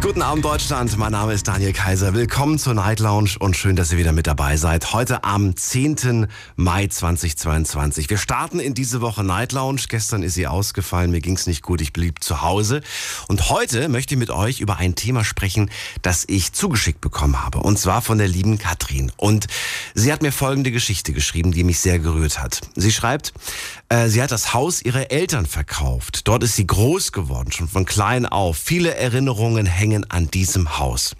Guten Abend Deutschland, mein Name ist Daniel Kaiser. Willkommen zur Night Lounge und schön, dass ihr wieder mit dabei seid. Heute am 10. Mai 2022. Wir starten in diese Woche Night Lounge. Gestern ist sie ausgefallen, mir ging's nicht gut, ich blieb zu Hause. Und heute möchte ich mit euch über ein Thema sprechen, das ich zugeschickt bekommen habe. Und zwar von der lieben Katrin. Und sie hat mir folgende Geschichte geschrieben, die mich sehr gerührt hat. Sie schreibt, äh, sie hat das Haus ihrer Eltern verkauft. Dort ist sie groß geworden, schon von klein auf. Viele Erinnerungen hängen an diesem Haus.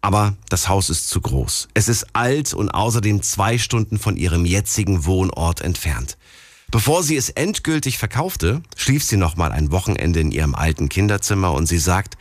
Aber das Haus ist zu groß. Es ist alt und außerdem zwei Stunden von ihrem jetzigen Wohnort entfernt. Bevor sie es endgültig verkaufte, schlief sie noch mal ein Wochenende in ihrem alten Kinderzimmer und sie sagt,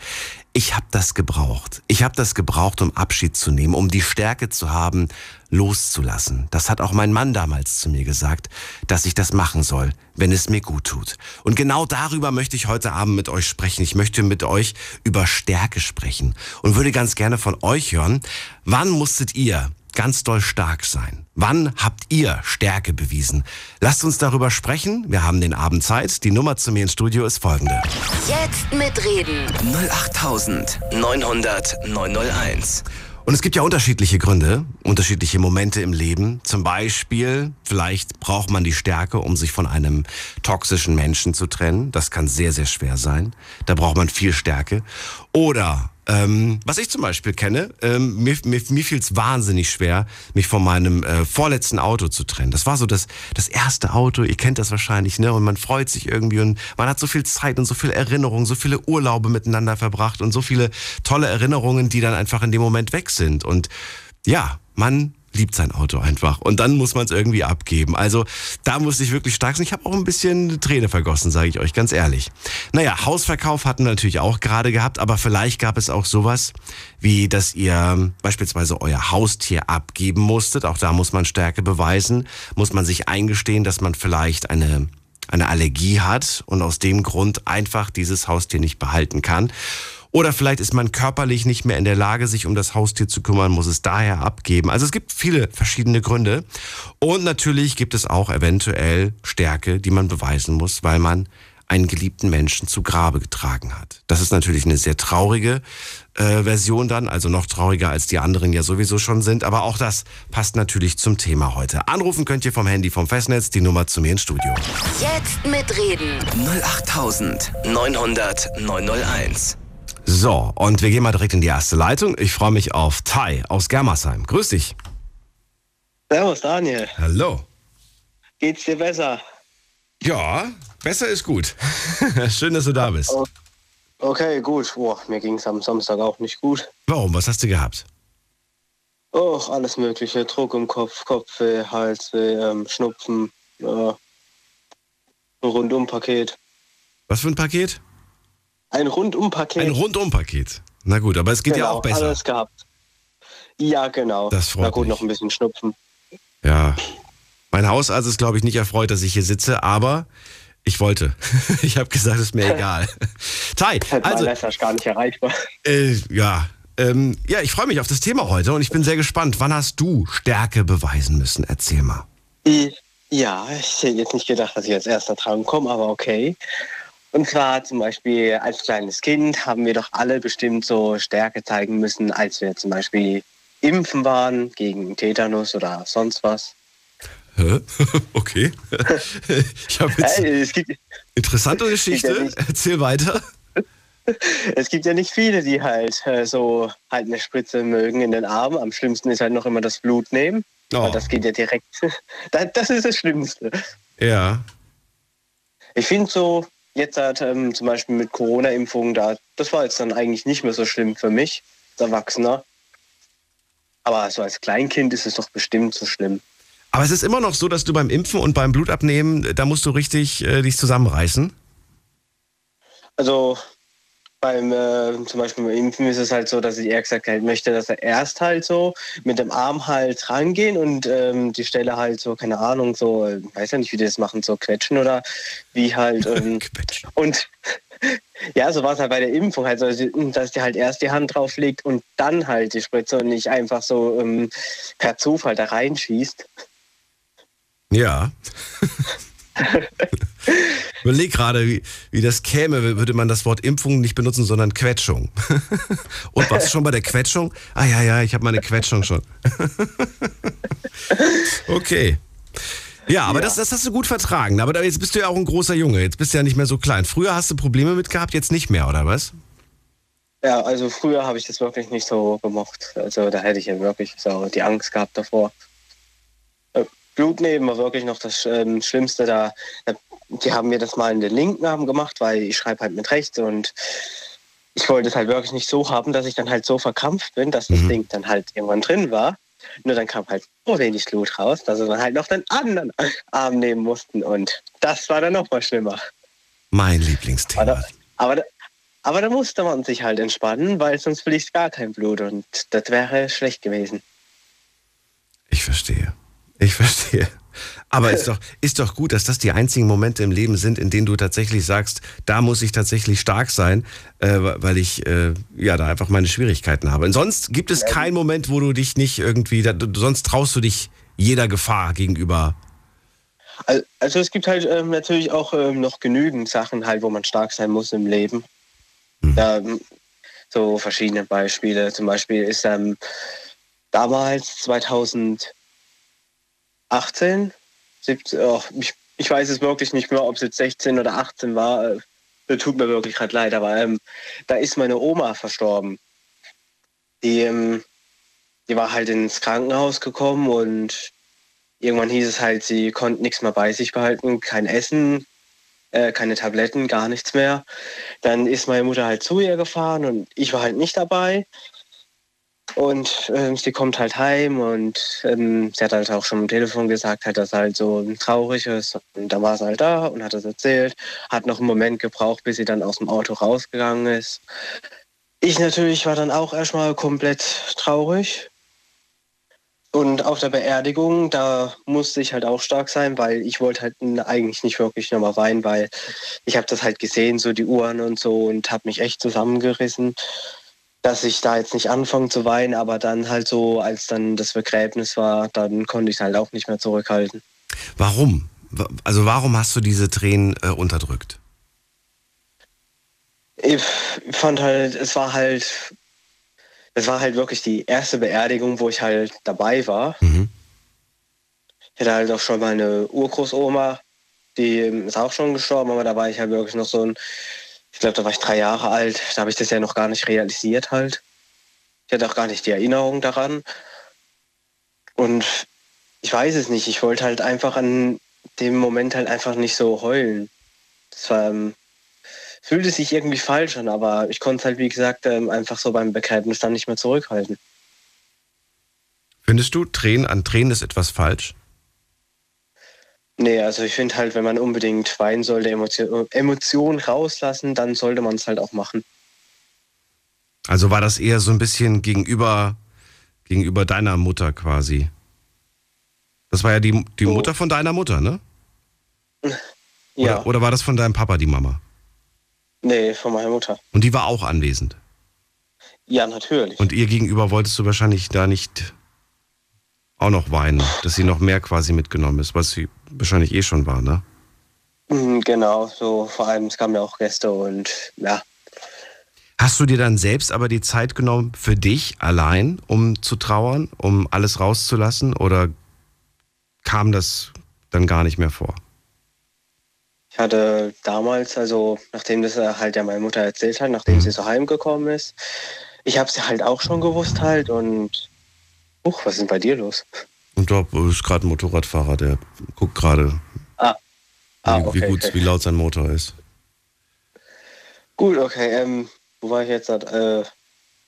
ich habe das gebraucht. Ich habe das gebraucht, um Abschied zu nehmen, um die Stärke zu haben, loszulassen. Das hat auch mein Mann damals zu mir gesagt, dass ich das machen soll, wenn es mir gut tut. Und genau darüber möchte ich heute Abend mit euch sprechen. Ich möchte mit euch über Stärke sprechen und würde ganz gerne von euch hören, wann musstet ihr ganz doll stark sein? Wann habt ihr Stärke bewiesen? Lasst uns darüber sprechen. Wir haben den Abend Zeit. Die Nummer zu mir ins Studio ist folgende. Jetzt mitreden. 08900 901. Und es gibt ja unterschiedliche Gründe, unterschiedliche Momente im Leben. Zum Beispiel, vielleicht braucht man die Stärke, um sich von einem toxischen Menschen zu trennen. Das kann sehr, sehr schwer sein. Da braucht man viel Stärke. Oder ähm, was ich zum Beispiel kenne, ähm, mir, mir, mir fiel es wahnsinnig schwer, mich von meinem äh, vorletzten Auto zu trennen. Das war so das, das erste Auto, ihr kennt das wahrscheinlich, ne? Und man freut sich irgendwie und man hat so viel Zeit und so viel Erinnerungen, so viele Urlaube miteinander verbracht und so viele tolle Erinnerungen, die dann einfach in dem Moment weg sind. Und ja, man liebt sein Auto einfach. Und dann muss man es irgendwie abgeben. Also da musste ich wirklich stark sein. Ich habe auch ein bisschen Träne vergossen, sage ich euch ganz ehrlich. Naja, Hausverkauf hatten wir natürlich auch gerade gehabt, aber vielleicht gab es auch sowas, wie dass ihr beispielsweise euer Haustier abgeben musstet. Auch da muss man Stärke beweisen, muss man sich eingestehen, dass man vielleicht eine eine Allergie hat und aus dem Grund einfach dieses Haustier nicht behalten kann. Oder vielleicht ist man körperlich nicht mehr in der Lage, sich um das Haustier zu kümmern, muss es daher abgeben. Also es gibt viele verschiedene Gründe. Und natürlich gibt es auch eventuell Stärke, die man beweisen muss, weil man einen geliebten Menschen zu Grabe getragen hat. Das ist natürlich eine sehr traurige äh, Version dann, also noch trauriger als die anderen ja sowieso schon sind. Aber auch das passt natürlich zum Thema heute. Anrufen könnt ihr vom Handy vom Festnetz die Nummer zu mir ins Studio. Jetzt mitreden. 08900 901. So, und wir gehen mal direkt in die erste Leitung. Ich freue mich auf Tai aus Germersheim. Grüß dich. Servus, Daniel. Hallo. Geht's dir besser? Ja, besser ist gut. Schön, dass du da bist. Okay, gut. Boah, mir ging's am Samstag auch nicht gut. Warum? Was hast du gehabt? Oh, alles mögliche. Druck im Kopf, Kopfweh, Halsweh, ähm, Schnupfen. Äh, Rundumpaket. Was für ein Paket? Ein Rundumpaket. Ein Rundumpaket. Na gut, aber es geht ja Genau, auch besser. Alles gehabt. Ja, genau. Das freut Na gut, mich. noch ein bisschen Schnupfen. Ja. Mein Hausarzt ist, glaube ich, nicht erfreut, dass ich hier sitze, aber ich wollte. ich habe gesagt, es ist mir egal. Tai, Also, mein ist gar nicht erreichbar. äh, ja. Ähm, ja, ich freue mich auf das Thema heute und ich bin sehr gespannt. Wann hast du Stärke beweisen müssen? Erzähl mal. Ja, ich hätte jetzt nicht gedacht, dass ich als erster dran komme, aber okay. Und zwar zum Beispiel als kleines Kind haben wir doch alle bestimmt so Stärke zeigen müssen, als wir zum Beispiel impfen waren gegen Tetanus oder sonst was. Okay. ich habe jetzt Äh, es, gibt, interessante ja Geschichte. nicht. Erzähl weiter. es gibt ja nicht viele, die halt äh, so halt eine Spritze mögen in den Arm. Am schlimmsten ist halt noch immer das Blut nehmen. Oh. Das geht ja direkt. das ist das Schlimmste. Ja. Ich finde so, jetzt halt, ähm, zum Beispiel mit Corona-Impfungen, da, das war jetzt dann eigentlich nicht mehr so schlimm für mich als Erwachsener. Aber so als Kleinkind ist es doch bestimmt so schlimm. Aber es ist immer noch so, dass du beim Impfen und beim Blutabnehmen, äh, da musst du richtig äh, dich zusammenreißen. Also beim äh, zum Beispiel beim Impfen ist es halt so, dass ich eher gesagt halt möchte, dass er erst halt so mit dem Arm halt rangehen und ähm, die Stelle halt so, keine Ahnung, so, äh, weiß ja nicht, wie die das machen, so quetschen oder wie halt. Ähm, und Ja, so war es halt bei der Impfung, halt, so, dass die halt erst die Hand drauf legt und dann halt die Spritze und nicht einfach so ähm, per Zufall da reinschießt. Ja. Überleg gerade, wie, wie das käme, würde man das Wort Impfung nicht benutzen, sondern Quetschung. Und warst du schon bei der Quetschung? Ah ja, ja, ich habe meine Quetschung schon. okay. Ja, aber Das, das hast du gut vertragen. Aber jetzt bist du ja auch ein großer Junge. Jetzt bist du ja nicht mehr so klein. Früher hast du Probleme mit gehabt, jetzt nicht mehr, oder was? Ja, also früher habe ich das wirklich nicht so gemocht. Also da hätte ich ja wirklich so die Angst gehabt davor. Äh, Blutnehmen war wirklich noch das ähm, Schlimmste. Da, die haben mir das mal in den linken Arm gemacht, weil ich schreibe halt mit rechts und ich wollte es halt wirklich nicht so haben, dass ich dann halt so verkrampft bin, dass das mhm. Ding dann halt irgendwann drin war. Nur dann kam halt so wenig Blut raus, dass sie dann halt noch den anderen Arm nehmen mussten. Und das war dann noch mal schlimmer. Mein Lieblingsthema. Aber, aber, aber da musste man sich halt entspannen, weil sonst fließt gar kein Blut und das wäre schlecht gewesen. Ich verstehe. Ich verstehe. Aber ist doch, ist doch gut, dass das die einzigen Momente im Leben sind, in denen du tatsächlich sagst, da muss ich tatsächlich stark sein, äh, weil ich äh, ja da einfach meine Schwierigkeiten habe. Und sonst gibt es keinen Moment, wo du dich nicht irgendwie, da, sonst traust du dich jeder Gefahr gegenüber. Also es gibt halt ähm, natürlich auch ähm, noch genügend Sachen halt, wo man stark sein muss im Leben. Hm. Ähm, so verschiedene Beispiele. Zum Beispiel ist ähm, damals 2018 17, oh, ich, ich, weiß es wirklich nicht mehr, ob es jetzt 16 oder 18 war. Das äh, tut mir wirklich gerade leid, aber ähm, da ist meine Oma verstorben. Die, ähm, die war halt ins Krankenhaus gekommen und irgendwann hieß es halt, sie konnte nichts mehr bei sich behalten, kein Essen, äh, keine Tabletten, gar nichts mehr. Dann ist meine Mutter halt zu ihr gefahren und ich war halt nicht dabei. Und ähm, sie kommt halt heim und ähm, sie hat halt auch schon am Telefon gesagt, halt, dass halt so traurig ist. Und dann war sie halt da und hat das erzählt. Hat noch einen Moment gebraucht, bis sie dann aus dem Auto rausgegangen ist. Ich natürlich war dann auch erstmal komplett traurig. Und auf der Beerdigung, da musste ich halt auch stark sein, weil ich wollte halt eigentlich nicht wirklich nochmal weinen, weil ich habe das halt gesehen, so die Uhren und so und habe mich echt zusammengerissen dass ich da jetzt nicht anfange zu weinen, aber dann halt so, als dann das Begräbnis war, dann konnte ich es halt auch nicht mehr zurückhalten. Warum? Also warum hast du diese Tränen äh, unterdrückt? Ich fand halt, es war halt, es war halt wirklich die erste Beerdigung, wo ich halt dabei war. Mhm. Ich hatte halt auch schon mal eine Urgroßoma, die ist auch schon gestorben, aber da war ich halt wirklich noch so ein ich glaube, da war ich drei Jahre alt, da habe ich das ja noch gar nicht realisiert halt. Ich hatte auch gar nicht die Erinnerung daran. Und ich weiß es nicht, ich wollte halt einfach an dem Moment halt einfach nicht so heulen. Das war, ähm, fühlte sich irgendwie falsch an, aber ich konnte es halt, wie gesagt, ähm, einfach so beim Begräbnis dann nicht mehr zurückhalten. Findest du, Tränen an Tränen ist etwas falsch? Nee, also ich finde halt, wenn man unbedingt weinen sollte, Emotion, Emotionen rauslassen, dann sollte man es halt auch machen. Also war das eher so ein bisschen gegenüber, gegenüber deiner Mutter quasi? Das war ja die, die oh. Mutter von deiner Mutter, ne? Ja. Oder, oder war das von deinem Papa, die Mama? Nee, von meiner Mutter. Und die war auch anwesend? Ja, natürlich. Und ihr gegenüber wolltest du wahrscheinlich da nicht auch noch weinen, dass sie noch mehr quasi mitgenommen ist, was sie wahrscheinlich eh schon war, ne? Mhm, genau, so vor allem, es kamen ja auch Gäste und ja. Hast du dir dann selbst aber die Zeit genommen für dich allein, um zu trauern, um alles rauszulassen oder kam das dann gar nicht mehr vor? Ich hatte damals, also nachdem das halt ja meine Mutter erzählt hat, nachdem mhm. sie so heimgekommen ist, ich habe sie halt auch schon gewusst halt und Huch, was ist denn bei dir los? Und da ist gerade ein Motorradfahrer, der guckt gerade, ah. ah, wie, okay, wie, gut, okay. wie laut sein Motor ist. Gut, okay. Ähm, wo war ich jetzt? Äh,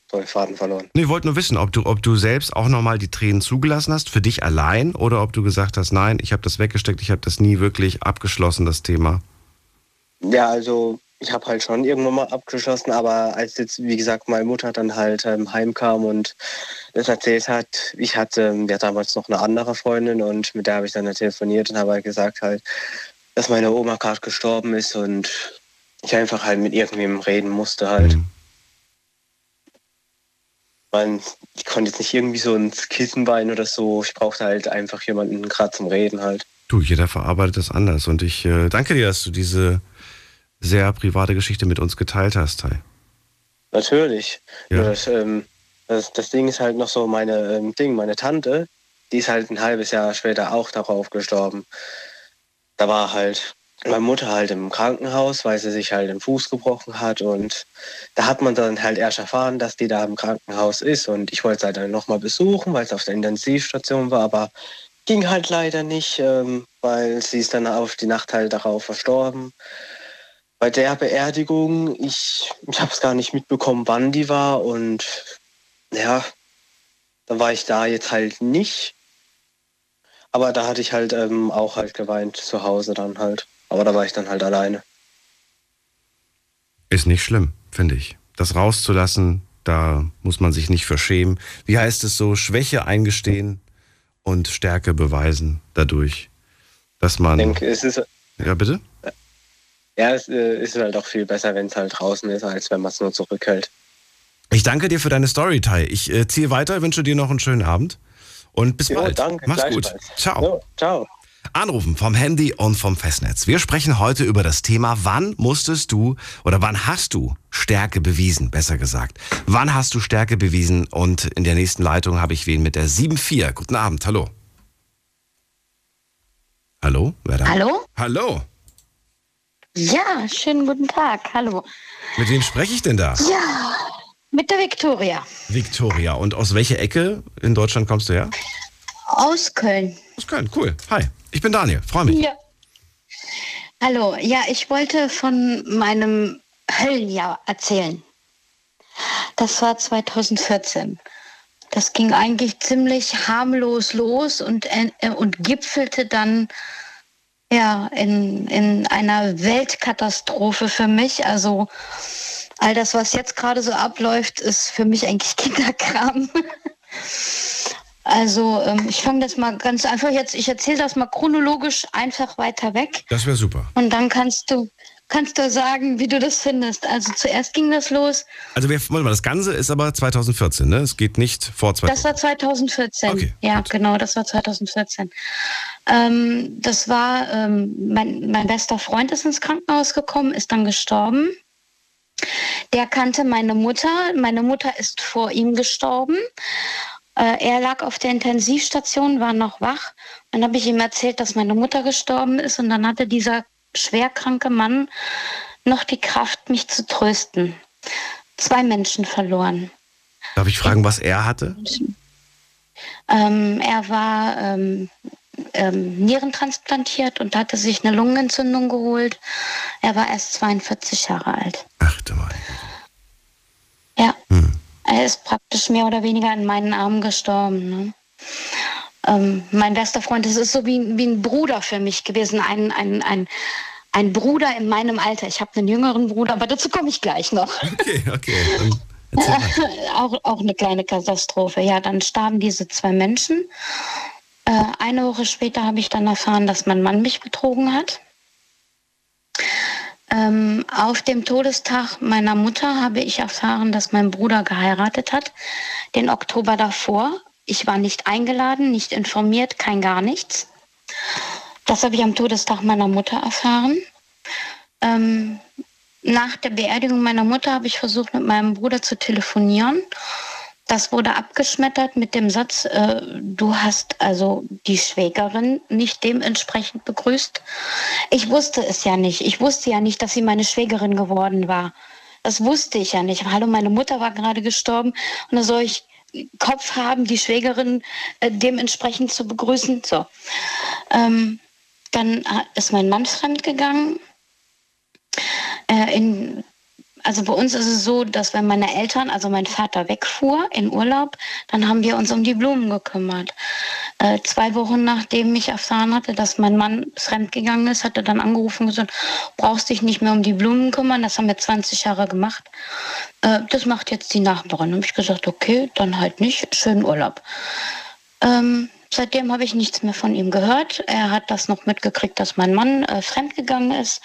sorry, Faden verloren. Nee, ich wollte nur wissen, ob du, ob du selbst auch nochmal die Tränen zugelassen hast, für dich allein, oder ob du gesagt hast, nein, ich habe das weggesteckt, ich habe das nie wirklich abgeschlossen, das Thema. Ja, also ich habe halt schon irgendwann mal abgeschlossen, aber als jetzt, wie gesagt, meine Mutter dann halt ähm, heimkam und das erzählt hat, ich hatte ähm, ja damals noch eine andere Freundin und mit der habe ich dann halt telefoniert und habe halt gesagt halt, dass meine Oma gerade gestorben ist und ich einfach halt mit irgendwem reden musste halt. Mhm. Man, ich konnte jetzt nicht irgendwie so ins Kissen weinen oder so. Ich brauchte halt einfach jemanden gerade zum Reden halt. Du, jeder verarbeitet das anders. Und ich äh, danke dir, dass du diese sehr private Geschichte mit uns geteilt hast, Tai. Natürlich. Ja. Das, ähm, das, das Ding ist halt noch so, meine ähm, Ding, meine Tante, die ist halt ein halbes Jahr später auch darauf gestorben. Da war halt meine Mutter halt im Krankenhaus, weil sie sich halt den Fuß gebrochen hat und da hat man dann halt erst erfahren, dass die da im Krankenhaus ist und ich wollte sie halt dann nochmal besuchen, weil es auf der Intensivstation war, aber ging halt leider nicht, ähm, weil sie ist dann auf die Nacht halt darauf verstorben. Bei der Beerdigung, ich, ich habe es gar nicht mitbekommen, wann die war und ja, dann war ich da jetzt halt nicht. Aber da hatte ich halt ähm, auch halt geweint zu Hause dann halt. Aber da war ich dann halt alleine. Ist nicht schlimm, finde ich. Das rauszulassen, da muss man sich nicht verschämen. Wie heißt es so? Schwäche eingestehen und Stärke beweisen dadurch. Dass man. Ich denke, es ist, ja, bitte? Ja, es äh, ist halt auch viel besser, wenn es halt draußen ist, als wenn man es nur zurückhält. Ich danke dir für deine Story, Tai. Ich äh, ziehe weiter, wünsche dir noch einen schönen Abend und bis Jo, bald. danke, Mach's gut. Ciao. Jo, ciao. Anrufen vom Handy und vom Festnetz. Wir sprechen heute über das Thema, wann musstest du oder wann hast du Stärke bewiesen, besser gesagt. Wann hast du Stärke bewiesen? Und in der nächsten Leitung habe ich wen mit der 7-4. Guten Abend, hallo. Hallo? Wer da? Hallo? Hallo. Ja, schönen guten Tag. Hallo. Mit wem spreche ich denn da? Ja, mit der Viktoria Victoria. Und aus welcher Ecke in Deutschland kommst du her? aus Köln. Aus Köln. Cool. Hi. Ich bin Daniel. Freue mich. Ja. Hallo. Ja, ich wollte von meinem Höllenjahr erzählen. Das war 2014. Das ging eigentlich ziemlich harmlos los und, äh, und gipfelte dann ja, in, in einer Weltkatastrophe für mich. Also all das, was jetzt gerade so abläuft, ist für mich eigentlich Kinderkram. Also ähm, ich fange das mal ganz einfach jetzt, ich erzähle das mal chronologisch einfach weiter weg Das wäre super. und dann kannst du kannst du sagen, wie du das findest. Also zuerst ging das los, Also wir, warte mal, das Ganze ist aber 2014, ne? Es geht nicht vor 2014. das war 2014. Okay, ja, gut. genau, das war 2014. Ähm, das war, ähm, mein, mein bester Freund ist ins Krankenhaus gekommen, ist dann gestorben. Der kannte meine Mutter. Meine Mutter ist vor ihm gestorben. Äh, er lag auf der Intensivstation, war noch wach. Dann habe ich ihm erzählt, dass meine Mutter gestorben ist. Und dann hatte dieser schwerkranke Mann noch die Kraft, mich zu trösten. Zwei Menschen verloren. Darf ich fragen, was er hatte? Ähm, er war ähm, ähm, nierentransplantiert und hatte sich eine Lungenentzündung geholt. Er war erst 42 Jahre alt. Ach du mein. Ja, er ist praktisch mehr oder weniger in meinen Armen gestorben. Ne? Ähm, mein bester Freund, das ist so wie, wie ein Bruder für mich gewesen, ein, ein, ein, ein Bruder in meinem Alter. Ich habe einen jüngeren Bruder, aber dazu komme ich gleich noch. Okay, okay. Dann auch, auch eine kleine Katastrophe. Ja, dann starben diese zwei Menschen. Äh, eine Woche später habe ich dann erfahren, dass mein Mann mich betrogen hat. Ähm, auf dem Todestag meiner Mutter habe ich erfahren, dass mein Bruder geheiratet hat, den Oktober davor. Ich war nicht eingeladen, nicht informiert, kein gar nichts. Das habe ich am Todestag meiner Mutter erfahren. Ähm, nach der Beerdigung meiner Mutter habe ich versucht, mit meinem Bruder zu telefonieren. Das wurde abgeschmettert mit dem Satz, äh, du hast also die Schwägerin nicht dementsprechend begrüßt. Ich wusste es ja nicht. Ich wusste ja nicht, dass sie meine Schwägerin geworden war. Das wusste ich ja nicht. Hallo, meine Mutter war gerade gestorben und da soll ich Kopf haben, die Schwägerin äh, dementsprechend zu begrüßen. So. Ähm, dann ist mein Mann fremdgegangen. Äh, in, also bei uns ist es so, dass wenn meine Eltern, also mein Vater wegfuhr in Urlaub, dann haben wir uns um die Blumen gekümmert. Äh, zwei Wochen nachdem ich erfahren hatte, dass mein Mann fremdgegangen ist, hat er dann angerufen und gesagt, brauchst dich nicht mehr um die Blumen kümmern, das haben wir 20 Jahre gemacht. Äh, das macht jetzt die Nachbarin. Habe ich gesagt, okay, dann halt nicht, schönen Urlaub. Ähm, seitdem habe ich nichts mehr von ihm gehört. Er hat das noch mitgekriegt, dass mein Mann äh, fremdgegangen ist.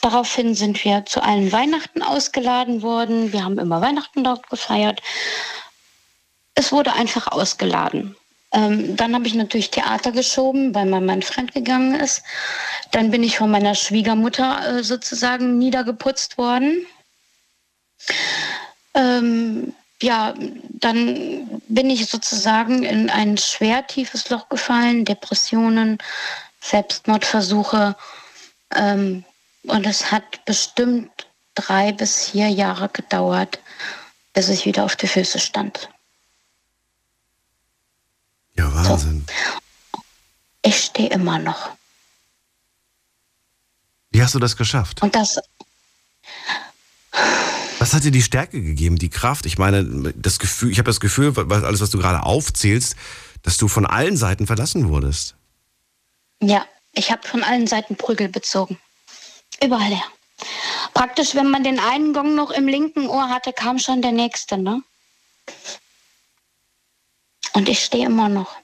Daraufhin sind wir zu allen Weihnachten ausgeladen worden. Wir haben immer Weihnachten dort gefeiert. Es wurde einfach ausgeladen. Ähm, dann habe ich natürlich Theater geschoben, weil mein Mann fremdgegangen ist. Dann bin ich von meiner Schwiegermutter äh, sozusagen niedergeputzt worden. Ähm, ja, dann bin ich sozusagen in ein schwer tiefes Loch gefallen, Depressionen, Selbstmordversuche. Ähm, und es hat bestimmt drei bis vier Jahre gedauert, bis ich wieder auf die Füße stand. Ja, Wahnsinn. So. Ich stehe immer noch. Wie hast du das geschafft? Und das. Was hat dir die Stärke gegeben, die Kraft? Ich meine, das Gefühl, ich habe das Gefühl, alles, was du gerade aufzählst, dass du von allen Seiten verlassen wurdest. Ja, ich habe von allen Seiten Prügel bezogen. Überall her. Praktisch, wenn man den einen Gong noch im linken Ohr hatte, kam schon der nächste, ne? Und ich stehe immer noch.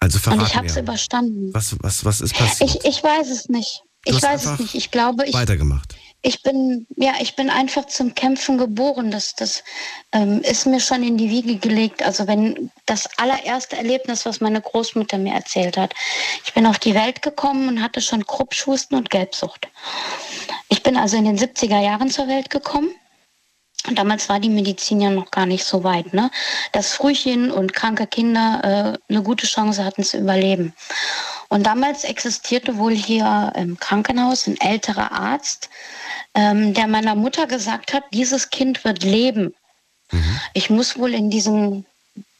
Also verrat Und ich habe es überstanden. Was, was, was ist passiert? Ich, ich weiß es nicht. Du Ich weiß es nicht. Ich glaube, ich, Weitergemacht. Ich bin, ja, ich bin einfach zum Kämpfen geboren. Das, das ähm, ist mir schon in die Wiege gelegt. Also wenn das allererste Erlebnis, was meine Großmutter mir erzählt hat. Ich bin auf die Welt gekommen und hatte schon Kruppschusten und Gelbsucht. Ich bin also in den 70er Jahren zur Welt gekommen. Und damals war die Medizin ja noch gar nicht so weit, ne? Dass Frühchen und kranke Kinder äh, eine gute Chance hatten zu überleben. Und damals existierte wohl hier im Krankenhaus ein älterer Arzt, ähm, der meiner Mutter gesagt hat, dieses Kind wird leben. Ich muss wohl in diesem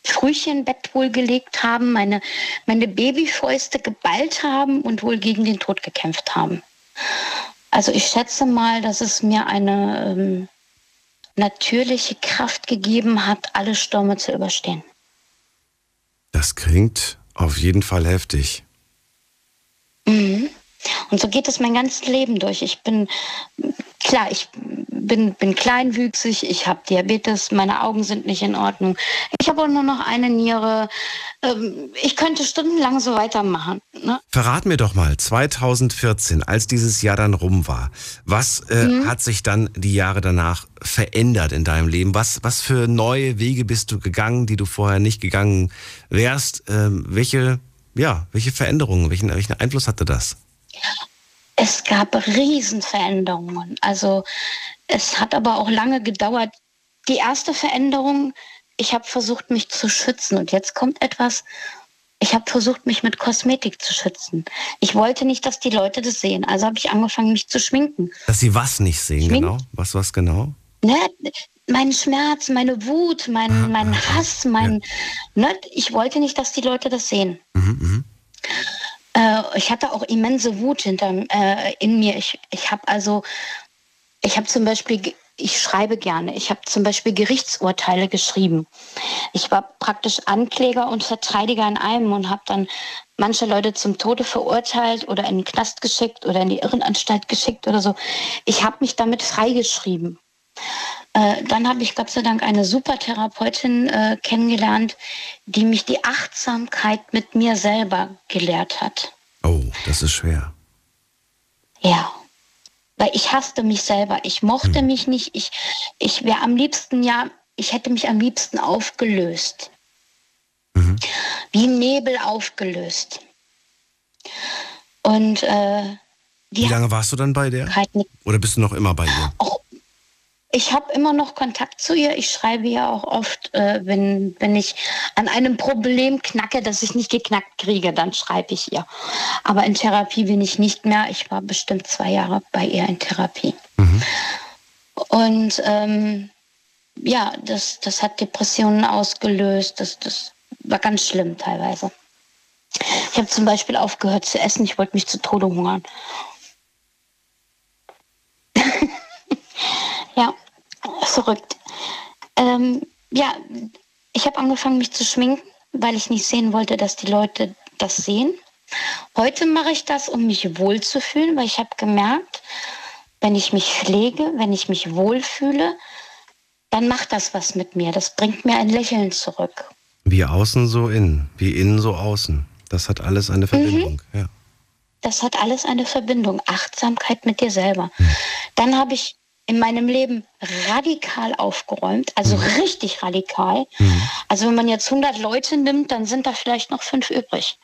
Frühchenbett wohl gelegt haben, meine, meine Babyfäuste geballt haben und wohl gegen den Tod gekämpft haben. Also ich schätze mal, dass es mir eine ähm, natürliche Kraft gegeben hat, alle Stürme zu überstehen. Das klingt auf jeden Fall heftig. Mhm. Und so geht es mein ganzes Leben durch. Ich bin, klar, ich bin, bin kleinwüchsig, ich habe Diabetes, meine Augen sind nicht in Ordnung. Ich habe nur noch eine Niere. Ähm, Ich könnte stundenlang so weitermachen. Ne? Verrat mir doch mal, 2014, als dieses Jahr dann rum war, was äh, Mhm. hat sich dann die Jahre danach verändert in deinem Leben? Was, was für neue Wege bist du gegangen, die du vorher nicht gegangen wärst? Ähm, welche, ja, welche Veränderungen, welchen, welchen Einfluss hatte das? Es gab Riesenveränderungen. Also es hat aber auch lange gedauert. Die erste Veränderung, ich habe versucht, mich zu schützen. Und jetzt kommt etwas, ich habe versucht, mich mit Kosmetik zu schützen. Ich wollte nicht, dass die Leute das sehen. Also habe ich angefangen, mich zu schminken. Dass sie was nicht sehen, Schmink- genau? Was, was genau? Ne? Mein Schmerz, meine Wut, mein, mein Hass, mein. Ne? Ich wollte nicht, dass die Leute das sehen. Mhm, mhm. Äh, ich hatte auch immense Wut hinter, äh, in mir. Ich, ich habe also, ich habe zum Beispiel, ich schreibe gerne, ich habe zum Beispiel Gerichtsurteile geschrieben. Ich war praktisch Ankläger und Verteidiger in einem und habe dann manche Leute zum Tode verurteilt oder in den Knast geschickt oder in die Irrenanstalt geschickt oder so. Ich habe mich damit freigeschrieben. Äh, dann habe ich Gott sei Dank eine super Therapeutin äh, kennengelernt, die mich die Achtsamkeit mit mir selber gelehrt hat. Oh, das ist schwer. Ja. Weil ich hasste mich selber. Ich mochte mich nicht. Ich, ich wäre am liebsten, ja, ich hätte mich am liebsten aufgelöst. Wie Nebel aufgelöst. Und äh, Wie lange warst du dann bei der? Oder bist du noch immer bei ihr? auch ich habe immer noch Kontakt zu ihr. Ich schreibe ihr auch oft, äh, wenn, wenn ich an einem Problem knacke, das ich nicht geknackt kriege, dann schreibe ich ihr. Aber in Therapie bin ich nicht mehr. Ich war bestimmt zwei Jahre bei ihr in Therapie. Und ähm, ja, das, das hat Depressionen ausgelöst. Das, das war ganz schlimm teilweise. Ich habe zum Beispiel aufgehört zu essen. Ich wollte mich zu Tode hungern. Ja, verrückt. Ähm, ja, ich habe angefangen, mich zu schminken, weil ich nicht sehen wollte, dass die Leute das sehen. Heute mache ich das, um mich wohlzufühlen, weil ich habe gemerkt, wenn ich mich pflege, wenn ich mich wohlfühle, dann macht das was mit mir. Das bringt mir ein Lächeln zurück. Wie außen so innen, wie innen so außen. Das hat alles eine Verbindung. Mhm. Ja. Das hat alles eine Verbindung. Achtsamkeit mit dir selber. Mhm. Dann habe ich in meinem Leben radikal aufgeräumt, also mhm. richtig radikal. Mhm. Also wenn man jetzt 100 Leute nimmt, dann sind da vielleicht noch fünf übrig.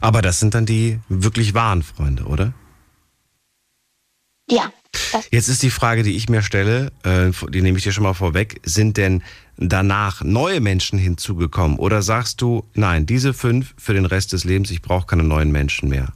Aber das sind dann die wirklich wahren Freunde, oder? Ja. Jetzt ist die Frage, die ich mir stelle, äh, die nehme ich dir schon mal vorweg, sind denn danach neue Menschen hinzugekommen? Oder sagst du, nein, diese fünf für den Rest des Lebens, ich brauche keine neuen Menschen mehr?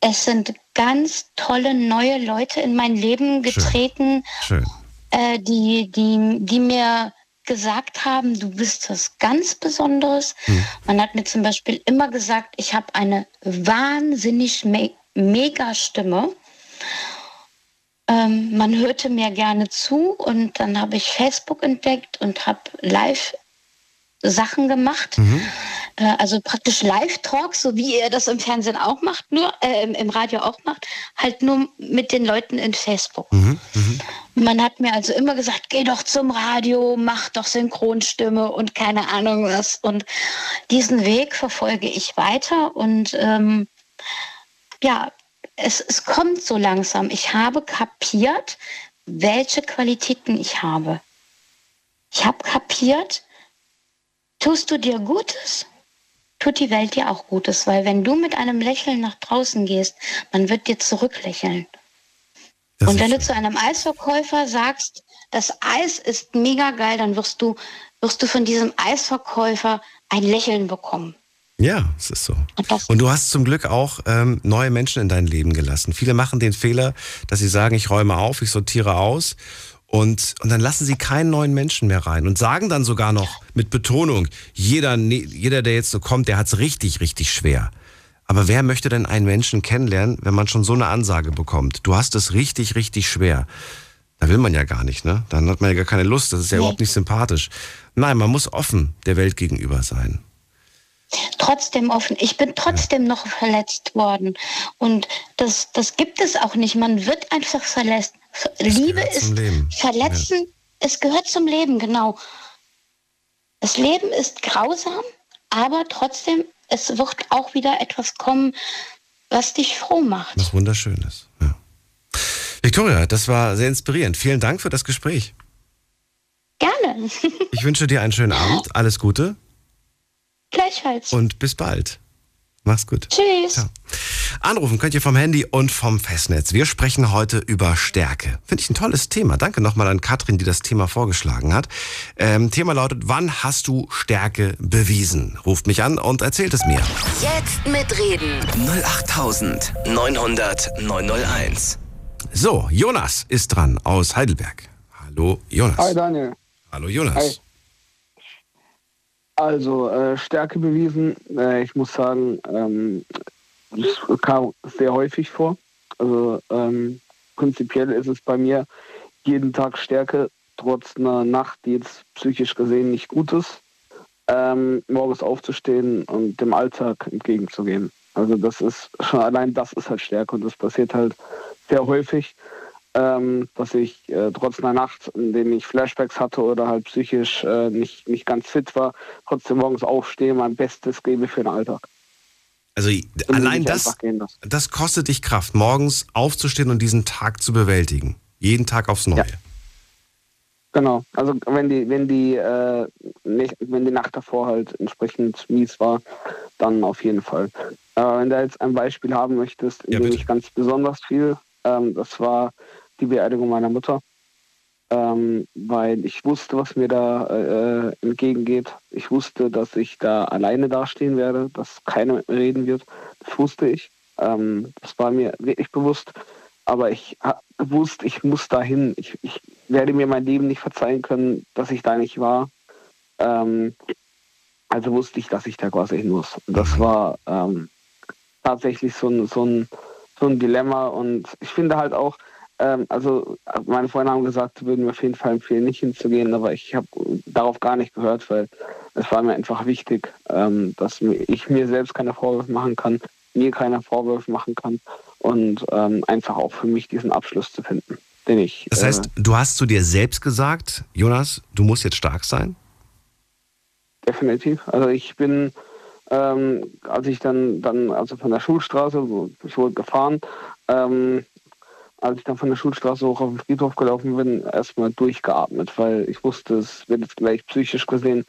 Es sind ganz tolle neue Leute in mein Leben getreten, Schön. Schön. Äh, die, die, die mir gesagt haben, du bist was ganz Besonderes. Hm. Man hat mir zum Beispiel immer gesagt, ich habe eine wahnsinnig me mega Stimme. Ähm, man hörte mir gerne zu und dann habe ich Facebook entdeckt und habe live Sachen gemacht. Mhm. Äh, also praktisch Live-Talks, so wie ihr das im Fernsehen auch macht, nur äh, im Radio auch macht, halt nur mit den Leuten in Facebook. Mhm. Mhm. Man hat mir also immer gesagt, geh doch zum Radio, mach doch Synchronstimme und keine Ahnung was. Und diesen Weg verfolge ich weiter und ähm, ja, es, es kommt so langsam. Ich habe kapiert, welche Qualitäten ich habe. Ich habe kapiert, tust du dir Gutes, tut die Welt dir auch Gutes, weil wenn du mit einem Lächeln nach draußen gehst, man wird dir zurücklächeln. Das und wenn du zu einem Eisverkäufer sagst, das Eis ist mega geil, dann wirst du, wirst du von diesem Eisverkäufer ein Lächeln bekommen. Ja, es ist so. Und, und, du hast zum Glück auch ähm, neue Menschen in dein Leben gelassen. Viele machen den Fehler, dass sie sagen, ich räume auf, ich sortiere aus und, und dann lassen sie keinen neuen Menschen mehr rein und sagen dann sogar noch mit Betonung, jeder, jeder der jetzt so kommt, der hat es richtig, richtig schwer. Aber wer möchte denn einen Menschen kennenlernen, wenn man schon so eine Ansage bekommt? Du hast es richtig, richtig schwer. Da will man ja gar nicht, ne? Dann hat man ja gar keine Lust. Das ist ja nee. überhaupt nicht sympathisch. Nein, man muss offen der Welt gegenüber sein trotzdem offen. Ich bin trotzdem ja. noch verletzt worden. Und das, das gibt es auch nicht. Man wird einfach verletzt. Liebe ist verletzen. Ja. Es gehört zum Leben, genau. Das Leben ist grausam, aber trotzdem, es wird auch wieder etwas kommen, was dich froh macht. Was wunderschönes. Ja. Victoria, das war sehr inspirierend. Vielen Dank für das Gespräch. Gerne. ich wünsche dir einen schönen Abend. Alles Gute. Gleichfalls. Und bis bald. Mach's gut. Tschüss. Ciao. Anrufen könnt ihr vom Handy und vom Festnetz. Wir sprechen heute über Stärke. Finde ich ein tolles Thema. Danke nochmal an Katrin, die das Thema vorgeschlagen hat. Ähm, Thema lautet, wann hast du Stärke bewiesen? Ruft mich an und erzählt es mir. Jetzt mitreden. 08900 901. So, Jonas ist dran aus Heidelberg. Hallo, Jonas. Hi, Daniel. Hallo, Jonas. Hi. Also äh, Stärke bewiesen. Äh, ich muss sagen, ähm, das kam sehr häufig vor. Also ähm, prinzipiell ist es bei mir jeden Tag Stärke, trotz einer Nacht, die jetzt psychisch gesehen nicht gut ist, ähm, morgens aufzustehen und dem Alltag entgegenzugehen. Also das ist schon allein das ist halt Stärke und das passiert halt sehr häufig ähm, dass ich äh, trotz einer Nacht, in der ich Flashbacks hatte oder halt psychisch äh, nicht, nicht ganz fit war, trotzdem morgens aufstehe, mein Bestes gebe für den Alltag. Also und allein das, das kostet dich Kraft, morgens aufzustehen und diesen Tag zu bewältigen. Jeden Tag aufs Neue. Ja. Genau, also wenn die, wenn die, äh, nicht, wenn die Nacht davor halt entsprechend mies war, dann auf jeden Fall. Äh, wenn du jetzt ein Beispiel haben möchtest, in ja, dem ich ganz besonders viel, ähm, das war die Beerdigung meiner Mutter, ähm, weil ich wusste, was mir da äh, entgegengeht. Ich wusste, dass ich da alleine dastehen werde, dass keiner mit mir reden wird. Das wusste ich. Ähm, das war mir wirklich bewusst. Aber ich gewusst, ich muss dahin. Ich, ich werde mir mein Leben nicht verzeihen können, dass ich da nicht war. Ähm, also wusste ich, dass ich da quasi hin muss. Und das war ähm, tatsächlich so ein, so, ein, so ein Dilemma. Und ich finde halt auch, ähm, also meine Freunde haben gesagt, würden mir auf jeden Fall empfehlen, nicht hinzugehen, aber ich habe darauf gar nicht gehört, weil es war mir einfach wichtig, ähm, dass ich mir selbst keine Vorwürfe machen kann, mir keine Vorwürfe machen kann und ähm, einfach auch für mich diesen Abschluss zu finden, den ich. Das heißt, äh, du hast zu dir selbst gesagt, Jonas, du musst jetzt stark sein? definitiv. Also ich bin, ähm, als ich dann, dann, also von der Schulstraße, ich wurde gefahren, ähm, als ich dann von der Schulstraße hoch auf den Friedhof gelaufen bin, erstmal durchgeatmet, weil ich wusste, es wird jetzt gleich psychisch gesehen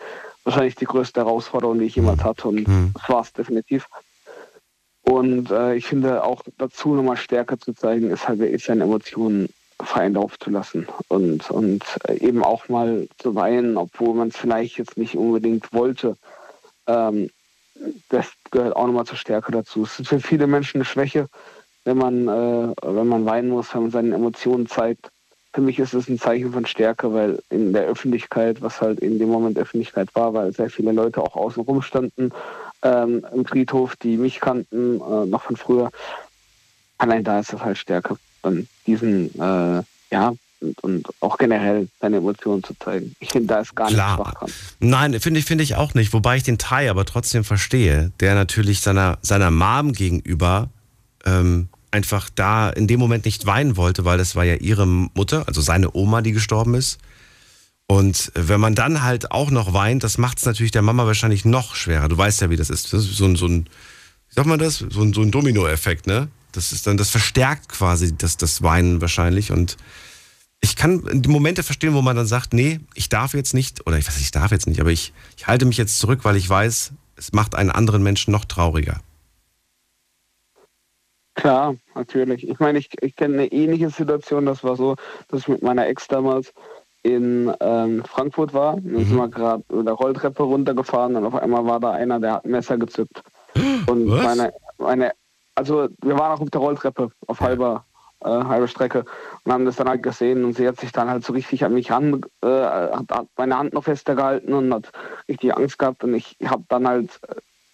wahrscheinlich die größte Herausforderung, die ich jemals hatte. Und mhm. das war es definitiv. Und äh, ich finde auch dazu nochmal stärker zu zeigen, ist halt wirklich seine Emotionen freien Lauf zu lassen und, und eben auch mal zu weinen, obwohl man es vielleicht jetzt nicht unbedingt wollte. Ähm, das gehört auch nochmal zur Stärke dazu. Es ist für viele Menschen eine Schwäche, wenn man, äh, wenn man weinen muss, wenn man seine Emotionen zeigt. Für mich ist es ein Zeichen von Stärke, weil in der Öffentlichkeit, was halt in dem Moment Öffentlichkeit war, weil sehr viele Leute auch außen rum standen ähm, im Friedhof, die mich kannten, äh, noch von früher. Allein da ist es halt Stärke, dann diesen, äh, ja, und, und, auch generell seine Emotionen zu zeigen. Ich finde, da ist gar nichts schwach dran. Nein, finde ich, finde ich auch nicht. Wobei ich den Thai aber trotzdem verstehe, der natürlich seiner, seiner Mom gegenüber ähm, einfach da in dem Moment nicht weinen wollte, weil das war ja ihre Mutter, also seine Oma, die gestorben ist. Und wenn man dann halt auch noch weint, das macht es natürlich der Mama wahrscheinlich noch schwerer. Du weißt ja, wie das ist. Das ist so ein, so ein wie sagt man das? So ein, so ein Domino-Effekt, ne? Das ist dann, das verstärkt quasi das, das Weinen wahrscheinlich. Und ich kann die Momente verstehen, wo man dann sagt, nee, ich darf jetzt nicht, oder ich weiß, ich darf jetzt nicht, aber ich, ich halte mich jetzt zurück, weil ich weiß, es macht einen anderen Menschen noch trauriger. Klar, natürlich. Ich meine, ich, ich kenne eine ähnliche Situation. Das war so, dass ich mit meiner Ex damals in ähm, Frankfurt war. Dann mhm. sind wir gerade mit der Rolltreppe runtergefahren und auf einmal war da einer, der hat ein Messer gezückt. Und Was? meine, meine, also wir waren auch auf der Rolltreppe auf halber, äh, halbe Strecke und haben das dann halt gesehen und sie hat sich dann halt so richtig an mich ran, äh, hat, hat meine Hand noch fester gehalten und hat richtig Angst gehabt und ich habe dann halt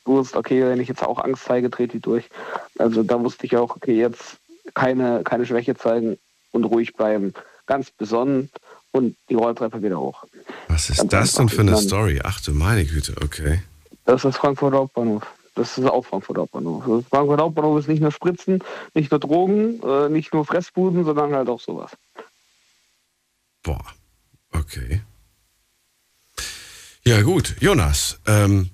gewusst, okay, wenn ich jetzt auch Angst zeige, dreht die durch. Also da wusste ich auch, okay, jetzt keine, keine Schwäche zeigen und ruhig bleiben. Ganz besonnen und die Rolltreppe wieder hoch. Was ist Ganz das denn für eine Story? Ach du meine Güte, okay. Das ist Frankfurt Hauptbahnhof. Das ist auch Frankfurt Hauptbahnhof. Also Frankfurt Hauptbahnhof ist nicht nur Spritzen, nicht nur Drogen, äh, nicht nur Fressbuden, sondern halt auch sowas. Boah, okay. Ja gut, Jonas, ähm,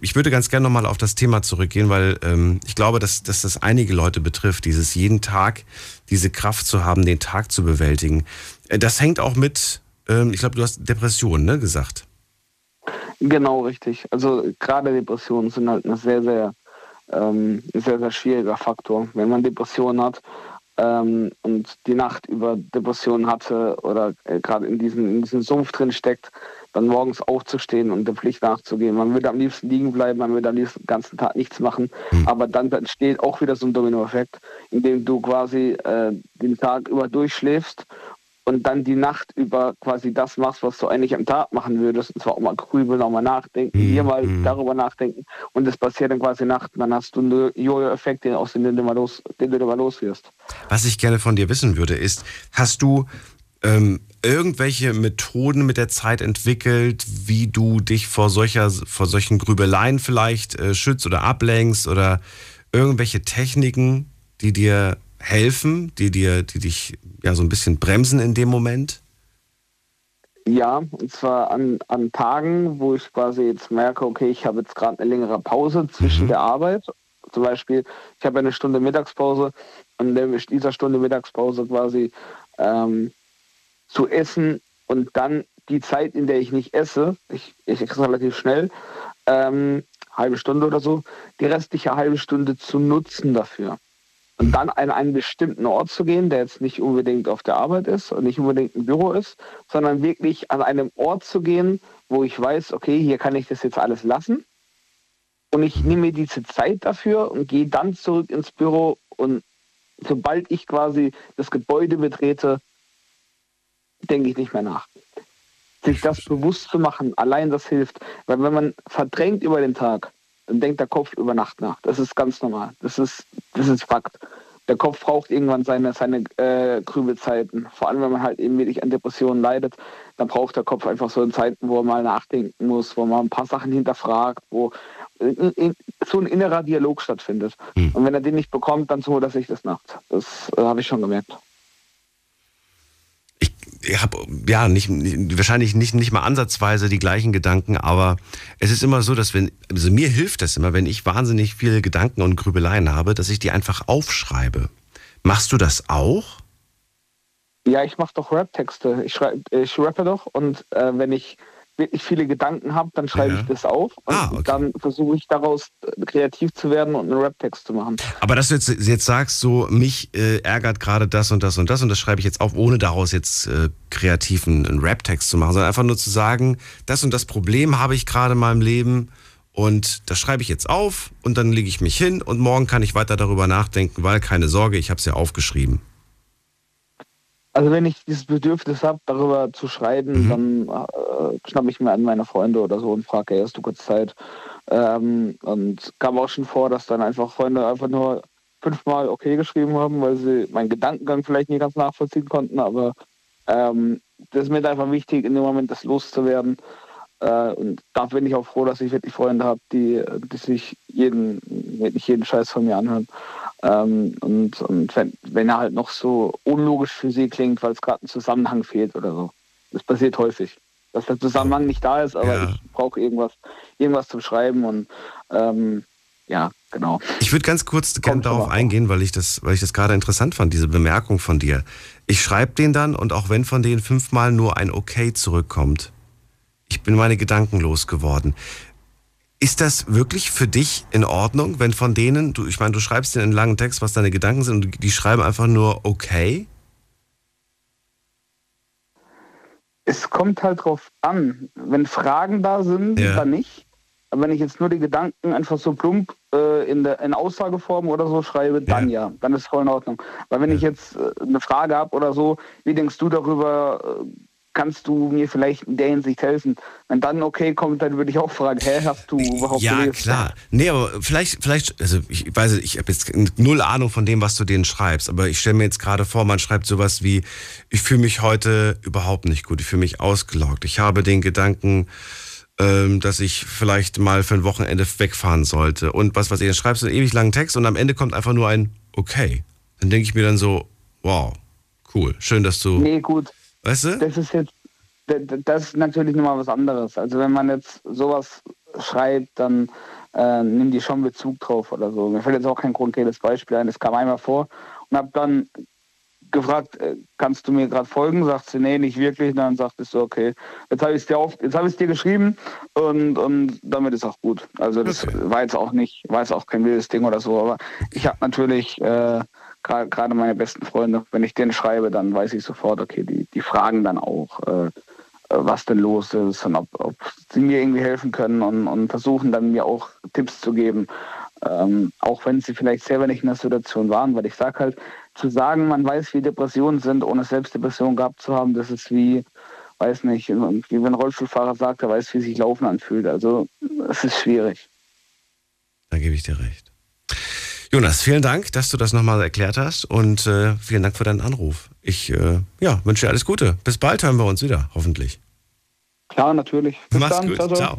ich würde ganz gerne nochmal auf das Thema zurückgehen, weil ähm, ich glaube, dass, dass das einige Leute betrifft, dieses jeden Tag, diese Kraft zu haben, den Tag zu bewältigen. Äh, das hängt auch mit, ähm, ich glaube, du hast Depressionen, ne, gesagt. Genau, richtig. Also gerade Depressionen sind halt ein sehr, sehr, ähm, sehr, sehr schwieriger Faktor. Wenn man Depressionen hat ähm, und die Nacht über Depressionen hatte oder äh, gerade in diesem, in diesem Sumpf drin steckt, dann morgens aufzustehen und der Pflicht nachzugehen. Man würde am liebsten liegen bleiben, man würde am liebsten den ganzen Tag nichts machen, mhm. aber dann entsteht auch wieder so ein Dominoeffekt, in dem du quasi äh, den Tag über durchschläfst und dann die Nacht über quasi das machst, was du eigentlich am Tag machen würdest, und zwar auch mal grübeln, auch mal nachdenken, mhm. hier mal mhm. darüber nachdenken und das passiert dann quasi Nacht, dann hast du einen Jojo-Effekt, den, du mal los, den du mal los wirst. Was ich gerne von dir wissen würde, ist, hast du ähm, irgendwelche Methoden mit der Zeit entwickelt, wie du dich vor solcher, vor solchen Grübeleien vielleicht äh, schützt oder ablenkst oder irgendwelche Techniken, die dir helfen, die dir, die dich ja so ein bisschen bremsen in dem Moment? Ja, und zwar an, an Tagen, wo ich quasi jetzt merke, okay, ich habe jetzt gerade eine längere Pause zwischen mhm. der Arbeit. Zum Beispiel, ich habe eine Stunde Mittagspause und in dieser Stunde Mittagspause quasi ähm, zu essen und dann die Zeit, in der ich nicht esse, ich, ich esse relativ schnell, ähm, halbe Stunde oder so, die restliche halbe Stunde zu nutzen dafür. Und dann an einen bestimmten Ort zu gehen, der jetzt nicht unbedingt auf der Arbeit ist und nicht unbedingt ein Büro ist, sondern wirklich an einem Ort zu gehen, wo ich weiß, okay, hier kann ich das jetzt alles lassen. Und ich nehme mir diese Zeit dafür und gehe dann zurück ins Büro und sobald ich quasi das Gebäude betrete, denke ich nicht mehr nach. Sich das bewusst zu machen, allein das hilft. Weil wenn man verdrängt über den Tag, dann denkt der Kopf über Nacht nach. Das ist ganz normal. Das ist, das ist Fakt. Der Kopf braucht irgendwann seine, seine äh, Grübelzeiten. Vor allem, wenn man halt eben wirklich an Depressionen leidet, dann braucht der Kopf einfach so Zeiten, wo er mal nachdenken muss, wo man ein paar Sachen hinterfragt, wo in, in, so ein innerer Dialog stattfindet. Hm. Und wenn er den nicht bekommt, dann so, dass ich das nachts. Das äh, habe ich schon gemerkt ich habe ja nicht, wahrscheinlich nicht, nicht mal ansatzweise die gleichen Gedanken, aber es ist immer so, dass wenn, also mir hilft das immer, wenn ich wahnsinnig viele Gedanken und Grübeleien habe, dass ich die einfach aufschreibe. Machst du das auch? Ja, ich mache doch Rap-Texte. Ich, ich rappe doch und äh, wenn ich wirklich viele Gedanken habe, dann schreibe ja. ich das auf und ah, okay. dann versuche ich daraus äh, kreativ zu werden und einen Rap-Text zu machen. Aber dass du jetzt, jetzt sagst, so mich äh, ärgert gerade das und das und das und das schreibe ich jetzt auf, ohne daraus jetzt äh, kreativ einen, einen Rap-Text zu machen, sondern einfach nur zu sagen, das und das Problem habe ich gerade in meinem Leben und das schreibe ich jetzt auf und dann lege ich mich hin und morgen kann ich weiter darüber nachdenken, weil keine Sorge, ich habe es ja aufgeschrieben. Also wenn ich dieses Bedürfnis habe, darüber zu schreiben, mhm. dann äh, schnappe ich mir an meine Freunde oder so und frage, hey, hast du kurz Zeit? Ähm, und kam auch schon vor, dass dann einfach Freunde einfach nur fünfmal okay geschrieben haben, weil sie meinen Gedankengang vielleicht nicht ganz nachvollziehen konnten, aber ähm, das ist mir einfach wichtig, in dem Moment das loszuwerden. Äh, und da bin ich auch froh, dass ich wirklich Freunde habe, die, die sich jeden, nicht jeden Scheiß von mir anhören. Ähm, und und wenn, wenn er halt noch so unlogisch für sie klingt, weil es gerade ein Zusammenhang fehlt oder so. Das passiert häufig. Dass der Zusammenhang nicht da ist, aber ja. ich brauche irgendwas, irgendwas zum Schreiben und ähm, ja, genau. Ich würde ganz kurz gerne darauf eingehen, weil ich das, weil ich das gerade interessant fand, diese Bemerkung von dir. Ich schreibe den dann und auch wenn von denen fünfmal nur ein Okay zurückkommt, ich bin meine Gedanken losgeworden. Ist das wirklich für dich in Ordnung, wenn von denen, du, ich meine, du schreibst dir einen langen Text, was deine Gedanken sind, und die schreiben einfach nur okay? Es kommt halt drauf an. Wenn Fragen da sind, ja. dann nicht. Aber wenn ich jetzt nur die Gedanken einfach so plump äh, in, der, in Aussageform oder so schreibe, dann ja, ja dann ist voll in Ordnung. Weil wenn ja. ich jetzt äh, eine Frage habe oder so, wie denkst du darüber, äh, kannst du mir vielleicht in der Hinsicht helfen? Wenn dann okay kommt, dann würde ich auch fragen, hä, hast du überhaupt Ja, gelesen? klar. Nee, aber vielleicht, vielleicht, also ich weiß, ich habe jetzt null Ahnung von dem, was du denen schreibst, aber ich stelle mir jetzt gerade vor, man schreibt sowas wie, ich fühle mich heute überhaupt nicht gut, ich fühle mich ausgelaugt, ich habe den Gedanken, ähm, dass ich vielleicht mal für ein Wochenende wegfahren sollte und was was ihr schreibst einen ewig langen Text und am Ende kommt einfach nur ein okay. Dann denke ich mir dann so, wow, cool, schön, dass du Nee, gut Weißt du? Das ist jetzt, das ist natürlich nochmal was anderes. Also wenn man jetzt sowas schreibt, dann äh, nimm die schon Bezug drauf oder so. Mir fällt jetzt auch kein konkretes Beispiel ein. Das kam einmal vor und habe dann gefragt, äh, kannst du mir gerade folgen? Sagt sie, nee, nicht wirklich. Und dann sagt es so, okay, jetzt habe ich es dir auf, jetzt habe ich dir geschrieben und, und damit ist auch gut. Also das okay. war jetzt auch nicht, war jetzt auch kein wildes Ding oder so, aber ich habe natürlich äh, gerade meine besten Freunde, wenn ich denen schreibe, dann weiß ich sofort, okay, die, die fragen dann auch, äh, äh, was denn los ist und ob, ob sie mir irgendwie helfen können und, und versuchen dann mir auch Tipps zu geben. Ähm, auch wenn sie vielleicht selber nicht in der Situation waren, weil ich sage halt, zu sagen, man weiß, wie Depressionen sind, ohne selbst Depressionen gehabt zu haben, das ist wie, weiß nicht, wie wenn ein Rollstuhlfahrer sagt, er weiß, wie sich Laufen anfühlt. Also es ist schwierig. Da gebe ich dir recht. Jonas, vielen Dank, dass du das nochmal erklärt hast und äh, vielen Dank für deinen Anruf. Ich äh, ja, wünsche dir alles Gute. Bis bald hören wir uns wieder, hoffentlich. Klar, natürlich. Bis Mach's dann. gut. Ciao, ciao.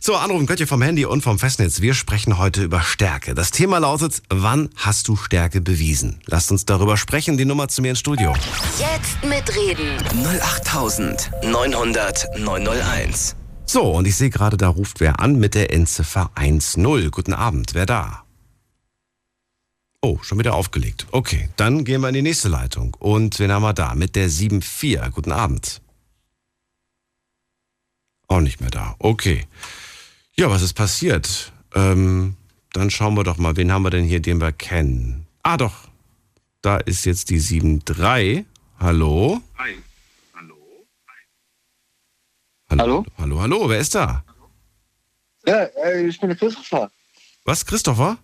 So, anrufen könnt ihr vom Handy und vom Festnetz. Wir sprechen heute über Stärke. Das Thema lautet, wann hast du Stärke bewiesen? Lasst uns darüber sprechen. Die Nummer zu mir ins Studio. Jetzt mitreden. 08900 901. So, und ich sehe gerade, da ruft wer an mit der Endziffer 10. Guten Abend, wer da? Oh, schon wieder aufgelegt. Okay, dann gehen wir in die nächste Leitung. Und wen haben wir da? Mit der 7.4. Guten Abend. Auch nicht mehr da. Okay. Ja, was ist passiert? Ähm, dann schauen wir doch mal, wen haben wir denn hier, den wir kennen? Ah, doch. Da ist jetzt die 7.3. Hallo? Hi. Hallo? Hallo? Hallo? Hallo, hallo. Wer ist da? Ja, äh, ich bin der Christopher. Was, Christopher?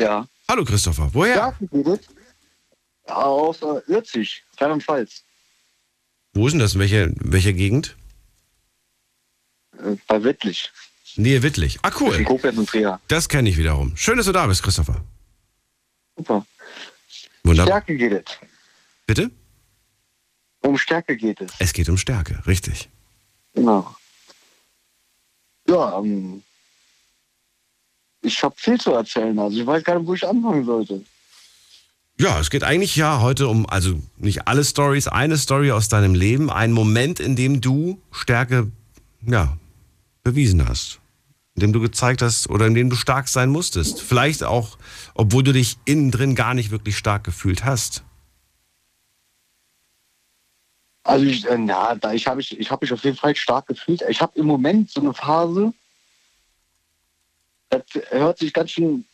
Ja. Hallo Christopher, woher? Ja, aus äh, Ürzig, Rheinland-Pfalz. Wo ist denn das? In welcher, welcher Gegend? Äh, bei Wittlich. Nähe Wittlich. Ah, cool. In Koblenz und Trier. Das kenne ich wiederum. Schön, dass du da bist, Christopher. Super. Wunderbar. Stärke geht es. Bitte? Um Stärke geht es. Es geht um Stärke, richtig. Genau. Ja, ähm, ich habe viel zu erzählen. Also ich weiß gar nicht, wo ich anfangen sollte. Ja, es geht eigentlich ja heute um, also nicht alle Stories, eine Story aus deinem Leben, ein Moment, in dem du Stärke, ja, bewiesen hast. In dem du gezeigt hast oder in dem du stark sein musstest. Vielleicht auch, obwohl du dich innen drin gar nicht wirklich stark gefühlt hast. Also ich, äh, na, da ich habe ich, ich habe mich auf jeden Fall stark gefühlt. Ich habe im Moment so eine Phase, das hört sich ganz schön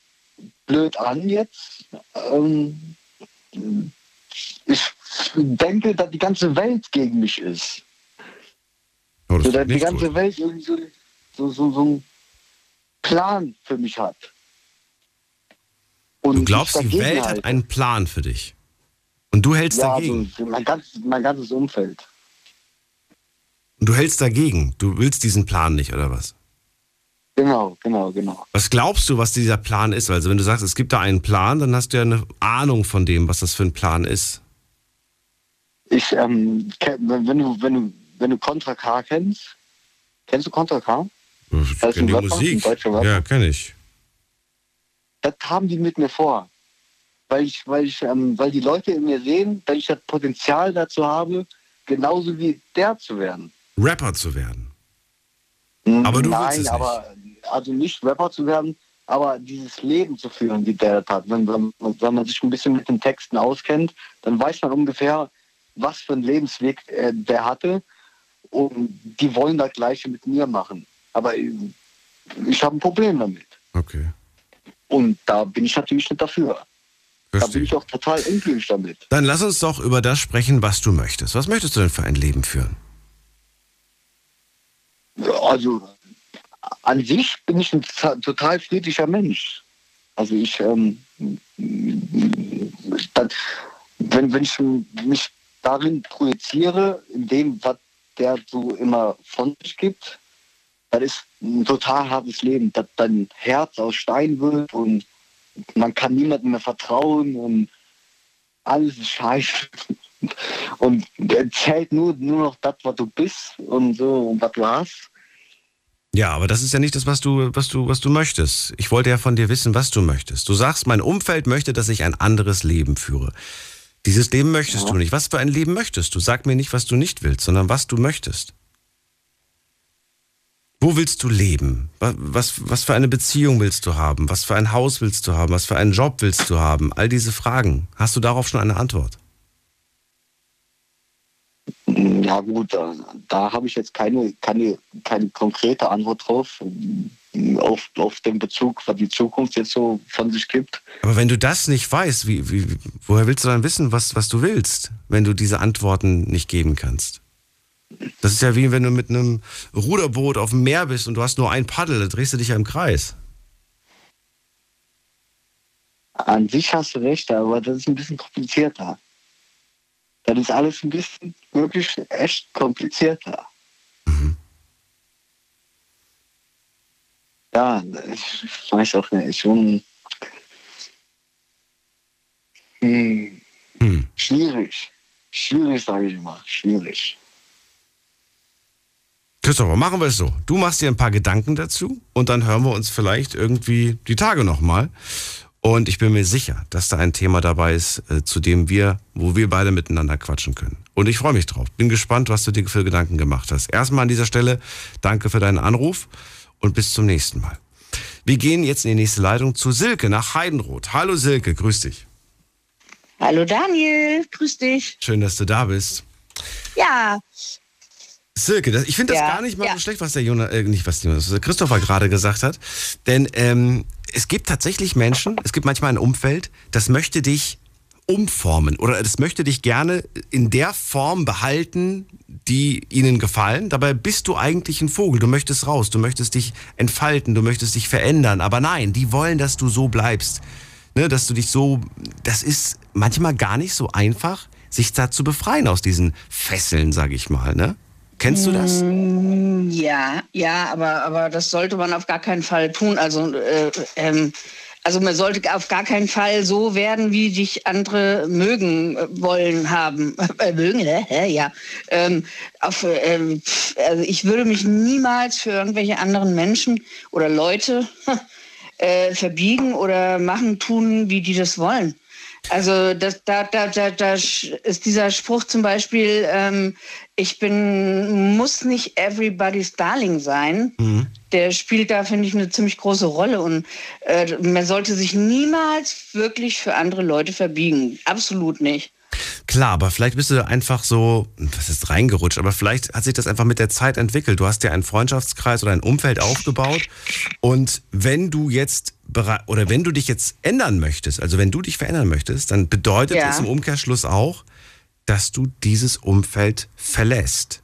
blöd an jetzt. Ähm, ich denke, dass die ganze Welt gegen mich ist. Oh, so, dass die ganze gut. Welt irgendwie so, so, so, so einen Plan für mich hat. Und du glaubst, die Welt halte. hat einen Plan für dich? Und du hältst ja, dagegen? Also mein, ganzes, mein ganzes Umfeld. Und du hältst dagegen? Du willst diesen Plan nicht, oder was? Genau, genau, genau. Was glaubst du, was dieser Plan ist? Also wenn du sagst, es gibt da einen Plan, dann hast du ja eine Ahnung von dem, was das für ein Plan ist. Ich, ähm, wenn du, wenn du, wenn du Contra K kennst, kennst du Contra K? Ich das kenn die Musik. Ja, kenne ich. Das haben die mit mir vor. Weil ich, weil ich, ähm, weil die Leute in mir sehen, dass ich das Potenzial dazu habe, genauso wie der zu werden. Rapper zu werden. Aber du Nein, willst es aber also nicht Rapper zu werden, aber dieses Leben zu führen, wie der das hat. Wenn, wenn, wenn, man sich ein bisschen mit den Texten auskennt, dann weiß man ungefähr, was für einen Lebensweg äh, der hatte. Und die wollen das Gleiche mit mir machen. Aber ich, ich habe ein Problem damit. Okay. Und da bin ich natürlich nicht dafür. Verstehe. Da bin ich auch total unglücklich damit. Dann lass uns doch über das sprechen, was du möchtest. Was möchtest du denn für ein Leben führen? Also an sich bin ich ein total friedlicher Mensch. Also ich, ähm, dann, wenn, wenn ich mich darin projiziere, in dem, was der so immer von sich gibt, das ist ein total hartes Leben, dass dein Herz aus Stein wird und man kann niemandem mehr vertrauen und alles ist scheiße. Und zählt nur, nur noch das, was du bist und so und was du hast. Ja, aber das ist ja nicht das, was du, was du, was du möchtest. Ich wollte ja von dir wissen, was du möchtest. Du sagst, mein Umfeld möchte, dass ich ein anderes Leben führe. Dieses Leben möchtest ja. du nicht. Was für ein Leben möchtest du? Sag mir nicht, was du nicht willst, sondern was du möchtest. Wo willst du leben? Was, was, was für eine Beziehung willst du haben? Was für ein Haus willst du haben? Was für einen Job willst du haben? All diese Fragen. Hast du darauf schon eine Antwort? Ja gut, da, da habe ich jetzt keine, keine, keine konkrete Antwort drauf, auf, auf den Bezug, was die Zukunft jetzt so von sich gibt. Aber wenn du das nicht weißt, wie, wie, woher willst du dann wissen, was, was du willst, wenn du diese Antworten nicht geben kannst? Das ist ja wie wenn du mit einem Ruderboot auf dem Meer bist und du hast nur ein Paddel, da drehst du dich ja im Kreis. An sich hast du recht, aber das ist ein bisschen komplizierter. Das ist alles ein bisschen wirklich echt komplizierter. Mhm. Ja, ich weiß auch nicht. Schon hm, hm. schwierig. Schwierig, sage ich immer. Schwierig. Christopher, machen wir es so. Du machst dir ein paar Gedanken dazu und dann hören wir uns vielleicht irgendwie die Tage nochmal. Und ich bin mir sicher, dass da ein Thema dabei ist, äh, zu dem wir, wo wir beide miteinander quatschen können. Und ich freue mich drauf. Bin gespannt, was du dir für Gedanken gemacht hast. Erstmal an dieser Stelle danke für deinen Anruf und bis zum nächsten Mal. Wir gehen jetzt in die nächste Leitung zu Silke nach Heidenroth. Hallo Silke, grüß dich. Hallo Daniel, grüß dich. Schön, dass du da bist. Ja. Silke, das, ich finde das Ja, gar nicht mal ja. so schlecht, was der Jonas, äh, nicht was, Jonas, was der Christopher gerade gesagt hat. Denn ähm, es gibt tatsächlich Menschen, es gibt manchmal ein Umfeld, das möchte dich umformen oder das möchte dich gerne in der Form behalten, die ihnen gefallen. Dabei bist du eigentlich ein Vogel. Du möchtest raus, du möchtest dich entfalten, du möchtest dich verändern. Aber nein, die wollen, dass du so bleibst. Ne, dass du dich so, das ist manchmal gar nicht so einfach, sich da zu befreien aus diesen Fesseln, sag ich mal. Ne? Kennst du das? Mm, Ja, ja, aber, aber das sollte man auf gar keinen Fall tun. Also, äh, ähm, also man sollte auf gar keinen Fall so werden, wie dich andere mögen äh, wollen haben. Äh, mögen? Hä? Ja. Ähm, auf, ähm, also ich würde mich niemals für irgendwelche anderen Menschen oder Leute äh, verbiegen oder machen, tun, wie die das wollen. Also das, da, da, da, da ist dieser Spruch zum Beispiel, ähm, ich bin, muss nicht everybody's darling sein. Mhm. Der spielt da, finde ich, eine ziemlich große Rolle. Und äh, man sollte sich niemals wirklich für andere Leute verbiegen. Absolut nicht. Klar, aber vielleicht bist du einfach so, was ist reingerutscht, aber vielleicht hat sich das einfach mit der Zeit entwickelt. Du hast dir einen Freundschaftskreis oder ein Umfeld aufgebaut und wenn du jetzt oder wenn du dich jetzt ändern möchtest, also wenn du dich verändern möchtest, dann bedeutet ja. es im Umkehrschluss auch, dass du dieses Umfeld verlässt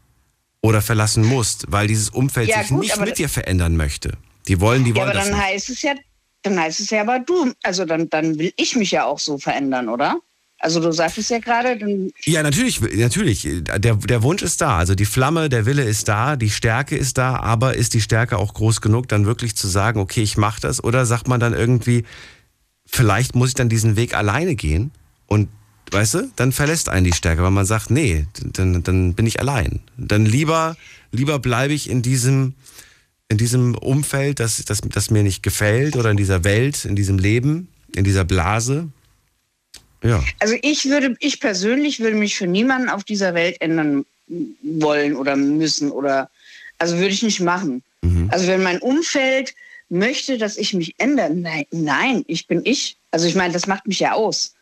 oder verlassen musst, weil dieses Umfeld ja, sich gut, nicht mit dir verändern möchte. Die wollen, die wollen ja, aber dann nicht. heißt es ja, dann heißt es ja aber du, also dann, dann will ich mich ja auch so verändern, oder? Also du sagtest ja gerade. Ja, natürlich, natürlich. Der, der Wunsch ist da. Also die Flamme, der Wille ist da, die Stärke ist da, aber ist die Stärke auch groß genug, dann wirklich zu sagen, okay, ich mache das? Oder sagt man dann irgendwie, vielleicht muss ich dann diesen Weg alleine gehen und weißt du, dann verlässt einen die Stärke, weil man sagt, nee, dann, dann bin ich allein. Dann lieber, lieber bleibe ich in diesem, in diesem Umfeld, das, das, das mir nicht gefällt oder in dieser Welt, in diesem Leben, in dieser Blase, ja. Also ich würde, ich persönlich würde mich für niemanden auf dieser Welt ändern wollen oder müssen oder also würde ich nicht machen. Mhm. Also wenn mein Umfeld möchte, dass ich mich ändere, nein, nein, ich bin ich. Also ich meine, das macht mich ja aus.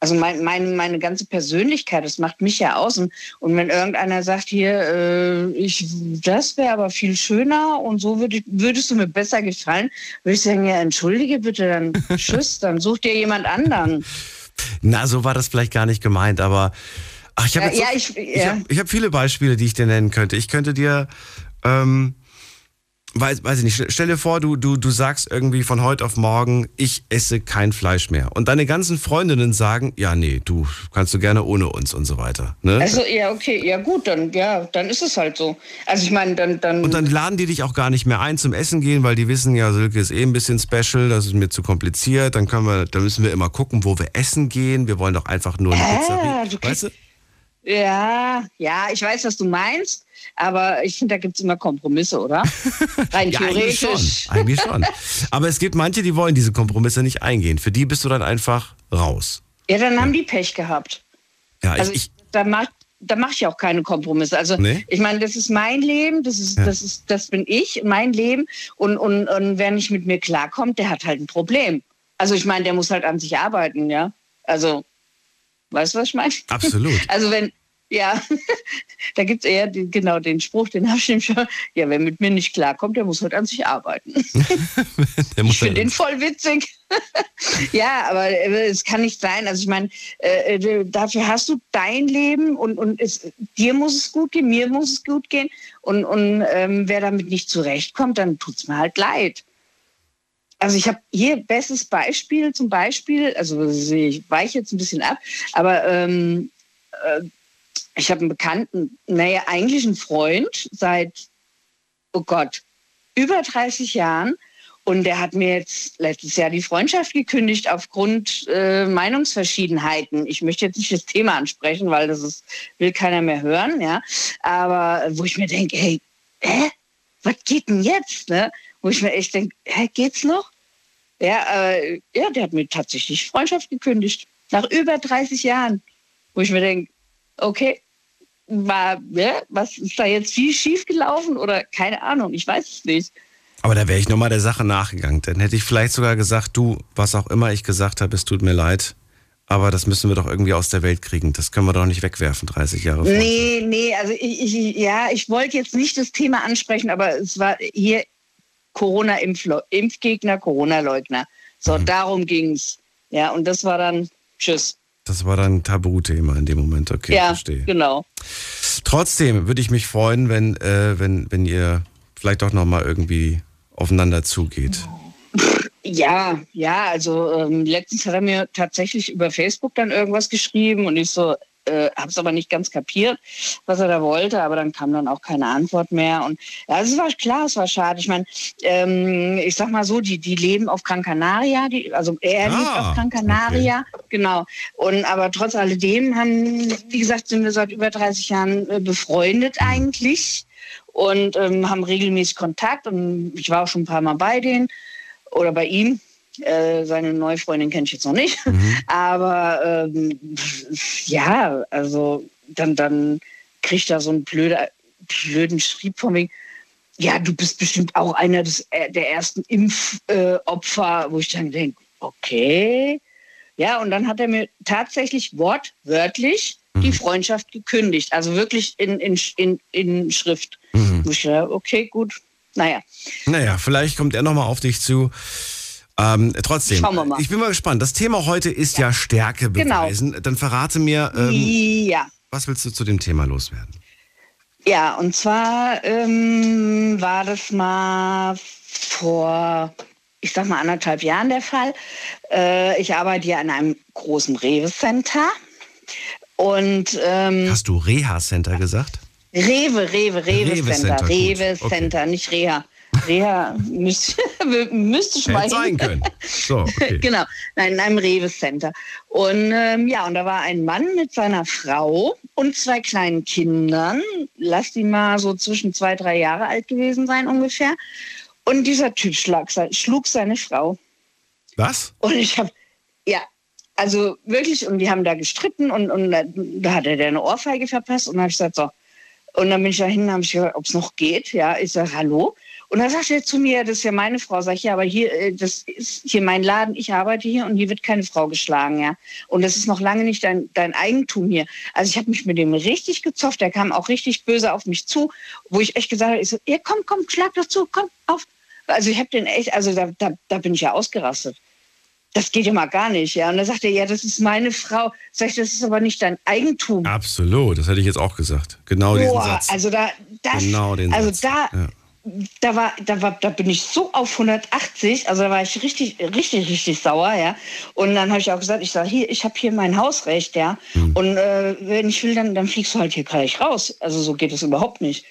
Also mein, mein, meine ganze Persönlichkeit, das macht mich ja aus. Und, und wenn irgendeiner sagt, hier, äh, ich, das wäre aber viel schöner und so würd, würdest du mir besser gefallen, würde ich sagen, ja, entschuldige bitte, dann tschüss, dann such dir jemand anderen. Na, so war das vielleicht gar nicht gemeint, aber ach, ich habe ja, ja, so, ich, ja. ich hab, hab viele Beispiele, die ich dir nennen könnte. Ich könnte dir ähm, weiß, weiß ich nicht, stell dir vor, du, du, du sagst irgendwie von heute auf morgen, ich esse kein Fleisch mehr. Und deine ganzen Freundinnen sagen, ja, nee, du kannst du gerne ohne uns und so weiter. Ne? Also, ja, okay, ja gut, dann, ja, dann ist es halt so. Also ich meine, dann, dann. Und dann laden die dich auch gar nicht mehr ein zum Essen gehen, weil die wissen, ja, Silke ist eh ein bisschen special, das ist mir zu kompliziert. Dann können wir, dann müssen wir immer gucken, wo wir essen gehen. Wir wollen doch einfach nur eine äh, Pizzeria. Weißt du? Ja, ja, ich weiß, was du meinst, aber ich finde, da gibt es immer Kompromisse, oder? Rein ja, theoretisch. Eigentlich schon, eigentlich schon. Aber es gibt manche, die wollen diese Kompromisse nicht eingehen. Für die bist du dann einfach raus. Ja, dann ja. haben die Pech gehabt. Ja, also ich, da mach, da mache ich auch keine Kompromisse. Also nee? ich meine, das ist mein Leben, das ist, ja. das ist, das bin ich, mein Leben. Und, und, und wer nicht mit mir klarkommt, der hat halt ein Problem. Also ich meine, der muss halt an sich arbeiten, ja. Also Weißt du, was ich meine? Absolut. Also wenn, ja, da gibt es eher den, genau den Spruch, den habe ich schon. Ja, wer mit mir nicht klarkommt, der muss halt an sich arbeiten. ich finde den voll witzig. ja, aber äh, es kann nicht sein. Also ich meine, äh, äh, dafür hast du dein Leben und, und es, dir muss es gut gehen, mir muss es gut gehen. Und, und ähm, wer damit nicht zurechtkommt, dann tut es mir halt leid. Also ich habe hier bestes Beispiel zum Beispiel, also ich weiche jetzt ein bisschen ab, aber ähm, äh, ich habe einen Bekannten, naja, eigentlich einen Freund seit, oh Gott, über 30 Jahren. Und der hat mir jetzt letztes Jahr die Freundschaft gekündigt aufgrund äh, Meinungsverschiedenheiten. Ich möchte jetzt nicht das Thema ansprechen, weil das ist, will keiner mehr hören, ja. Aber wo ich mir denke, hey, hä? Was geht denn jetzt? Ne? Wo ich mir echt denke, hä, geht's noch? Ja, äh, ja, der hat mir tatsächlich Freundschaft gekündigt. Nach über 30 Jahren. Wo ich mir denke, okay, war, ja, was ist da jetzt viel schief gelaufen oder keine Ahnung, ich weiß es nicht. Aber da wäre ich nochmal der Sache nachgegangen. Dann hätte ich vielleicht sogar gesagt, du, was auch immer ich gesagt habe, es tut mir leid. Aber das müssen wir doch irgendwie aus der Welt kriegen. Das können wir doch nicht wegwerfen, 30 Jahre vorher. Nee, nee, also ich, ich, ja, ich wollte jetzt nicht das Thema ansprechen, aber es war hier Corona-Impfgegner, Corona-Leugner. So, mhm. darum ging es. Ja, und das war dann Tschüss. Das war dann ein Tabuthema in dem Moment, okay, ja, verstehe. genau. Trotzdem würde ich mich freuen, wenn, äh, wenn, wenn ihr vielleicht doch nochmal irgendwie aufeinander zugeht. Ja, ja, also ähm, letztens hat er mir tatsächlich über Facebook dann irgendwas geschrieben und ich so, äh, habe es aber nicht ganz kapiert, was er da wollte, aber dann kam dann auch keine Antwort mehr. Und ja, es war klar, es war schade. Ich meine, ähm, ich sag mal so, die, die leben auf Gran Canaria, die, also er ah, lebt auf Gran Canaria, okay. genau. Und aber trotz alledem haben, wie gesagt, sind wir seit über 30 Jahren äh, befreundet eigentlich und ähm, haben regelmäßig Kontakt und ich war auch schon ein paar Mal bei denen oder bei ihm Äh, seine neue Freundin kenne ich jetzt noch nicht. Mhm. Aber ähm, ja, also dann, dann kriegt er so einen blöder, blöden Schrieb von wegen, ja, du bist bestimmt auch einer des, äh, der ersten Impfopfer, äh, wo ich dann denke, okay. Ja, und dann hat er mir tatsächlich wortwörtlich mhm. die Freundschaft gekündigt. Also wirklich in, in, in, in Schrift. Mhm. Wo ich dachte, okay, gut. Naja. Naja, vielleicht kommt er nochmal auf dich zu. Ähm, trotzdem, Schauen wir mal. ich bin mal gespannt. Das Thema heute ist ja, ja Stärke genau. beweisen. Genau. Dann verrate mir, ähm, ja. was willst du zu dem Thema loswerden? Ja, und zwar ähm, war das mal vor, ich sag mal, anderthalb Jahren der Fall. Äh, ich arbeite hier an einem großen Rewe-Center. Und, ähm, Hast du Reha-Center gesagt? Rewe, Rewe, Rewe-Center. Rewe-Center, okay. nicht Reha. Reha müsste, müsste schon Hätte sein können. So, okay. genau, nein, in einem Rewe-Center. Und ähm, ja, und da war ein Mann mit seiner Frau und zwei kleinen Kindern. Lass die mal so zwischen zwei, drei Jahre alt gewesen sein ungefähr. Und dieser Typ schlag, schlug seine Frau. Was? Und ich habe, ja, also wirklich, und die haben da gestritten und, und da hat er der eine Ohrfeige verpasst. Und dann habe ich gesagt, so. Und dann bin ich da hin, habe ich gesagt, ob es noch geht. Ja, ich sage, hallo. Und dann sagt er zu mir, das ist ja meine Frau. Sag ich, ja, aber hier, äh, das ist hier mein Laden, ich arbeite hier und hier wird keine Frau geschlagen, ja. Und das ist noch lange nicht dein, dein Eigentum hier. Also ich habe mich mit dem richtig gezofft. Der kam auch richtig böse auf mich zu, wo ich echt gesagt habe, ich so, ja, komm, komm, schlag doch zu, komm, auf. Also ich habe den echt, also da, da, da bin ich ja ausgerastet das geht ja mal gar nicht. Ja. Und dann sagt er, ja, das ist meine Frau. Sag ich, das ist aber nicht dein Eigentum. Absolut, das hätte ich jetzt auch gesagt. Genau Boah, diesen Satz. Also da, das, genau den also Satz. da, ja da war, da war, da bin ich so auf 180, also da war ich richtig, richtig, richtig sauer, ja. Und dann habe ich auch gesagt, ich sage, hier, ich habe hier mein Hausrecht, ja. Mhm. Und äh, wenn ich will, dann, dann fliegst du halt hier gleich raus. Also so geht es überhaupt nicht.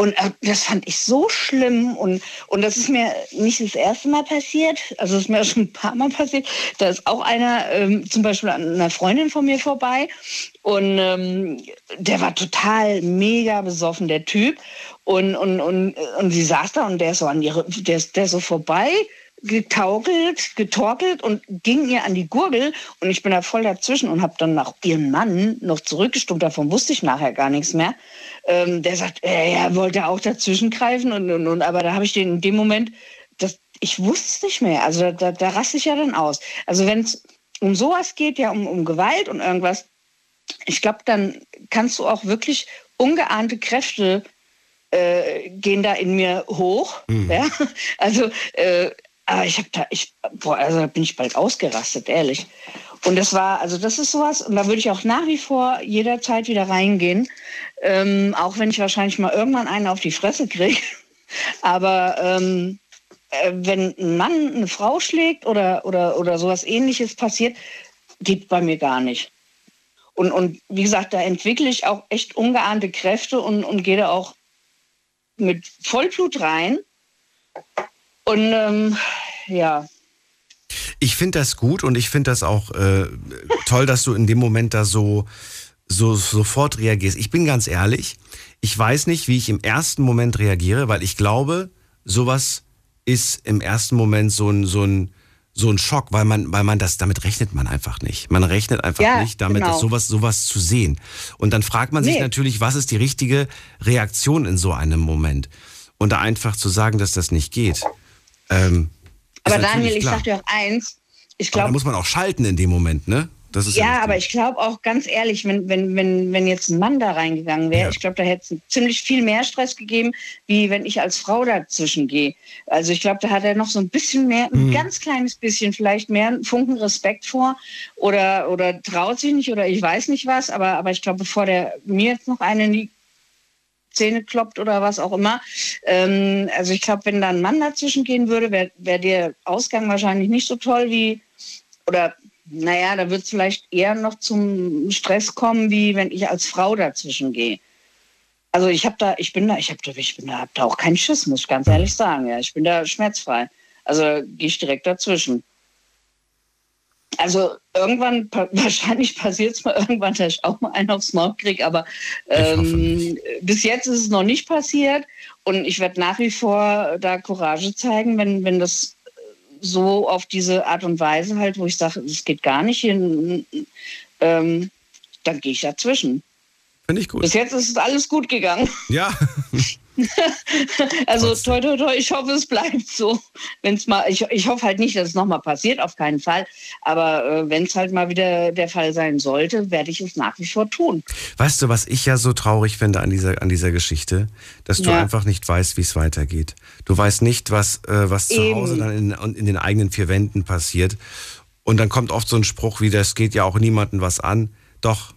Und äh, das fand ich so schlimm. Und, und das ist mir nicht das erste Mal passiert. Also es ist mir schon ein paar Mal passiert. Da ist auch einer ähm, zum Beispiel an einer Freundin von mir vorbei. Und ähm, der war total mega besoffen, der Typ. Und, und, und, und sie saß da und der ist so an ihre, der, der ist so vorbei getaukelt, getorkelt und ging ihr an die Gurgel und ich bin da voll dazwischen und habe dann nach ihrem Mann noch zurückgestummt, davon wusste ich nachher gar nichts mehr. Ähm, der sagt, äh, er wollte auch dazwischen greifen und, und, und aber da habe ich den in dem Moment, das, ich wusste es nicht mehr, also da, da, da raste ich ja dann aus. Also wenn es um sowas geht, ja um, um Gewalt und irgendwas, ich glaube, dann kannst du auch wirklich ungeahnte Kräfte äh, gehen da in mir hoch. Mhm. Ja? Also, äh, aber ich habe da, ich, boah, also da bin ich bald ausgerastet, ehrlich. Und das war, also das ist sowas, und da würde ich auch nach wie vor jederzeit wieder reingehen, ähm, auch wenn ich wahrscheinlich mal irgendwann einen auf die Fresse kriege. Aber ähm, äh, wenn ein Mann eine Frau schlägt oder, oder, oder sowas ähnliches passiert, geht bei mir gar nicht. Und, und wie gesagt, da entwickle ich auch echt ungeahnte Kräfte und, und gehe da auch mit Vollblut rein. Und ähm, ja. Ich finde das gut und ich finde das auch äh, toll, dass du in dem Moment da so, so sofort reagierst. Ich bin ganz ehrlich, ich weiß nicht, wie ich im ersten Moment reagiere, weil ich glaube, sowas ist im ersten Moment so ein, so ein, so ein Schock, weil man, weil man das, damit rechnet man einfach nicht. Man rechnet einfach ja, nicht damit, genau. sowas, sowas zu sehen. Und dann fragt man sich nee. natürlich, was ist die richtige Reaktion in so einem Moment? Und da einfach zu sagen, dass das nicht geht. Ähm, aber Daniel, ich sag dir auch eins, ich glaube. Da muss man auch schalten in dem Moment, ne? Ja, ja aber ich glaube auch ganz ehrlich, wenn, wenn, wenn, wenn jetzt ein Mann da reingegangen wäre, ja. ich glaube, da hätte es ziemlich viel mehr Stress gegeben, wie wenn ich als Frau dazwischen gehe. Also ich glaube, da hat er noch so ein bisschen mehr, ein mhm. ganz kleines bisschen, vielleicht mehr einen Funken Respekt vor oder, oder traut sich nicht oder ich weiß nicht was, aber, aber ich glaube, bevor der mir jetzt noch eine in die Zähne kloppt oder was auch immer. Ähm, also ich glaube, wenn da ein Mann dazwischen gehen würde, wäre wär der Ausgang wahrscheinlich nicht so toll wie, oder naja, da wird es vielleicht eher noch zum Stress kommen, wie wenn ich als Frau dazwischen gehe. Also ich habe da, ich bin da, ich habe da, ich bin da, hab da auch keinen Schiss, muss ich ganz ehrlich sagen. Ja, ich bin da schmerzfrei. Also gehe ich direkt dazwischen. Also irgendwann, wahrscheinlich passiert es mal irgendwann, dass ich auch mal einen aufs Maul kriege, aber ähm, bis jetzt ist es noch nicht passiert und ich werde nach wie vor da Courage zeigen, wenn, wenn das so auf diese Art und Weise halt, wo ich sage, es geht gar nicht hin, ähm, dann gehe ich dazwischen. Finde ich gut. Bis jetzt ist es alles gut gegangen. Ja. also toi, toi, toi, ich hoffe, es bleibt so. Wenn's mal, ich, ich hoffe halt nicht, dass es nochmal passiert, auf keinen Fall. Aber äh, wenn es halt mal wieder der Fall sein sollte, werde ich es nach wie vor tun. Weißt du, was ich ja so traurig finde an dieser, an dieser Geschichte? Dass du Ja. einfach nicht weißt, wie es weitergeht. Du weißt nicht, was, äh, was zu Eben. Hause dann in, in den eigenen vier Wänden passiert. Und dann kommt oft so ein Spruch wie, das geht ja auch niemandem was an. Doch,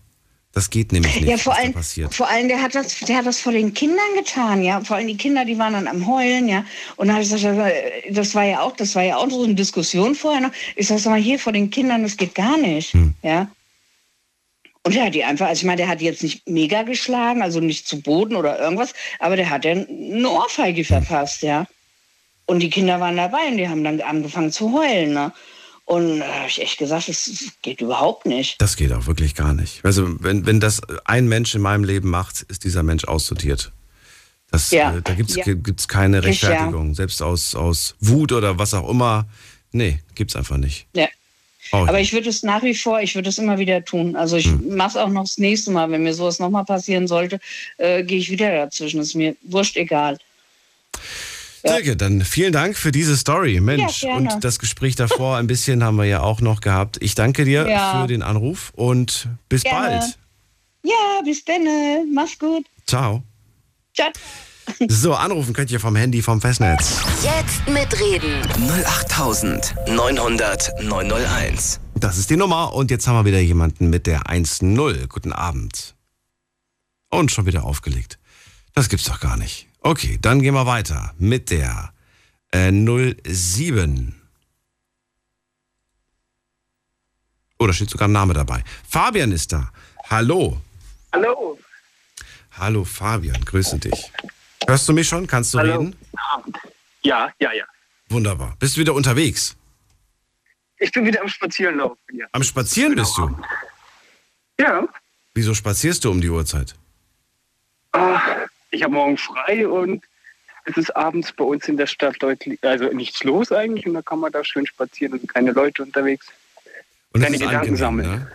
das geht nämlich nicht, Ja, vor allem, vor allem, der hat das, der hat das vor den Kindern getan, ja. Vor allem die Kinder, die waren dann am Heulen, ja. Und dann habe ich gesagt, das war ja auch, das war ja auch so eine Diskussion vorher noch. Ich sage, sag mal, hier vor den Kindern, das geht gar nicht, Hm. ja. Und der hat die einfach, also ich meine, der hat die jetzt nicht mega geschlagen, also nicht zu Boden oder irgendwas, aber der hat ja eine Ohrfeige verpasst, ja. Und die Kinder waren dabei und die haben dann angefangen zu heulen, ne. Und da habe ich echt gesagt, das geht überhaupt nicht. Das geht auch wirklich gar nicht. Also, wenn, wenn das ein Mensch in meinem Leben macht, ist dieser Mensch aussortiert. Das, Ja. äh, da gibt es Ja. gibt's keine Ich, ja. Rechtfertigung. Selbst aus, aus Wut oder was auch immer. Nee, gibt's einfach nicht. Ja. Brauch Aber nicht. ich würde es nach wie vor, ich würde es immer wieder tun. Also ich Hm. mache es auch noch das nächste Mal. Wenn mir sowas nochmal passieren sollte, äh, gehe ich wieder dazwischen. ist mir wurscht egal. Ja. Silke, dann vielen Dank für diese Story. Mensch, Ja, und das Gespräch davor ein bisschen haben wir ja auch noch gehabt. Ich danke dir Ja. für den Anruf und bis Gerne. bald. Ja, bis dann. Mach's gut. Ciao. Ciao. So, anrufen könnt ihr vom Handy vom Festnetz. Jetzt mitreden. 08900 901. Das ist die Nummer und jetzt haben wir wieder jemanden mit der 1-0. Guten Abend. Und schon wieder aufgelegt. Das gibt's doch gar nicht. Okay, dann gehen wir weiter mit der äh, 07. Oh, da steht sogar ein Name dabei. Fabian ist da. Hallo. Hallo. Hallo Fabian, grüße dich. Hörst du mich schon? Kannst du Hallo. reden? Ja, ja, ja. Wunderbar. Bist du wieder unterwegs? Ich bin wieder am Spazierenlaufen. Ja. Am Spazieren bist du? ja. Wieso spazierst du um die Uhrzeit? Ah, ich habe morgen frei und es ist abends bei uns in der Stadt deutlich, also nichts los eigentlich und da kann man da schön spazieren und keine Leute unterwegs. Und Keine ist Gedanken angenehm, sammeln. ne?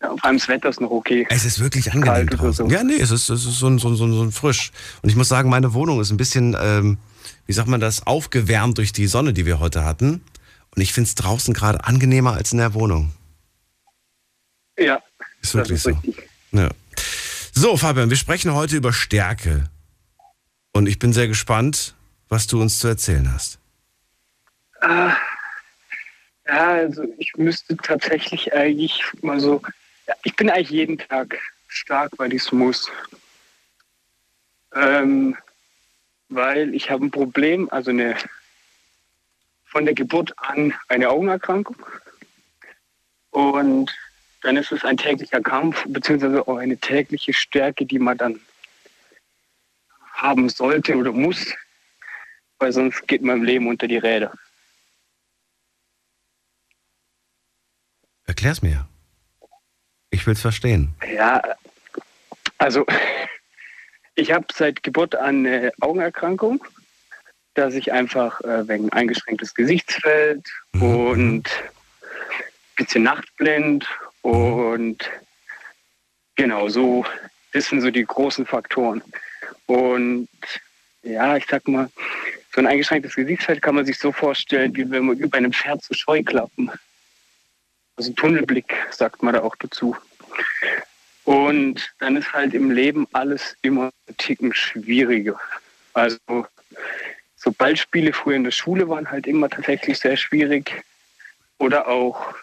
Ja, vor allem das Wetter ist noch okay. Es ist wirklich angenehm draußen. so. Ja, nee, es ist, es ist so, ein, so, ein, so, ein, frisch. Und ich muss sagen, meine Wohnung ist ein bisschen, ähm, wie sagt man das, aufgewärmt durch die Sonne, die wir heute hatten. Und ich finde es draußen gerade angenehmer als in der Wohnung. Ja, Ist wirklich so. Ja. So, Fabian, wir sprechen heute über Stärke. Und ich bin sehr gespannt, was du uns zu erzählen hast. Ah, ja, also ich müsste tatsächlich eigentlich mal so, ich bin eigentlich jeden Tag stark, weil ich es muss. Ähm, weil ich habe ein Problem, also eine von der Geburt an eine Augenerkrankung. Und dann ist es ein täglicher Kampf, beziehungsweise auch eine tägliche Stärke, die man dann haben sollte oder muss, weil sonst geht man im Leben unter die Räder. Erklär's mir. Ich will's verstehen. Ja, also ich habe seit Geburt an eine Augenerkrankung, dass ich einfach äh, wegen eingeschränktes Gesichtsfeld und ein bisschen nachtblind und genau so, sind so die großen Faktoren. Und ja, ich sag mal, so ein eingeschränktes Gesichtsfeld kann man sich so vorstellen, wie wenn man über einem Pferd zu Scheuklappen. Also Tunnelblick sagt man da auch dazu. Und dann ist halt im Leben alles immer ein Ticken schwieriger. Also so Ballspiele früher in der Schule waren halt immer tatsächlich sehr schwierig. Oder auch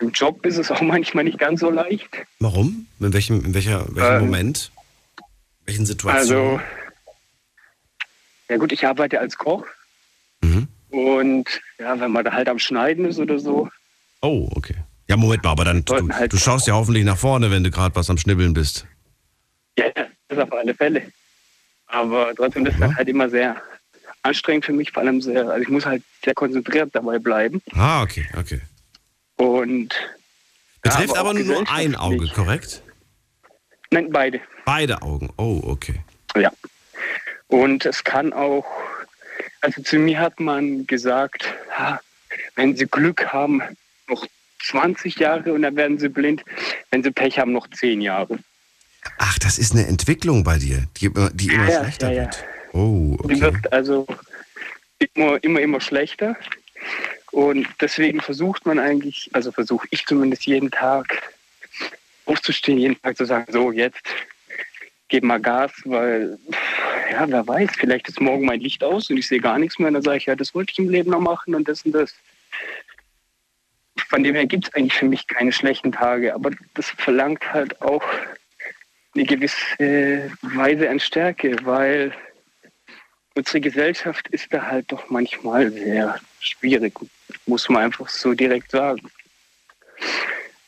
im Job ist es auch manchmal nicht ganz so leicht. Warum? In welchem, in welcher, welchem Ähm, Moment? Welchen Situationen? Also, ja gut, ich arbeite als Koch. Mhm. Und ja, wenn man da halt am Schneiden ist oder so, Oh, okay. Ja, Moment mal, aber dann, du, halt du schaust ja hoffentlich nach vorne, wenn du gerade was am Schnibbeln bist. Ja, das auf alle Fälle. Aber trotzdem ist das halt immer sehr anstrengend für mich, vor allem sehr, also ich muss halt sehr konzentriert dabei bleiben. Ah, okay, okay. Und Betrifft Ja, aber aber, nur ein. Auge, korrekt? nein, beide. Beide Augen. Oh, okay. Ja. Und es kann auch, Also zu mir hat man gesagt, wenn sie Glück haben, noch 20 Jahre und dann werden sie blind. Wenn sie Pech haben, noch 10 Jahre. Ach, das ist eine Entwicklung bei dir, die, die immer ja, schlechter ja, ja. wird. Oh, okay. Die wird also immer, immer, immer schlechter. Und deswegen versucht man eigentlich, also versuche ich zumindest jeden Tag aufzustehen, jeden Tag zu sagen, so jetzt gib mal Gas, weil, ja, wer weiß, vielleicht ist morgen mein Licht aus und ich sehe gar nichts mehr. Und dann sage ich, ja, das wollte ich im Leben noch machen und das und das. Von dem her gibt es eigentlich für mich keine schlechten Tage, aber das verlangt halt auch eine gewisse Weise an Stärke, weil unsere Gesellschaft ist da halt doch manchmal sehr schwierig, muss man einfach so direkt sagen.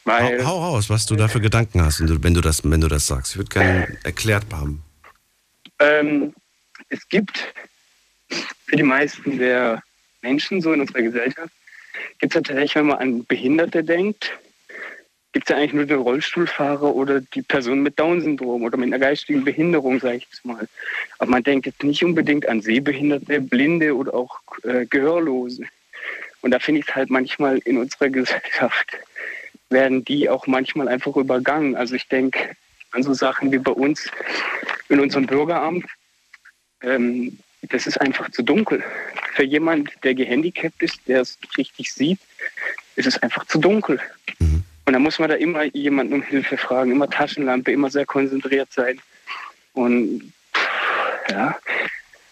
Weil, hau, hau raus, was du da für Gedanken hast, wenn du das, wenn du das sagst. Ich würde gerne erklärt haben. Ähm, es gibt für die meisten der Menschen so in unserer Gesellschaft, gibt es tatsächlich, wenn man an Behinderte denkt, gibt es ja eigentlich nur den Rollstuhlfahrer oder die Person mit Down-Syndrom oder mit einer geistigen Behinderung, sage ich jetzt mal. Aber man denkt jetzt nicht unbedingt an Sehbehinderte, Blinde oder auch äh, Gehörlose. Und da finde ich es halt manchmal in unserer Gesellschaft werden die auch manchmal einfach übergangen. Also ich denke an so Sachen wie bei uns in unserem Bürgeramt. Ähm, das ist einfach zu dunkel. Für jemand, der gehandicapt ist, der es richtig sieht, ist es einfach zu dunkel. Mhm. Und da muss man da immer jemanden um Hilfe fragen, immer Taschenlampe, immer sehr konzentriert sein. Und ja,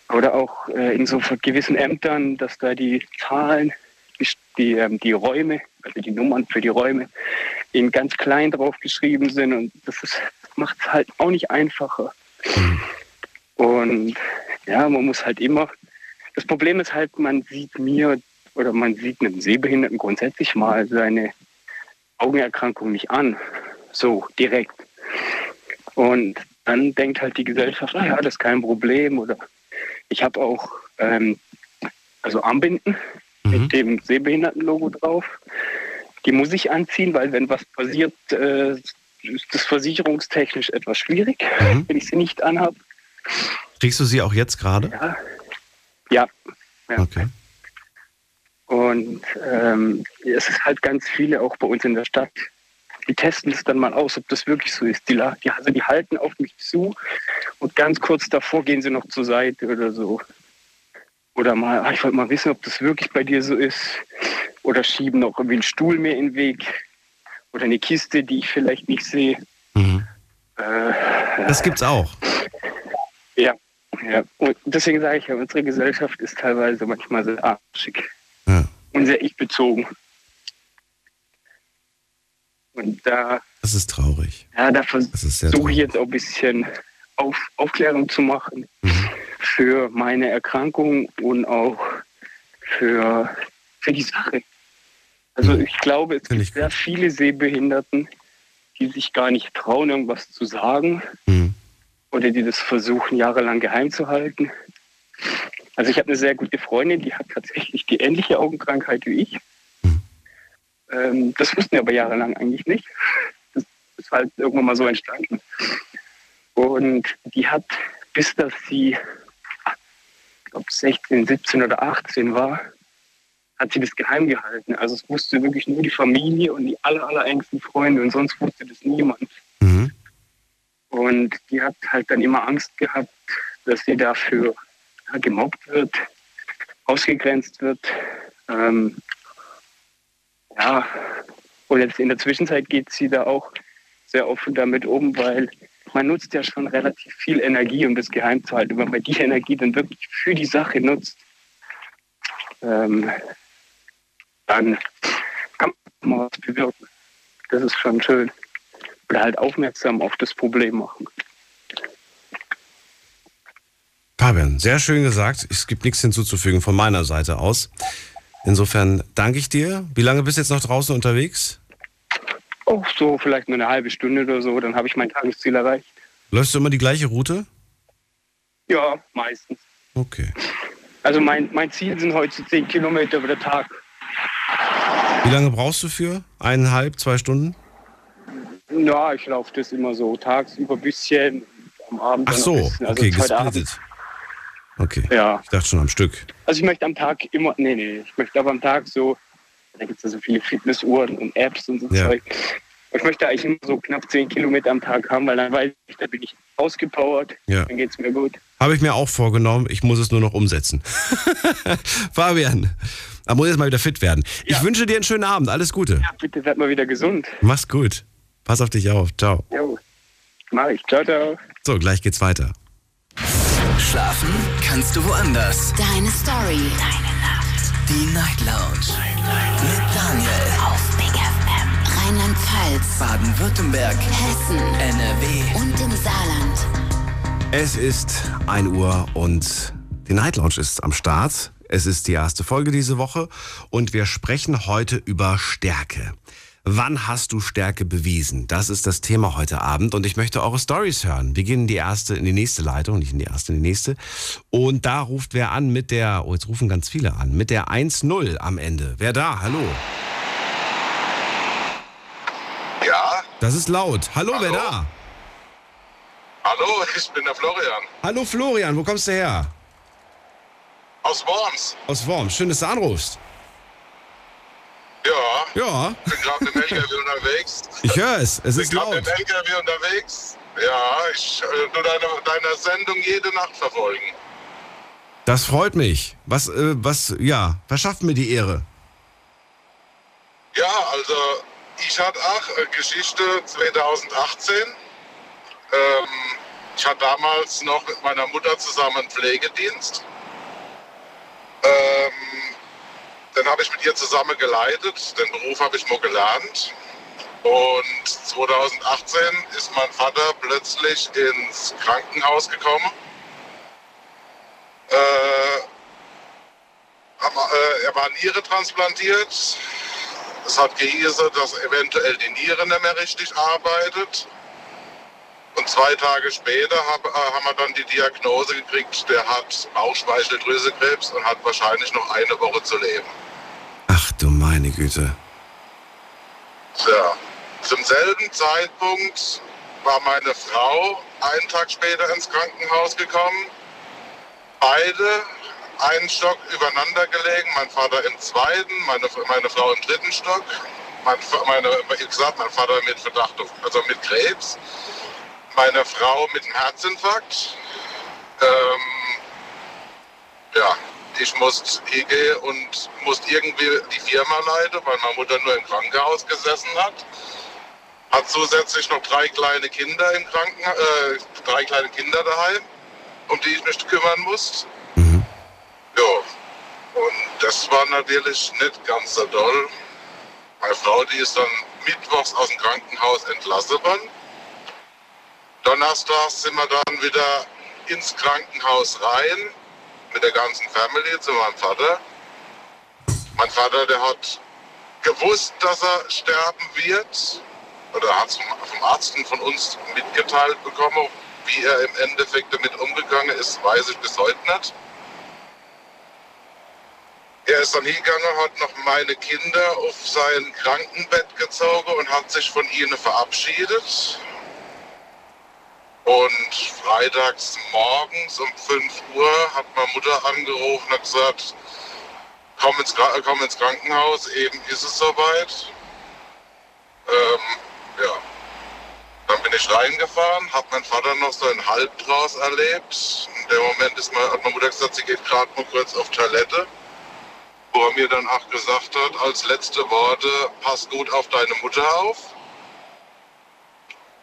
oder auch äh, in so gewissen Ämtern, dass da die Zahlen, die, die, ähm, die Räume also die Nummern für die Räume, in ganz klein drauf geschrieben sind. Und das, macht es halt auch nicht einfacher. Und ja, man muss halt immer. Das Problem ist halt, man sieht mir oder man sieht einem Sehbehinderten grundsätzlich mal seine Augenerkrankung nicht an. So direkt. Und dann denkt halt die Gesellschaft, ah ja, das ist kein Problem. Oder ich habe auch ähm, also Armbinden mhm. mit dem Sehbehindertenlogo drauf. Die muss ich anziehen, weil wenn was passiert, äh, ist das versicherungstechnisch etwas schwierig, mhm. wenn ich sie nicht anhabe. Kriegst du sie auch jetzt gerade? Ja. ja. ja. Okay. Und ähm, es ist halt ganz viele auch bei uns in der Stadt. Die testen es dann mal aus, ob das wirklich so ist. Die, die, also die halten auf mich zu und ganz kurz davor gehen sie noch zur Seite oder so. Oder mal, ah, ich wollte mal wissen, ob das wirklich bei dir so ist. Oder schieben noch irgendwie einen Stuhl mehr in den Weg. Oder eine Kiste, die ich vielleicht nicht sehe. Mhm. Äh, das gibt's auch. Ja, ja. Und deswegen sage ich ja, unsere Gesellschaft ist teilweise manchmal sehr arschig. Und sehr ich-bezogen. Und da. Das ist traurig. Ja, da versuche ich jetzt auch ein bisschen auf, Aufklärung zu machen. Mhm für meine Erkrankung und auch für, für die Sache. Also mhm. ich glaube, es gibt sehr viele Sehbehinderten, die sich gar nicht trauen, irgendwas zu sagen mhm. oder die das versuchen, jahrelang geheim zu halten. Also ich habe eine sehr gute Freundin, die hat tatsächlich die ähnliche Augenkrankheit wie ich. Ähm, das wussten wir aber jahrelang eigentlich nicht. Das ist halt irgendwann mal so entstanden. Und die hat, bis dass sie glaube 16, 17 oder 18 war, hat sie das geheim gehalten. Also es wusste wirklich nur die Familie und die aller, allerengsten Freunde und sonst wusste das niemand. Mhm. Und die hat halt dann immer Angst gehabt, dass sie dafür gemobbt wird, ausgegrenzt wird. Ähm, ja, und jetzt in der Zwischenzeit geht sie da auch sehr offen damit um, weil man nutzt ja schon relativ viel Energie, um das geheim zu halten. Wenn man die Energie dann wirklich für die Sache nutzt, ähm, dann kann man was bewirken. Das ist schon schön. Oder halt aufmerksam auf das Problem machen. Fabian, sehr schön gesagt. Es gibt nichts hinzuzufügen von meiner Seite aus. Insofern danke ich dir. Wie lange bist du jetzt noch draußen unterwegs? Oh, so vielleicht nur eine halbe Stunde oder so, dann habe ich mein Tagesziel erreicht. Läufst du immer die gleiche Route? Ja, meistens. Okay. Also mein, mein Ziel sind heute 10 Kilometer über den Tag. Wie lange brauchst du für? Eineinhalb, zwei Stunden? Ja, ich laufe das immer so tagsüber ein bisschen, am Abend Ach so, ein bisschen. Also okay, gesplittet. Okay. Ja. Ich dachte schon am Stück. Also ich möchte am Tag immer, nee, nee, ich möchte aber am Tag so, da gibt es ja so viele Fitnessuhren und Apps und so Ja. Zeug. Ich möchte eigentlich immer so knapp 10 Kilometer am Tag haben, weil dann weiß ich, da bin ich ausgepowert, Ja. dann geht's mir gut. Habe ich mir auch vorgenommen. Ich muss es nur noch umsetzen. Fabian, da muss jetzt mal wieder fit werden. Ich wünsche dir einen schönen Abend. Alles Gute. Ja, bitte werd mal wieder gesund. Mach's gut. Pass auf dich auf. Ciao. Jo, mach ich. Ciao, ciao. So, gleich geht's weiter. Schlafen kannst du woanders. Deine Story. Deine Nacht. Die Night Lounge. Mit Daniel. Auf Big FM. Rheinland-Pfalz. Baden-Württemberg. Hessen. NRW. Und im Saarland. Es ist 1 Uhr und die Night Lounge ist am Start. Es ist die erste Folge diese Woche und wir sprechen heute über Stärke. Wann hast du Stärke bewiesen? Das ist das Thema heute Abend und ich möchte eure Stories hören. Wir gehen in die erste, in die nächste Leitung, nicht in die erste, in die nächste. Und da ruft wer an mit der, oh, jetzt rufen ganz viele an, mit der 1-0 am Ende. Wer da? Hallo. Ja, Das ist laut. Hallo, wer Hallo? da? hallo, ich bin der Florian Hallo Florian, wo kommst du her? aus Worms. Aus Worms. Schön, dass du anrufst. Ja, Ja, bin gerade im LKW unterwegs. ich höre es. Es Bin ist gerade laut. im LKW unterwegs. Ja, ich äh, deine, deine Sendung jede Nacht verfolgen. Das freut mich. Was, äh, was, ja, verschafft mir die Ehre. Ja, also ich hatte auch äh, Geschichte 2018. Ähm, ich hatte damals noch mit meiner Mutter zusammen einen Pflegedienst. Ähm, den habe ich mit ihr zusammen geleitet. Den Beruf habe ich mal gelernt. Und 2018 ist mein Vater plötzlich ins Krankenhaus gekommen. Äh, äh, er war Niere transplantiert. Es hat gehießen, dass eventuell die Niere nicht mehr richtig arbeitet. Und zwei Tage später äh, haben wir dann die Diagnose gekriegt, der hat Bauchspeicheldrüsekrebs und hat wahrscheinlich noch eine Woche zu leben. Ach du meine Güte. Ja. Zum selben Zeitpunkt war meine Frau einen Tag später ins Krankenhaus gekommen. Beide einen Stock übereinander gelegen, mein Vater im zweiten, meine, meine Frau im dritten Stock. Mein, meine, wie gesagt, mein Vater mit Verdacht also mit Krebs. Meine Frau mit einem Herzinfarkt. Ähm, ja, ich musste hingehen und musste irgendwie die Firma leiten, weil meine Mutter nur im Krankenhaus gesessen hat. Hat zusätzlich noch drei kleine Kinder im Krankenhaus, äh, drei kleine Kinder daheim, um die ich mich kümmern musste. Ja, und das war natürlich nicht ganz so doll. Meine Frau, die ist dann mittwochs aus dem Krankenhaus entlassen worden. Donnerstags sind wir dann wieder ins Krankenhaus rein mit der ganzen Family zu meinem Vater. Mein Vater, der hat gewusst, dass er sterben wird. Oder hat es vom, Arzt und von uns mitgeteilt bekommen. Wie er im Endeffekt damit umgegangen ist, weiß ich bis heute nicht. Er ist dann hingegangen, hat noch meine Kinder auf sein Krankenbett gezogen und hat sich von ihnen verabschiedet. Und freitags morgens um 5 Uhr hat meine Mutter angerufen und hat gesagt, komm ins, komm ins Krankenhaus, eben ist es soweit. Ähm, ja. Dann bin ich reingefahren, habe meinen Vater noch so einen Halb draus erlebt. In dem Moment ist meine, hat meine Mutter gesagt, sie geht gerade mal kurz auf Toilette. Wo er mir dann auch gesagt hat, als letzte Worte, pass gut auf deine Mutter auf.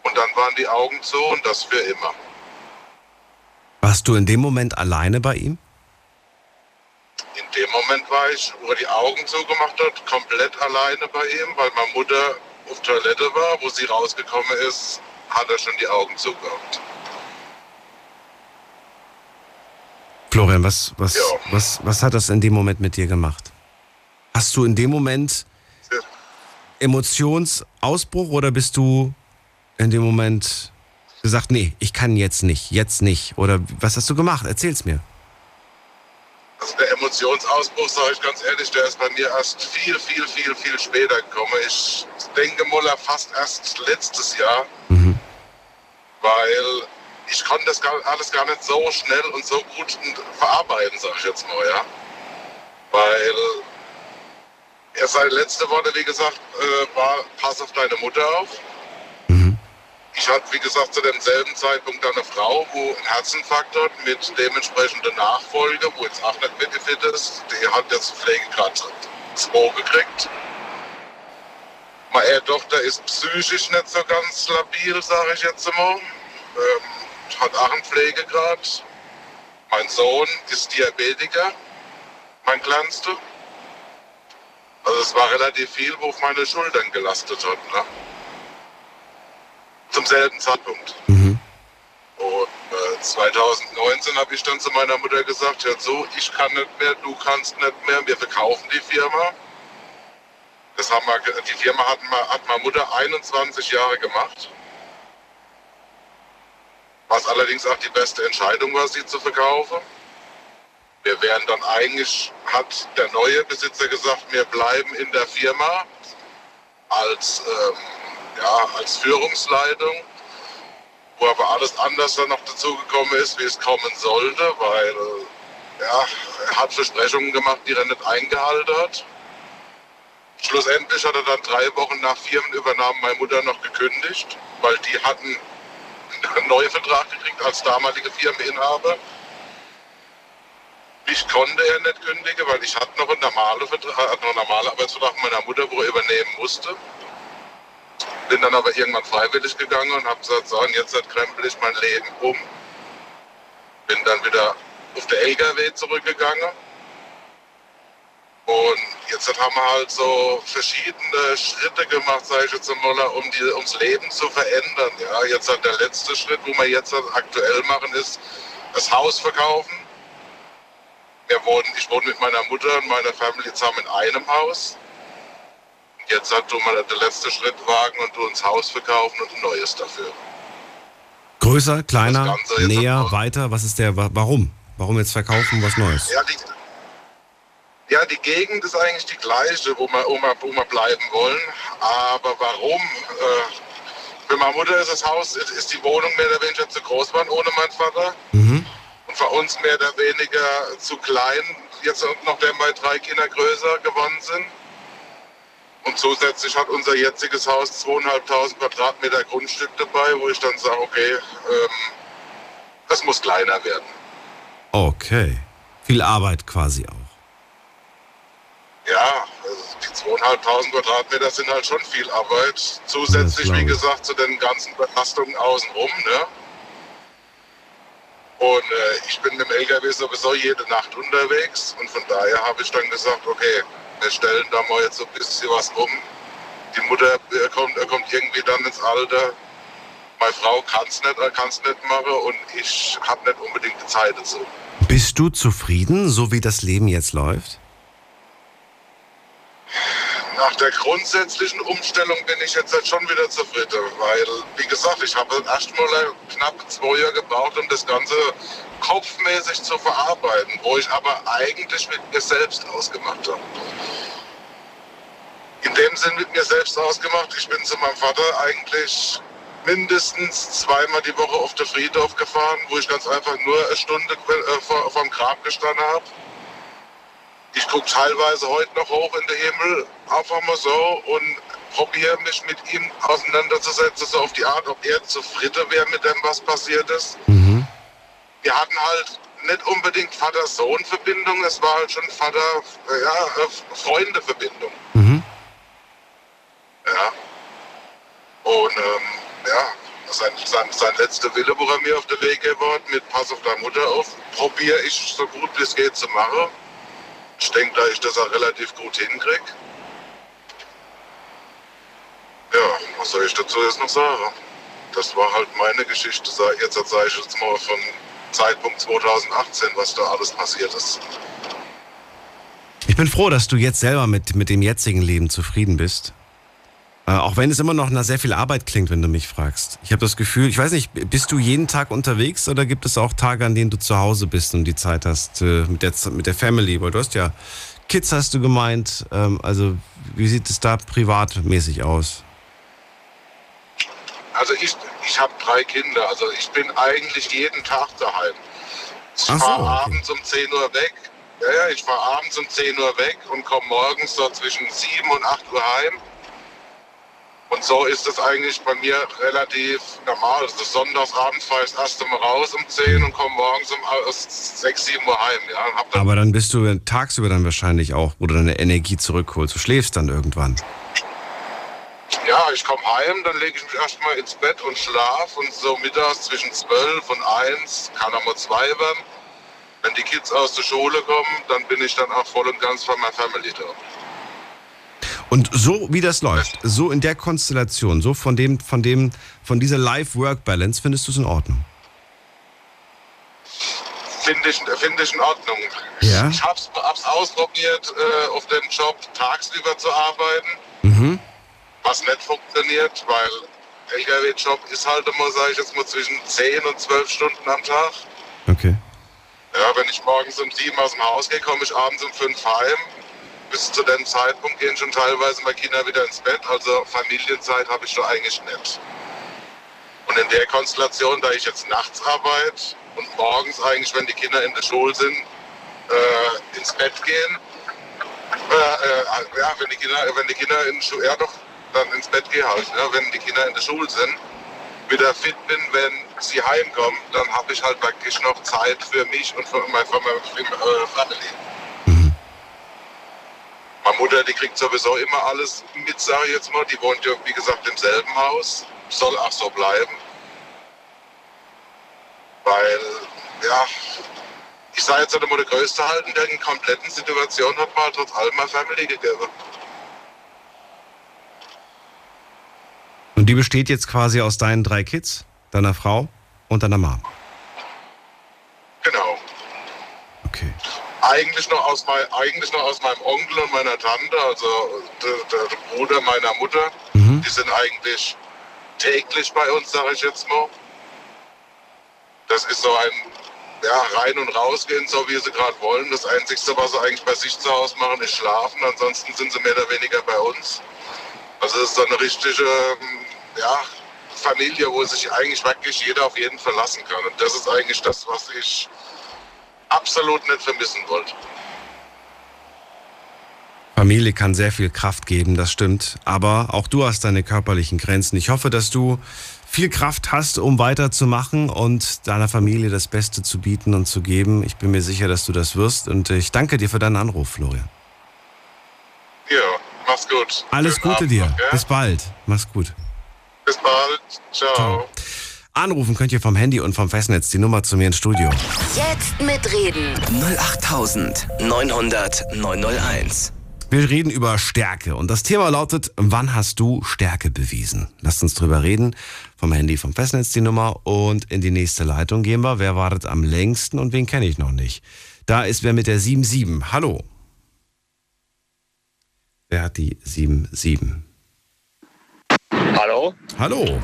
Und dann waren die Augen zu und das für immer. Warst du in dem Moment alleine bei ihm? In dem Moment war ich, wo er die Augen zugemacht hat, komplett alleine bei ihm, weil meine Mutter auf Toilette war. Wo sie rausgekommen ist, hat er schon die Augen zugemacht. Florian, was, was, Ja. was, was hat das in dem Moment mit dir gemacht? Hast du in dem Moment Ja. Emotionsausbruch oder bist du in dem Moment gesagt, nee, ich kann jetzt nicht, jetzt nicht? Oder was hast du gemacht? Erzähl's mir. Also der Emotionsausbruch, sage ich ganz ehrlich, der ist bei mir erst viel, viel, viel, viel später gekommen. Ich denke mal fast erst letztes Jahr, Mhm. weil ich konnte das alles gar nicht so schnell und so gut verarbeiten, sag ich jetzt mal, ja. Weil er seine letzte Worte, wie gesagt, äh, war, pass auf deine Mutter auf. Ich hatte, wie gesagt, zu demselben Zeitpunkt eine Frau, wo einen Herzinfarkt hat mit dementsprechender Nachfolge, wo jetzt auch nicht mehr fit ist. Die hat jetzt Pflegegrad 2 gekriegt. Meine Tochter ist psychisch nicht so ganz labil, sage ich jetzt mal. Ähm, hat auch einen Pflegegrad. Mein Sohn ist Diabetiker, mein Kleinster. Also es war relativ viel, wo auf meine Schultern gelastet hat. Ne? Zum selben Zeitpunkt. Mhm. Und äh, 2019 habe ich dann zu meiner Mutter gesagt, hör zu, ich kann nicht mehr, du kannst nicht mehr, wir verkaufen die Firma. Das haben wir, die Firma hat, hat meine Mutter 21 Jahre gemacht. Was allerdings auch die beste Entscheidung war, sie zu verkaufen. Wir wären dann eigentlich, hat der neue Besitzer gesagt, wir bleiben in der Firma als, ähm, ja, als Führungsleitung, wo aber alles anders dann noch dazugekommen ist, wie es kommen sollte, weil äh, ja, er hat Versprechungen gemacht, die er nicht eingehalten hat. Schlussendlich hat er dann drei Wochen nach Firmenübernahme meine Mutter noch gekündigt, weil die hatten einen neuen Vertrag gekriegt als damalige Firmeninhaber. Ich konnte er nicht kündigen, weil ich hatte noch einen normalen, Vertrag, noch einen normalen Arbeitsvertrag meiner Mutter, wo er übernehmen musste. Bin dann aber irgendwann freiwillig gegangen und habe gesagt, so, und jetzt krempel ich mein Leben um. Bin dann wieder auf der LKW zurückgegangen und jetzt haben wir halt so verschiedene Schritte gemacht, sage ich jetzt mal, um die, ums Leben zu verändern. Ja, jetzt hat der letzte Schritt, wo wir jetzt aktuell machen, ist das Haus verkaufen. Wir wohnen, ich wohne mit meiner Mutter und meiner Familie zusammen in einem Haus. Jetzt hat du mal den letzten Schritt wagen und du uns Haus verkaufen und ein neues dafür. Größer, kleiner, näher, weiter. Was ist der, warum? Warum jetzt verkaufen, was Neues? Ja, die, ja, die Gegend ist eigentlich die gleiche, wo wir, wo wir, wo wir bleiben wollen. Aber warum? Äh, für meine Mutter ist das Haus, ist, die Wohnung mehr oder weniger zu groß geworden ohne meinen Vater. Mhm. Und für uns mehr oder weniger zu klein. Jetzt noch der bei drei Kinder größer geworden sind. Und zusätzlich hat unser jetziges Haus zweieinhalbtausend Quadratmeter Grundstück dabei, wo ich dann sage, okay, ähm, das muss kleiner werden. Okay. Viel Arbeit quasi auch. Ja, also die zweieinhalbtausend Quadratmeter sind halt schon viel Arbeit. Zusätzlich, wie gesagt, zu den ganzen Belastungen außenrum. Ne? Und äh, ich bin mit dem LKW sowieso jede Nacht unterwegs. Und von daher habe ich dann gesagt, okay, wir stellen da mal jetzt so ein bisschen was um. Die Mutter äh, kommt, äh, kommt irgendwie dann ins Alter. Meine Frau kann es nicht, äh, nicht machen und ich habe nicht unbedingt die Zeit dazu. Bist du zufrieden, so wie das Leben jetzt läuft? Nach der grundsätzlichen Umstellung bin ich jetzt halt schon wieder zufrieden, weil, wie gesagt, ich habe erstmal knapp zwei Jahre gebraucht, um das Ganze kopfmäßig zu verarbeiten, wo ich aber eigentlich mit mir selbst ausgemacht habe. In dem Sinn mit mir selbst ausgemacht, ich bin zu meinem Vater eigentlich mindestens zweimal die Woche auf den Friedhof gefahren, wo ich ganz einfach nur eine Stunde äh, vor, vom Grab gestanden habe ich gucke teilweise heute noch hoch in den Himmel, einfach mal so und probiere mich mit ihm auseinanderzusetzen, so auf die Art, ob er zufrieden wäre mit dem, was passiert ist. Mhm. Wir hatten halt nicht unbedingt Vater-Sohn-Verbindung, es war halt schon Vater-Freunde-Verbindung. Ja, mhm. ja. Und ähm, ja, sein, sein, sein letzter Wille, wo er mir auf den Weg gebracht mit Pass auf deine Mutter auf, probiere ich so gut wie es geht zu machen. Ich denke, da ich das auch relativ gut hinkriege. Ja, was soll ich dazu jetzt noch sagen? Das war halt meine Geschichte, jetzt sage ich jetzt mal von Zeitpunkt 2018, was da alles passiert ist. Ich bin froh, dass du jetzt selber mit, mit dem jetzigen Leben zufrieden bist. Äh, auch wenn es immer noch nach sehr viel Arbeit klingt, wenn du mich fragst. Ich habe das Gefühl, ich weiß nicht, bist du jeden Tag unterwegs oder gibt es auch Tage, an denen du zu Hause bist und die Zeit hast äh, mit, der, mit der Family? Weil du hast ja Kids, hast du gemeint. Ähm, also wie sieht es da privatmäßig aus? Also ich, ich habe drei Kinder, also ich bin eigentlich jeden Tag daheim. Ich so, fahre okay. abends um 10 Uhr weg. Ja, ja, ich fahre abends um 10 Uhr weg und komme morgens so zwischen 7 und 8 Uhr heim. Und so ist es eigentlich bei mir relativ normal. Also sonntagsabends fahre ich das erste Mal raus um 10 und komme morgens um äh, 6, 7 Uhr heim. Ja, dann, Aber dann bist du tagsüber dann wahrscheinlich auch, wo du deine Energie zurückholst. Du schläfst dann irgendwann. ja ich komme heim, dann lege ich mich erstmal ins Bett und schlaf und so mittags zwischen 12 und 1, kann auch mal 2 werden. Wenn die Kids aus der Schule kommen, dann bin ich dann auch voll und ganz bei meiner Family da. Und so wie das läuft, so in der Konstellation, so von dem, von dem, von dieser Life-Work-Balance, findest du es in Ordnung? Finde ich, find ich in Ordnung. Ja. Ich hab's, hab's ausprobiert, äh, auf dem Job tagsüber zu arbeiten, Mhm. was nicht funktioniert, weil LKW-Job ist halt immer, sage ich jetzt mal, zwischen 10 und 12 Stunden am Tag. Okay. Ja, wenn ich morgens um 7 aus dem Haus gehe, komme ich abends um 5 heim. Bis zu dem Zeitpunkt gehen schon teilweise meine Kinder wieder ins Bett. Also Familienzeit habe ich da eigentlich nicht. Und in der Konstellation, da ich jetzt nachts arbeite und morgens eigentlich, wenn die Kinder in der Schule sind, äh, ins Bett gehen, äh, äh, ja, wenn die Kinder, wenn die Kinder in Schu ja doch, dann ins Bett gehe halt, ja, wenn die Kinder in der Schule sind, wieder fit bin, wenn sie heimkommen, dann habe ich halt praktisch noch Zeit für mich und für meine, äh, Family. Meine Mutter, die kriegt sowieso immer alles mit, sage ich jetzt mal. Die wohnt ja, wie gesagt, im selben Haus. Soll auch so bleiben. Weil, ja, ich sage jetzt nicht immer der Größte halt in der kompletten Situation hat halt trotz allem eine Family gegeben. Und die besteht jetzt quasi aus deinen drei Kids, deiner Frau und deiner Mom. Genau. Okay. Eigentlich noch, aus mein, eigentlich noch aus meinem Onkel und meiner Tante, also der, der Bruder meiner Mutter. Die sind eigentlich täglich bei uns, sage ich jetzt mal. Das ist so ein ja, rein und rausgehen, so wie sie gerade wollen. Das Einzige, was sie eigentlich bei sich zu Hause machen, ist schlafen. Ansonsten sind sie mehr oder weniger bei uns. Also es ist so eine richtige ähm, ja, Familie, wo sich eigentlich wirklich jeder auf jeden verlassen kann. Und das ist eigentlich das, was ich absolut nicht vermissen wollte. Familie kann sehr viel Kraft geben, das stimmt. Aber auch du hast deine körperlichen Grenzen. Ich hoffe, dass du viel Kraft hast, um weiterzumachen und deiner Familie das Beste zu bieten und zu geben. Ich bin mir sicher, dass du das wirst. Und ich danke dir für deinen Anruf, Florian. Ja, mach's gut. Alles Schönen Gute Abend dir. gell? Bis bald. Mach's gut. Bis bald. Ciao. Anrufen könnt ihr vom Handy und vom Festnetz die Nummer zu mir ins Studio. Jetzt mitreden. 08900 901. Wir reden über Stärke und das Thema lautet, wann hast du Stärke bewiesen? Lasst uns drüber reden. Vom Handy, vom Festnetz die Nummer und in die nächste Leitung gehen wir. Wer wartet am längsten und wen kenne ich noch nicht? Da ist wer mit der 77. Hallo. Wer hat die 77? Hallo? Hallo.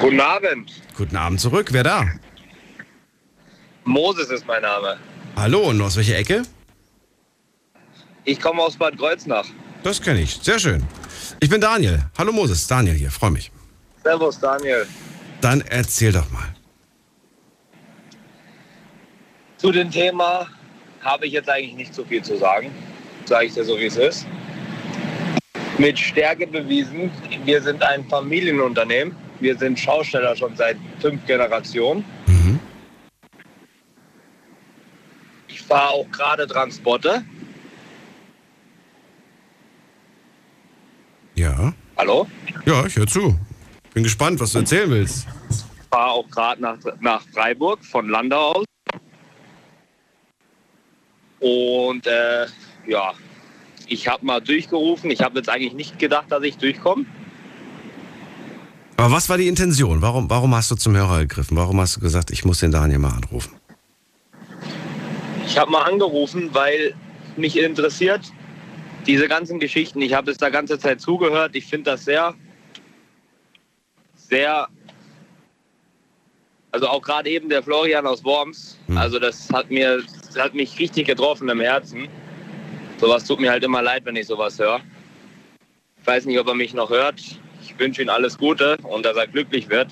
Guten Abend. Guten Abend zurück. Wer da? Moses ist mein Name. Hallo und aus welcher Ecke? Ich komme aus Bad Kreuznach. Das kenne ich. Sehr schön. Ich bin Daniel. Hallo Moses. Daniel hier. Freue mich. Servus, Daniel. Dann erzähl doch mal. Zu dem Thema habe ich jetzt eigentlich nicht so viel zu sagen. Sage ich dir so, wie es ist. Mit Stärke bewiesen. Wir sind ein Familienunternehmen. Wir sind Schausteller schon seit fünf Generationen. Ich fahre auch gerade Transporte. Ja. Hallo? Ja, ich höre zu. Bin gespannt, was du erzählen willst. Ich fahre auch gerade nach, nach Freiburg von Landau aus. Und äh, ja, ich habe mal durchgerufen. Ich habe jetzt eigentlich nicht gedacht, dass ich durchkomme. Aber was war die Intention? Warum, warum hast du zum Hörer gegriffen? Warum hast du gesagt, ich muss den Daniel mal anrufen? Ich habe mal angerufen, weil mich interessiert diese ganzen Geschichten. Ich habe es da ganze Zeit zugehört. Ich finde das sehr, sehr, also auch gerade eben der Florian aus Worms. Also das hat mir, das hat mich richtig getroffen im Herzen. Sowas tut mir halt immer leid, wenn ich sowas höre. Ich weiß nicht, ob er mich noch hört. Ich Ich wünsche ihm alles Gute und dass er glücklich wird.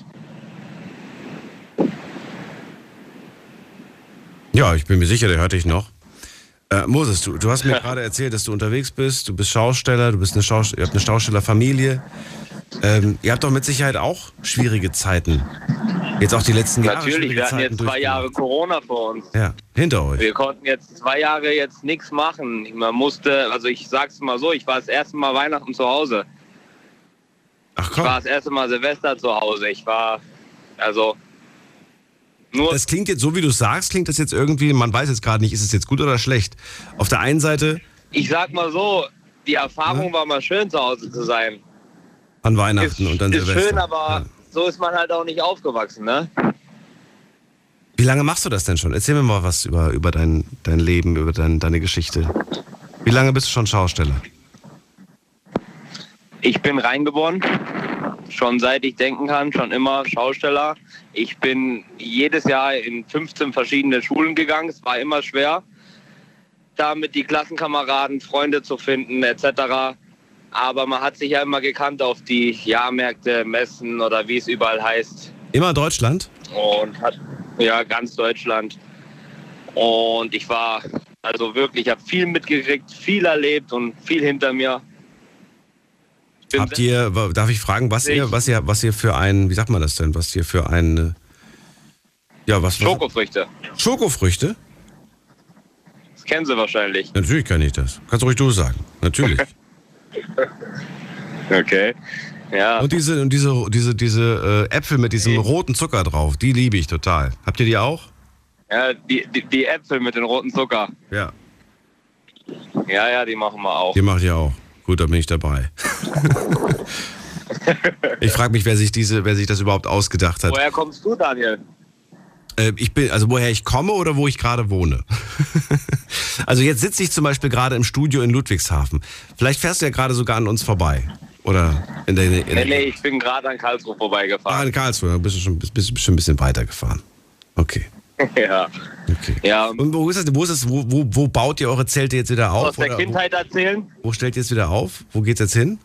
Ja, ich bin mir sicher, der hört dich noch. Äh, Moses, du, du hast mir gerade erzählt, dass du unterwegs bist, du bist Schausteller, du bist eine Schaus ihr habt eine Schaustellerfamilie. Ähm, ihr habt doch mit Sicherheit auch schwierige Zeiten. Jetzt auch die letzten Jahre. Natürlich, wir hatten Zeiten jetzt zwei Jahre Corona vor uns. Ja, hinter euch. Wir konnten jetzt zwei Jahre jetzt nichts machen. Man musste, also ich sag's mal so, ich war das erste Mal Weihnachten zu Hause. Ach komm. Ich war das erste Mal Silvester zu Hause. Ich war, also nur das klingt jetzt, so wie du sagst, klingt das jetzt irgendwie, man weiß jetzt gerade nicht, ist es jetzt gut oder schlecht. Auf der einen Seite. Ich sag mal so, die Erfahrung ja. war mal schön zu Hause zu sein. An Weihnachten ist, und dann ist Silvester. schön, aber ja. so ist man halt auch nicht aufgewachsen, ne? Wie lange machst du das denn schon? Erzähl mir mal was über, über dein, dein Leben, über dein, deine Geschichte. Wie lange bist du schon Schausteller? Ich bin reingeboren, schon seit ich denken kann, schon immer Schausteller. Ich bin jedes Jahr in 15 verschiedene Schulen gegangen. Es war immer schwer, damit die Klassenkameraden, Freunde zu finden etc. Aber man hat sich ja immer gekannt auf die Jahrmärkte, Messen oder wie es überall heißt. Immer Deutschland? Und hat, ja, ganz Deutschland. Und ich war also wirklich, ich habe viel mitgekriegt, viel erlebt und viel hinter mir. Habt ihr, darf ich fragen, was ihr, was ihr, was ihr für ein, wie sagt man das denn, was ihr für ein, ja, was? Schokofrüchte. Schokofrüchte? Das kennen Sie wahrscheinlich. Natürlich kann ich das. Kannst ruhig du sagen. Natürlich. Okay. Ja. Und diese, und diese, diese, diese äh, Äpfel mit diesem roten Zucker drauf, die liebe ich total. Habt ihr die auch? Ja, die, die, die Äpfel mit dem roten Zucker. Ja. Ja, ja, die machen wir auch. Die macht ihr auch. Gut, da bin ich dabei. ich frage mich, wer sich diese, wer sich das überhaupt ausgedacht hat. Woher kommst du, Daniel? Äh, ich bin, also woher ich komme oder wo ich gerade wohne. also jetzt sitze ich zum Beispiel gerade im Studio in Ludwigshafen. Vielleicht fährst du ja gerade sogar an uns vorbei. Oder in der. In nee, nee, ich bin gerade an Karlsruhe vorbeigefahren. Ah, in Karlsruhe, bist du schon, bist, bist schon ein bisschen weiter gefahren. Okay. ja. Okay. ja. Und wo ist das? Wo, ist das wo, wo, wo baut ihr eure Zelte jetzt wieder auf? Aus der Kindheit erzählen. Wo stellt ihr es wieder auf? Wo geht's jetzt hin?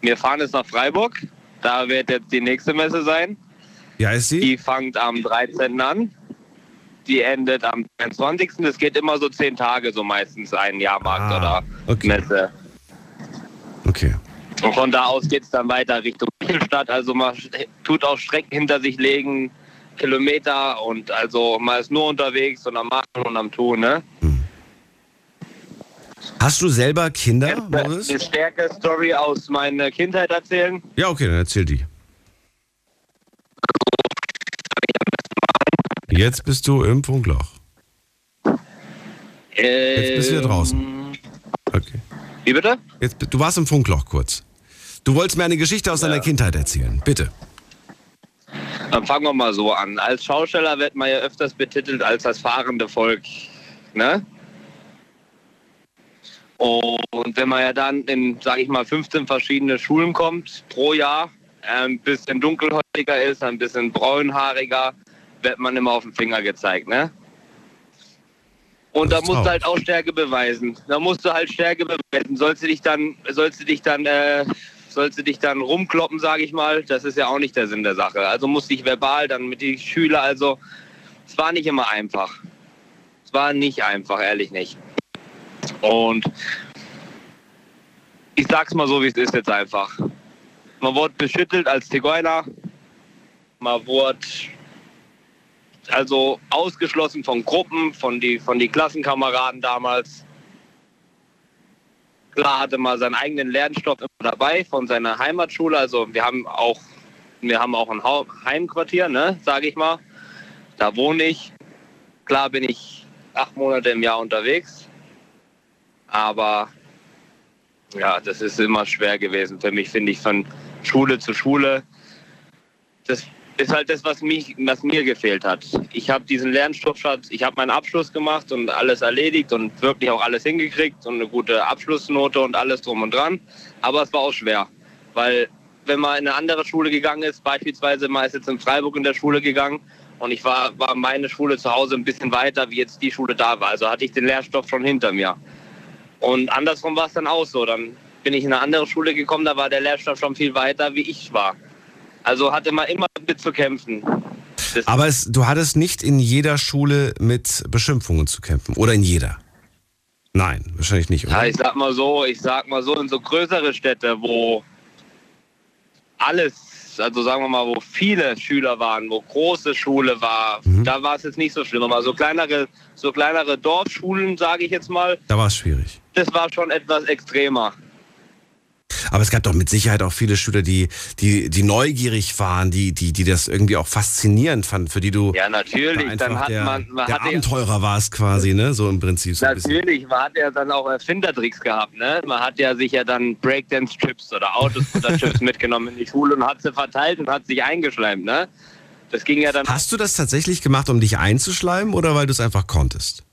Wir fahren jetzt nach Freiburg. Da wird jetzt die nächste Messe sein. Wie heißt sie? Die fängt am 13. an. Die endet am 22. Das geht immer so zehn Tage, so meistens ein Jahrmarkt ah, oder okay. Messe. Okay. Und von da aus geht es dann weiter Richtung Stadt. Also man tut auch Strecken hinter sich legen, Kilometer und also man ist nur unterwegs und am Machen und am Tun, ne? Hm. Hast du selber Kinder, Moses? Eine stärkere Story aus meiner Kindheit erzählen? Ja, okay, dann erzähl die. Jetzt bist du im Funkloch. Jetzt bist du wieder draußen. Ähm, okay. Wie bitte? Jetzt, du warst im Funkloch kurz. Du wolltest mir eine Geschichte aus ja. deiner Kindheit erzählen. Bitte. Dann fangen wir mal so an. Als Schausteller wird man ja öfters betitelt als das fahrende Volk. Ne? Und wenn man ja dann in, sage ich mal, 15 verschiedene Schulen kommt pro Jahr, ein bisschen dunkelhäutiger ist, ein bisschen braunhaariger, wird man immer auf den Finger gezeigt, ne? Und da musst du halt auch Stärke beweisen. Da musst du halt Stärke beweisen. Sollst du dich dann, sollst du dich dann, äh, sollst du dich dann rumkloppen, sage ich mal, das ist ja auch nicht der Sinn der Sache. Also musste ich verbal dann mit den Schülern, also es war nicht immer einfach. Es war nicht einfach, ehrlich nicht. Und ich sag's mal so, wie es ist jetzt einfach. Man wurde beschüttelt als Zigeuner. Man wurde also ausgeschlossen von Gruppen, von die, von die Klassenkameraden damals. Klar hatte man seinen eigenen Lernstoff immer dabei von seiner Heimatschule. Also wir haben auch, wir haben auch ein Heimquartier, ne, sage ich mal. Da wohne ich. Klar bin ich acht Monate im Jahr unterwegs. Aber ja, das ist immer schwer gewesen für mich, finde ich, von Schule zu Schule. Das ist halt das, was, mich, was mir gefehlt hat. Ich habe diesen Lernstoffschatz, ich habe meinen Abschluss gemacht und alles erledigt und wirklich auch alles hingekriegt und eine gute Abschlussnote und alles drum und dran. Aber es war auch schwer, weil wenn man in eine andere Schule gegangen ist, beispielsweise mal ist jetzt in Freiburg in der Schule gegangen und ich war, war meine Schule zu Hause ein bisschen weiter, wie jetzt die Schule da war. Also hatte ich den Lehrstoff schon hinter mir. Und andersrum war es dann auch so. Dann bin ich in eine andere Schule gekommen, da war der Lehrstoff schon viel weiter, wie ich war. Also hatte man immer mit zu kämpfen. Das Aber es, du hattest nicht in jeder Schule mit Beschimpfungen zu kämpfen. Oder in jeder? Nein, wahrscheinlich nicht. Oder? Ja, ich sag mal so, ich sag mal so, in so größere Städte, wo alles, also sagen wir mal, wo viele Schüler waren, wo große Schule war, mhm. da war es jetzt nicht so schlimm. Aber so kleinere, so kleinere Dorfschulen, sage ich jetzt mal. Da war es schwierig. Das war schon etwas extremer. Aber es gab doch mit Sicherheit auch viele Schüler, die, die, die neugierig waren, die, die, die das irgendwie auch faszinierend fanden, für die du. Ja, natürlich. Da dann hat der, man, man der Abenteurer ja, warst quasi, ne? So im Prinzip. So natürlich, man hat ja dann auch Erfindertricks gehabt, ne? Man hat ja sich ja dann Breakdance-Chips oder Autoscooter-Chips mitgenommen in die Schule und hat sie verteilt und hat sich eingeschleimt, ne? Das ging ja dann. Hast du das tatsächlich gemacht, um dich einzuschleimen oder weil du es einfach konntest?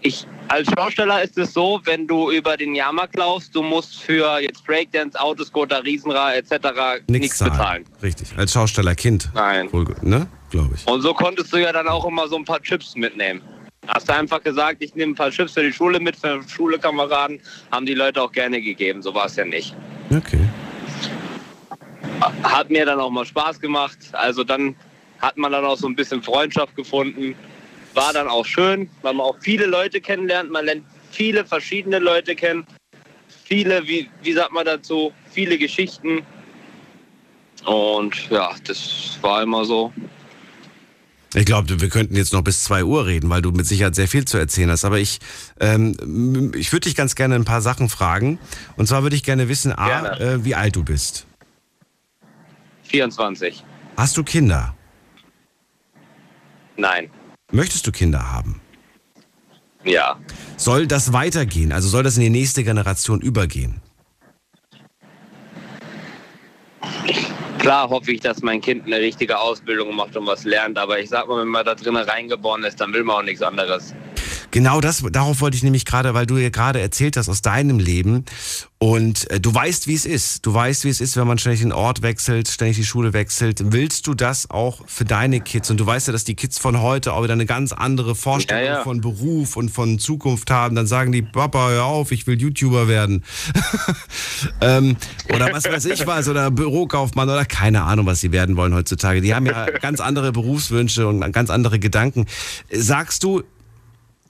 Ich, als Schausteller ist es so, wenn du über den Jahrmarkt laufst, du musst für jetzt Breakdance, Autoscooter, Riesenrad etc. nichts bezahlen. Richtig, als Schaustellerkind. Nein. Wohl, ne? Glaube ich. Und so konntest du ja dann auch immer so ein paar Chips mitnehmen. Hast du einfach gesagt, ich nehme ein paar Chips für die Schule mit, für Schulekameraden, haben die Leute auch gerne gegeben. So war es ja nicht. Okay. Hat mir dann auch mal Spaß gemacht. Also dann hat man dann auch so ein bisschen Freundschaft gefunden war dann auch schön, weil man auch viele Leute kennenlernt. Man lernt viele verschiedene Leute kennen. Viele, wie, wie sagt man dazu, viele Geschichten. Und ja, das war immer so. Ich glaube, wir könnten jetzt noch bis 2 Uhr reden, weil du mit Sicherheit sehr viel zu erzählen hast. Aber ich, ähm, ich würde dich ganz gerne ein paar Sachen fragen. Und zwar würde ich gerne wissen, A, äh, wie alt du bist. 24. Hast du Kinder? Nein. Möchtest du Kinder haben? Ja. Soll das weitergehen? Also soll das in die nächste Generation übergehen? Klar hoffe ich, dass mein Kind eine richtige Ausbildung macht und was lernt, aber ich sag mal, wenn man da drinnen reingeboren ist, dann will man auch nichts anderes. Genau das, darauf wollte ich nämlich gerade, weil du ja gerade erzählt hast aus deinem Leben und äh, du weißt, wie es ist. Du weißt, wie es ist, wenn man ständig den Ort wechselt, ständig die Schule wechselt. Willst du das auch für deine Kids? Und du weißt ja, dass die Kids von heute auch wieder eine ganz andere Vorstellung ja, ja. von Beruf und von Zukunft haben. Dann sagen die, Papa, hör auf, ich will YouTuber werden. ähm, oder was weiß ich was, oder Bürokaufmann oder keine Ahnung, was sie werden wollen heutzutage. Die haben ja ganz andere Berufswünsche und ganz andere Gedanken. Sagst du,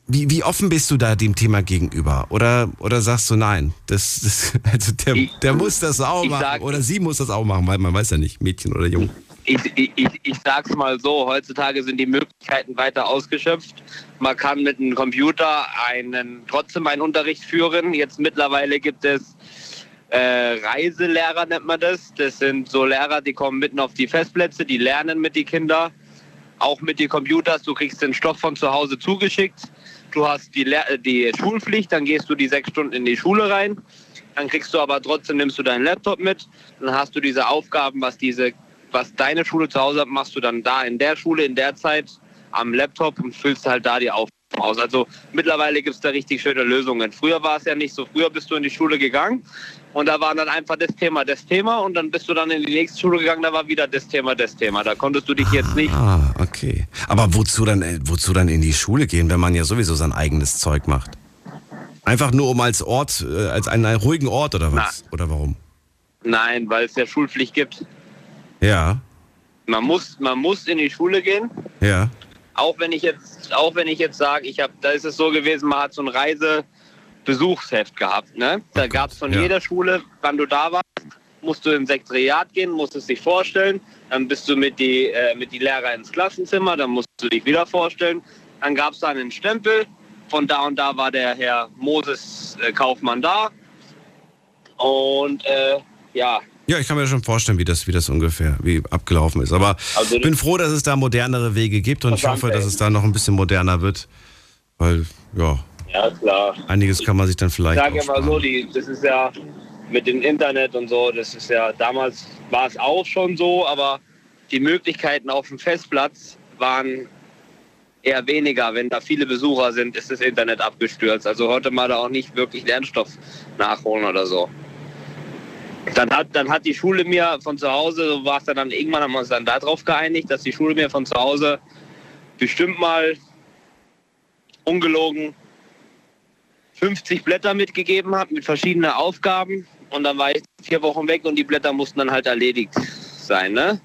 wie, wie offen bist du da dem Thema gegenüber? Oder, oder sagst du nein? Das, das, also der, ich, der muss das auch machen. Sag, oder sie muss das auch machen, weil man weiß ja nicht, Mädchen oder Jung. Ich, ich, ich, ich sag's mal so, heutzutage sind die Möglichkeiten weiter ausgeschöpft. Man kann mit einem Computer einen, trotzdem einen Unterricht führen. Jetzt mittlerweile gibt es äh, Reiselehrer, nennt man das. Das sind so Lehrer, die kommen mitten auf die Festplätze, die lernen mit den Kindern auch mit den Computers. Du kriegst den Stoff von zu Hause zugeschickt du hast die, Le die Schulpflicht, dann gehst du die sechs Stunden in die Schule rein, dann kriegst du aber trotzdem, nimmst du deinen Laptop mit, dann hast du diese Aufgaben, was diese, was deine Schule zu Hause hat, machst du dann da in der Schule, in der Zeit am Laptop und füllst halt da die Aufgaben aus. Also mittlerweile gibt es da richtig schöne Lösungen. Früher war es ja nicht so. Früher bist du in die Schule gegangen und da war dann einfach das Thema, das Thema und dann bist du dann in die nächste Schule gegangen, da war wieder das Thema, das Thema. Da konntest du dich jetzt nicht. Ah, okay. Aber wozu dann, äh, wozu dann in die Schule gehen, wenn man ja sowieso sein eigenes Zeug macht? Einfach nur um als Ort, äh, als einen, einen ruhigen Ort oder was? Na. Oder warum? Nein, weil es ja Schulpflicht gibt. Ja. Man muss, man muss in die Schule gehen. Ja. Auch wenn ich jetzt, auch wenn ich jetzt sage, ich habe, da ist es so gewesen, man hat so ein Reisebesuchsheft gehabt. Ne? Da gab es von ja. jeder Schule, wann du da warst, musst du im Sekretariat gehen, musst es dich vorstellen. Dann bist du mit die, äh, mit die Lehrer ins Klassenzimmer, dann musst du dich wieder vorstellen. Dann gab es da einen Stempel. Von da und da war der Herr Moses äh, Kaufmann da. Und äh, ja, ja, ich kann mir schon vorstellen, wie das, wie das ungefähr wie abgelaufen ist. Aber also ich bin froh, dass es da modernere Wege gibt und ich hoffe, dass es da noch ein bisschen moderner wird. Weil, ja. Ja, klar. Einiges kann man sich dann vielleicht. Ich sage immer so, die, das ist ja mit dem Internet und so, das ist ja, damals war es auch schon so, aber die Möglichkeiten auf dem Festplatz waren eher weniger. Wenn da viele Besucher sind, ist das Internet abgestürzt. Also heute mal da auch nicht wirklich Lernstoff nachholen oder so. Dann hat, dann hat die Schule mir von zu Hause, so war es dann, dann irgendwann haben wir uns dann darauf geeinigt, dass die Schule mir von zu Hause bestimmt mal ungelogen 50 Blätter mitgegeben habe mit verschiedenen Aufgaben. Und dann war ich vier Wochen weg und die Blätter mussten dann halt erledigt sein, ne?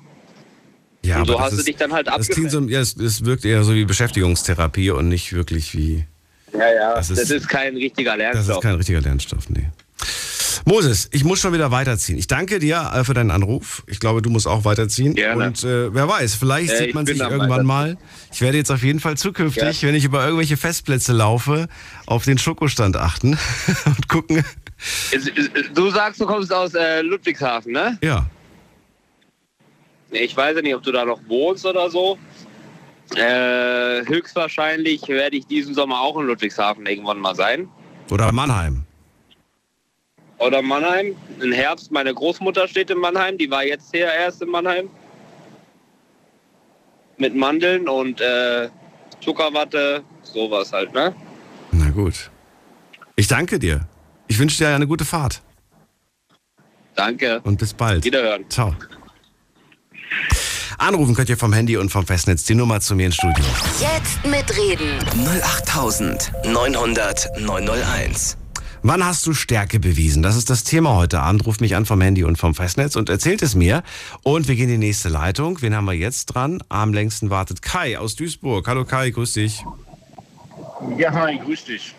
Ja, und so hast das du ist- dich dann halt Das abgemeldet. so, ja, es, es wirkt eher so wie Beschäftigungstherapie und nicht wirklich wie. Ja, ja, Das das ist- ist, kein richtiger Das Lernstoff. ist kein richtiger Lernstoff, nee. Moses, ich muss schon wieder weiterziehen. Ich danke dir äh, für deinen Anruf. Ich glaube, du musst auch weiterziehen. Gerne. Und äh, wer weiß, vielleicht Äh, sieht man sich irgendwann mal. Ich werde jetzt auf jeden Fall zukünftig, wenn ich über irgendwelche Festplätze laufe, auf den Schokostand achten und gucken. Du sagst, du kommst aus äh, Ludwigshafen, ne? Ja. Ich weiß ja nicht, ob du da noch wohnst oder so. Äh, höchstwahrscheinlich werde ich diesen Sommer auch in Ludwigshafen irgendwann mal sein. Oder Mannheim. Oder Mannheim. Im Herbst, meine Großmutter steht in Mannheim, die war jetzt hier erst in Mannheim. Mit Mandeln und äh, Zuckerwatte, sowas halt, ne? Na gut. Ich danke dir. Ich wünsche dir eine gute Fahrt Danke. und bis bald. Wiederhören. Ciao. Anrufen könnt ihr vom Handy und vom Festnetz die Nummer zu mir ins Studio. Jetzt mitreden. 08900 901. Wann hast du Stärke bewiesen? Das ist das Thema heute Abend. Ruf mich an vom Handy und vom Festnetz und erzählt es mir. Und wir gehen in die nächste Leitung. Wen haben wir jetzt dran? Am längsten wartet Kai aus Duisburg. Hallo Kai, grüß dich. Ja, hi, grüß dich.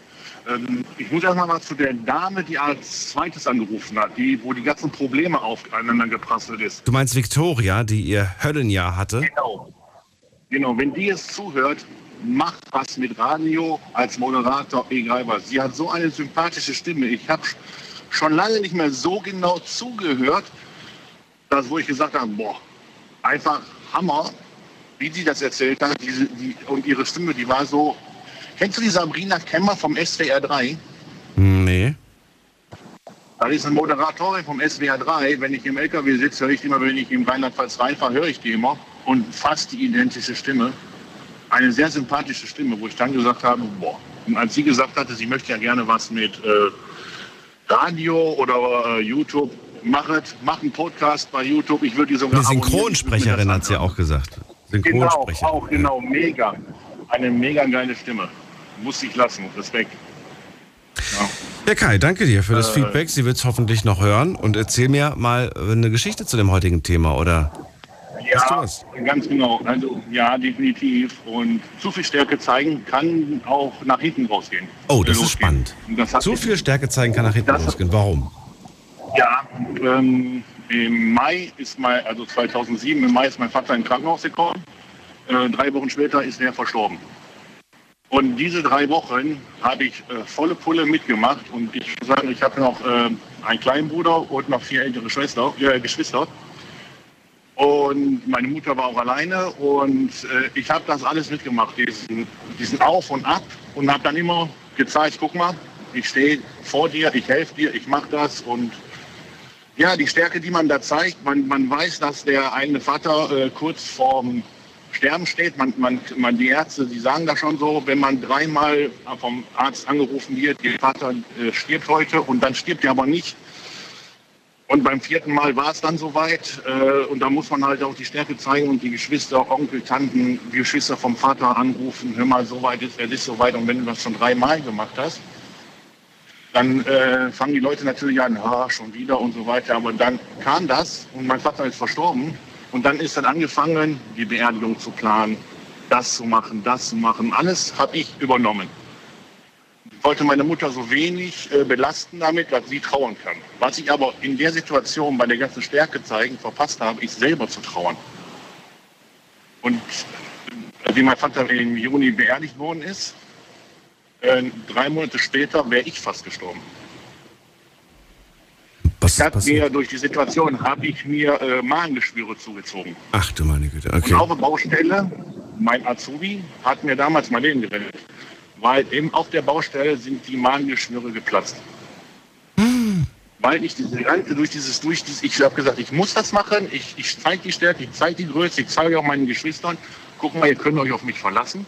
Ähm, ich muss erst mal zu der Dame, die als zweites angerufen hat, die, wo die ganzen Probleme aufeinander geprasselt ist. Du meinst Victoria, die ihr Höllenjahr hatte? Genau. Genau, wenn die es zuhört, macht was mit Radio als Moderator, egal was. Sie hat so eine sympathische Stimme. Ich habe schon lange nicht mehr so genau zugehört, dass, wo ich gesagt habe, boah, einfach Hammer, wie sie das erzählt hat. Diese, die, und ihre Stimme, die war so. Kennst du die Sabrina Kemmer vom SWR 3? Hm, Nee. Das ist eine Moderatorin vom SWR 3. Wenn ich im LKW sitze, höre ich die immer, wenn ich in Rheinland-Pfalz reinfahre, höre ich die immer. Und fast die identische Stimme. Eine sehr sympathische Stimme, wo ich dann gesagt habe, boah. Und als sie gesagt hatte, sie möchte ja gerne was mit äh, Radio oder äh, YouTube, machet, mach einen Podcast bei YouTube. Ich würde die sogar abonnieren. Synchronsprecherin hat sie auch gesagt. Genau, Synchronsprecherin. auch genau, mega. Eine mega geile Stimme. Muss ich lassen, Respekt. Ja, Kai, danke dir für das Äh, Feedback. Sie wird es hoffentlich noch hören. Und erzähl mir mal eine Geschichte zu dem heutigen Thema, oder? Ja, ganz genau. Also ja, definitiv. Und zu viel Stärke zeigen kann auch nach hinten rausgehen. Oh, das ist Losgehen. spannend. Und Das Zu viel Stärke zeigen kann nach hinten losgehen. Warum? Ja, ähm, im Mai ist mein, also 2007, im Mai ist mein Vater im Krankenhaus gekommen. Äh, drei Wochen später ist er verstorben. Und diese drei Wochen habe ich äh, volle Pulle mitgemacht. Und ich muss sagen, ich habe noch äh, einen kleinen Bruder und noch vier ältere Schwester, äh, Geschwister. Und meine Mutter war auch alleine und äh, ich habe das alles mitgemacht, diesen, diesen Auf und Ab und habe dann immer gezeigt, guck mal, ich stehe vor dir, ich helfe dir, ich mache das und ja, die Stärke, die man da zeigt, man, man weiß, dass der eine Vater äh, kurz vorm Sterben steht. Man, man, man, die Ärzte, die sagen da schon so, wenn man dreimal vom Arzt angerufen wird, ihr Vater äh, stirbt heute und dann stirbt er aber nicht. Und beim vierten Mal war es dann soweit. Äh, und da muss man halt auch die Stärke zeigen und die Geschwister, Onkel, Tanten, Geschwister vom Vater anrufen. Hör mal, so weit ist, es ist so weit. Und wenn du das schon dreimal gemacht hast, dann äh, fangen die Leute natürlich an, ah, schon wieder und so weiter. Aber dann kam das und mein Vater ist verstorben. Und dann ist dann angefangen, die Beerdigung zu planen, das zu machen, das zu machen. Alles habe ich übernommen. Ich wollte meine Mutter so wenig äh, belasten damit, dass sie trauern kann. Was ich aber in der Situation bei der ganzen Stärke zeigen verpasst habe, ist selber zu trauern. Und äh, wie mein Vater im Juni beerdigt worden ist, äh, drei Monate später wäre ich fast gestorben. Was ich hab mir durch die Situation habe ich mir äh, Magengeschwüre zugezogen. Ach du meine Güte, Und okay. auf der Baustelle, mein Azubi hat mir damals mein Leben gerettet. Weil eben auf der Baustelle sind die Magengeschwüre geplatzt. Weil ich diese ganze, durch dieses, durch dieses, ich habe gesagt, ich muss das machen, ich, ich zeige die Stärke, ich zeige die Größe, ich zeige auch meinen Geschwistern, guck mal, ihr könnt euch auf mich verlassen.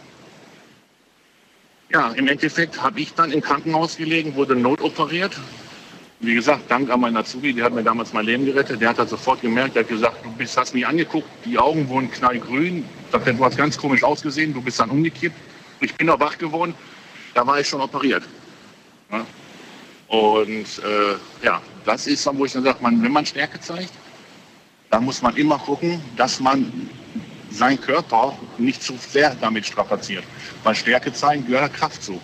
Ja, im Endeffekt habe ich dann im Krankenhaus gelegen, wurde notoperiert. Wie gesagt, dank an meinen Azubi, der hat mir damals mein Leben gerettet. Der hat das sofort gemerkt, der hat gesagt, du bist, hast mich angeguckt, die Augen wurden knallgrün. Ich sagte, du hast ganz komisch ausgesehen, du bist dann umgekippt. Ich bin auch wach geworden, da war ich schon operiert. Ja? Und äh, ja, das ist dann, wo ich dann sage, man, wenn man Stärke zeigt, dann muss man immer gucken, dass man seinen Körper nicht zu sehr damit strapaziert. Weil Stärke zeigen gehört Kraft zu.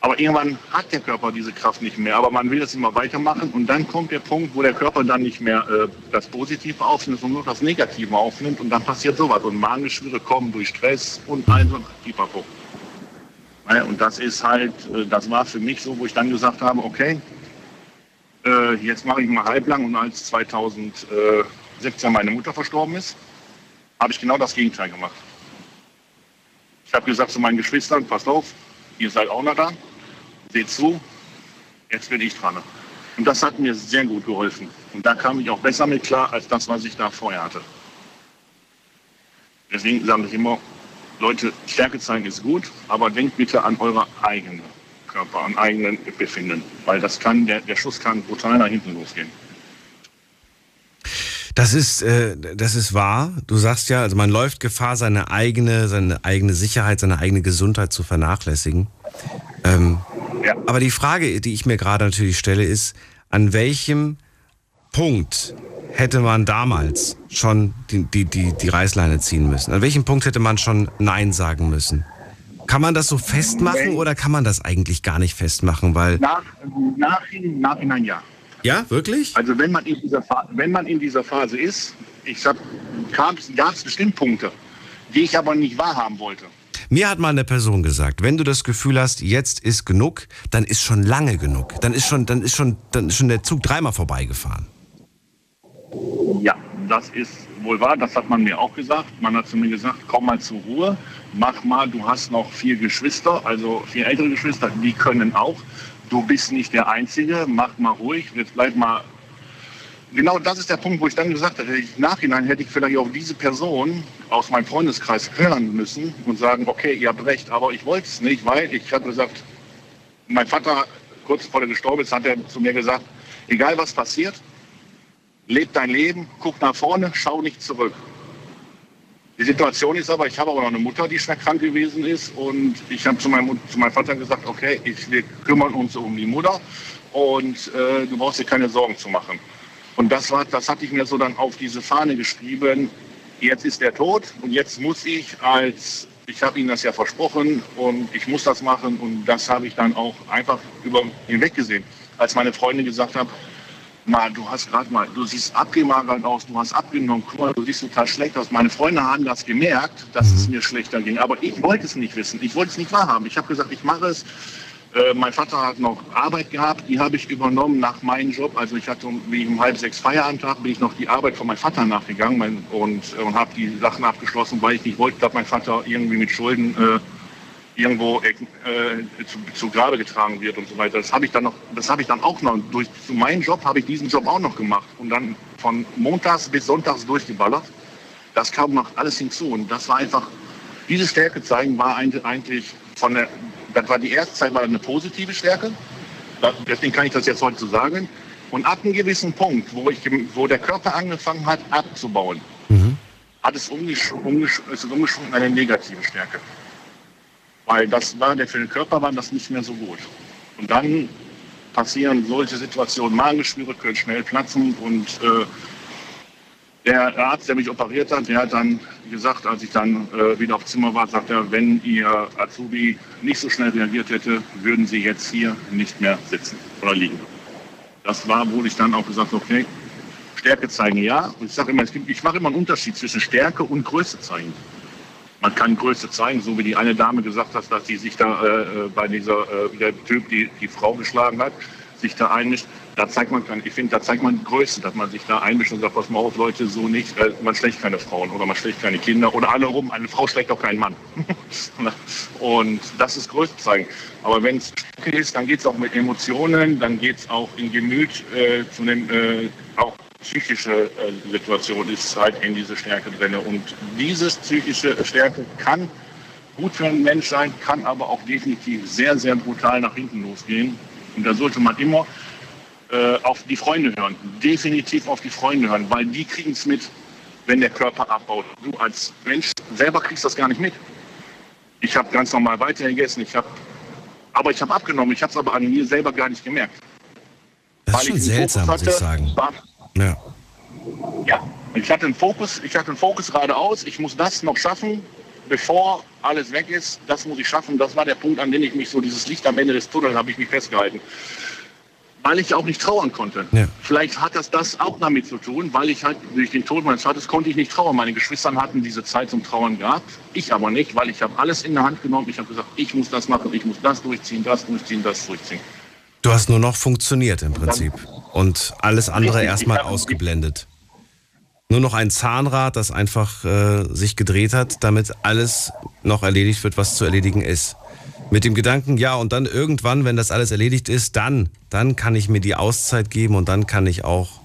Aber irgendwann hat der Körper diese Kraft nicht mehr. Aber man will das immer weitermachen und dann kommt der Punkt, wo der Körper dann nicht mehr äh, das Positive aufnimmt, sondern nur das Negative aufnimmt und dann passiert sowas. Und Magengeschwüre kommen durch Stress und ein so ein Pipapo. Und das ist halt, äh, das war für mich so, wo ich dann gesagt habe, okay, äh, jetzt mache ich mal halblang und als 2017 meine Mutter verstorben ist, habe ich genau das Gegenteil gemacht. Ich habe gesagt zu meinen Geschwistern, passt auf, ihr seid auch noch da, seht zu, jetzt bin ich dran. Und das hat mir sehr gut geholfen. Und da kam ich auch besser mit klar, als das, was ich da vorher hatte. Deswegen sage ich immer, Leute, Stärke zeigen ist gut, aber denkt bitte an eure eigene Körper, an eigenen Befinden. Weil das kann, der, der Schuss kann brutal nach hinten losgehen. Das ist, äh, das ist wahr. Du sagst ja, also man läuft Gefahr, seine eigene, seine eigene Sicherheit, seine eigene Gesundheit zu vernachlässigen. Ähm, ja. Aber die Frage, die ich mir gerade natürlich stelle, ist, an welchem Punkt hätte man damals schon die, die, die, die Reißleine ziehen müssen? An welchem Punkt hätte man schon Nein sagen müssen? Kann man das so festmachen oder kann man das eigentlich gar nicht festmachen? Weil nach, nach, Nachhinein ja. Ja, wirklich? Also wenn man in dieser, wenn man in dieser Phase ist, ich gab es bestimmt Punkte, die ich aber nicht wahrhaben wollte. Mir hat mal eine Person gesagt, wenn du das Gefühl hast, jetzt ist genug, dann ist schon lange genug. Dann ist schon, dann ist schon, dann ist schon der Zug dreimal vorbeigefahren. Ja, das ist wohl wahr. Das hat man mir auch gesagt. Man hat zu mir gesagt, komm mal zur Ruhe, mach mal. Du hast noch vier Geschwister, also vier ältere Geschwister, die können auch du bist nicht der Einzige, mach mal ruhig, jetzt bleib mal. Genau das ist der Punkt, wo ich dann gesagt habe, im Nachhinein hätte ich vielleicht auch diese Person aus meinem Freundeskreis hören müssen und sagen, okay, ihr habt recht, aber ich wollte es nicht, weil ich habe gesagt, mein Vater, kurz vor der gestorben ist, hat er zu mir gesagt, egal was passiert, leb dein Leben, guck nach vorne, schau nicht zurück. Die Situation ist aber, ich habe aber noch eine Mutter, die schwer krank gewesen ist und ich habe zu meinem, zu meinem Vater gesagt, okay, ich, wir kümmern uns um die Mutter und äh, du brauchst dir keine Sorgen zu machen. Und das, war, das hatte ich mir so dann auf diese Fahne geschrieben, jetzt ist er tot und jetzt muss ich als, ich habe Ihnen das ja versprochen und ich muss das machen und das habe ich dann auch einfach über hinweg gesehen. Als meine Freundin gesagt hat, mal, du hast gerade mal, du siehst abgemagert aus, du hast abgenommen, guck mal, du siehst total schlecht aus. Meine Freunde haben das gemerkt, dass es mhm. mir schlechter ging, aber ich wollte es nicht wissen, ich wollte es nicht wahrhaben. Ich habe gesagt, ich mache es. Äh, mein Vater hat noch Arbeit gehabt, die habe ich übernommen nach meinem Job. Also ich hatte um, wie um halb sechs Feierabendtag, bin ich noch die Arbeit von meinem Vater nachgegangen mein, und, und habe die Sachen abgeschlossen, weil ich nicht wollte, dass mein Vater irgendwie mit Schulden äh, irgendwo äh, zu, zu Grabe getragen wird und so weiter. Das habe ich dann noch, das habe ich dann auch noch durch zu meinem Job habe ich diesen Job auch noch gemacht und dann von montags bis sonntags durchgeballert. Das kam noch alles hinzu und das war einfach diese Stärke zeigen war eigentlich von der das war die erste Zeit war eine positive Stärke. Deswegen kann ich das jetzt heute so sagen. Und ab einem gewissen Punkt, wo, ich, wo der Körper angefangen hat abzubauen, mhm. hat es umgeschwungen, ist es umgeschwungen eine negative Stärke. Weil das war, der für den Körper war das nicht mehr so gut. Und dann passieren solche Situationen, Magengeschwüre können schnell platzen und äh, der Arzt, der mich operiert hat, der hat dann gesagt, als ich dann äh, wieder auf Zimmer war, sagt er, wenn Ihr Azubi nicht so schnell reagiert hätte, würden Sie jetzt hier nicht mehr sitzen oder liegen. Das war, wo ich dann auch gesagt okay, Stärke zeigen ja. Und ich sage immer, ich mache immer einen Unterschied zwischen Stärke und Größe zeigen. Man kann Größe zeigen, so wie die eine Dame gesagt hat, dass sie sich da äh, äh, bei dieser, äh, der Typ, die die Frau geschlagen hat, sich da einmischt. Da zeigt man, ich finde, da zeigt man Größe, dass man sich da einmischt und sagt, pass mal auf, Leute, so nicht, äh, man schlägt keine Frauen oder man schlägt keine Kinder oder alle rum, eine Frau schlägt auch keinen Mann. und das ist Größe zeigen. Aber wenn es ist, dann geht es auch mit Emotionen, dann geht es auch in Gemüt äh, zu dem, äh, auch psychische äh, Situation ist halt in diese Stärke drin. Und diese psychische Stärke kann gut für einen Mensch sein, kann aber auch definitiv sehr, sehr brutal nach hinten losgehen. Und da sollte man immer äh, auf die Freunde hören, definitiv auf die Freunde hören, weil die kriegen es mit, wenn der Körper abbaut. Du als Mensch selber kriegst das gar nicht mit. Ich habe ganz normal weiter gegessen. Ich habe Aber ich habe abgenommen, ich habe es aber an mir selber gar nicht gemerkt. Das ist schon seltsam, muss ich sagen. War, ja. ja, ich hatte einen Fokus, ich hatte einen Fokus geradeaus, ich muss das noch schaffen, bevor alles weg ist, das muss ich schaffen. Das war der Punkt, an dem ich mich so, dieses Licht am Ende des Tunnels, habe ich mich festgehalten. Weil ich auch nicht trauern konnte. Ja. Vielleicht hat das das auch damit zu tun, weil ich halt durch den Tod meines Vaters konnte ich nicht trauern. Meine Geschwister hatten diese Zeit zum Trauern gehabt, ich aber nicht, weil ich habe alles in der Hand genommen. Ich habe gesagt, ich muss das machen, ich muss das durchziehen, das durchziehen, das durchziehen. Du hast nur noch funktioniert im Prinzip und alles andere erstmal ausgeblendet. Nur noch ein Zahnrad, das einfach äh, sich gedreht hat, damit alles noch erledigt wird, was zu erledigen ist. Mit dem Gedanken, ja, und dann irgendwann, wenn das alles erledigt ist, dann, dann kann ich mir die Auszeit geben und dann kann ich auch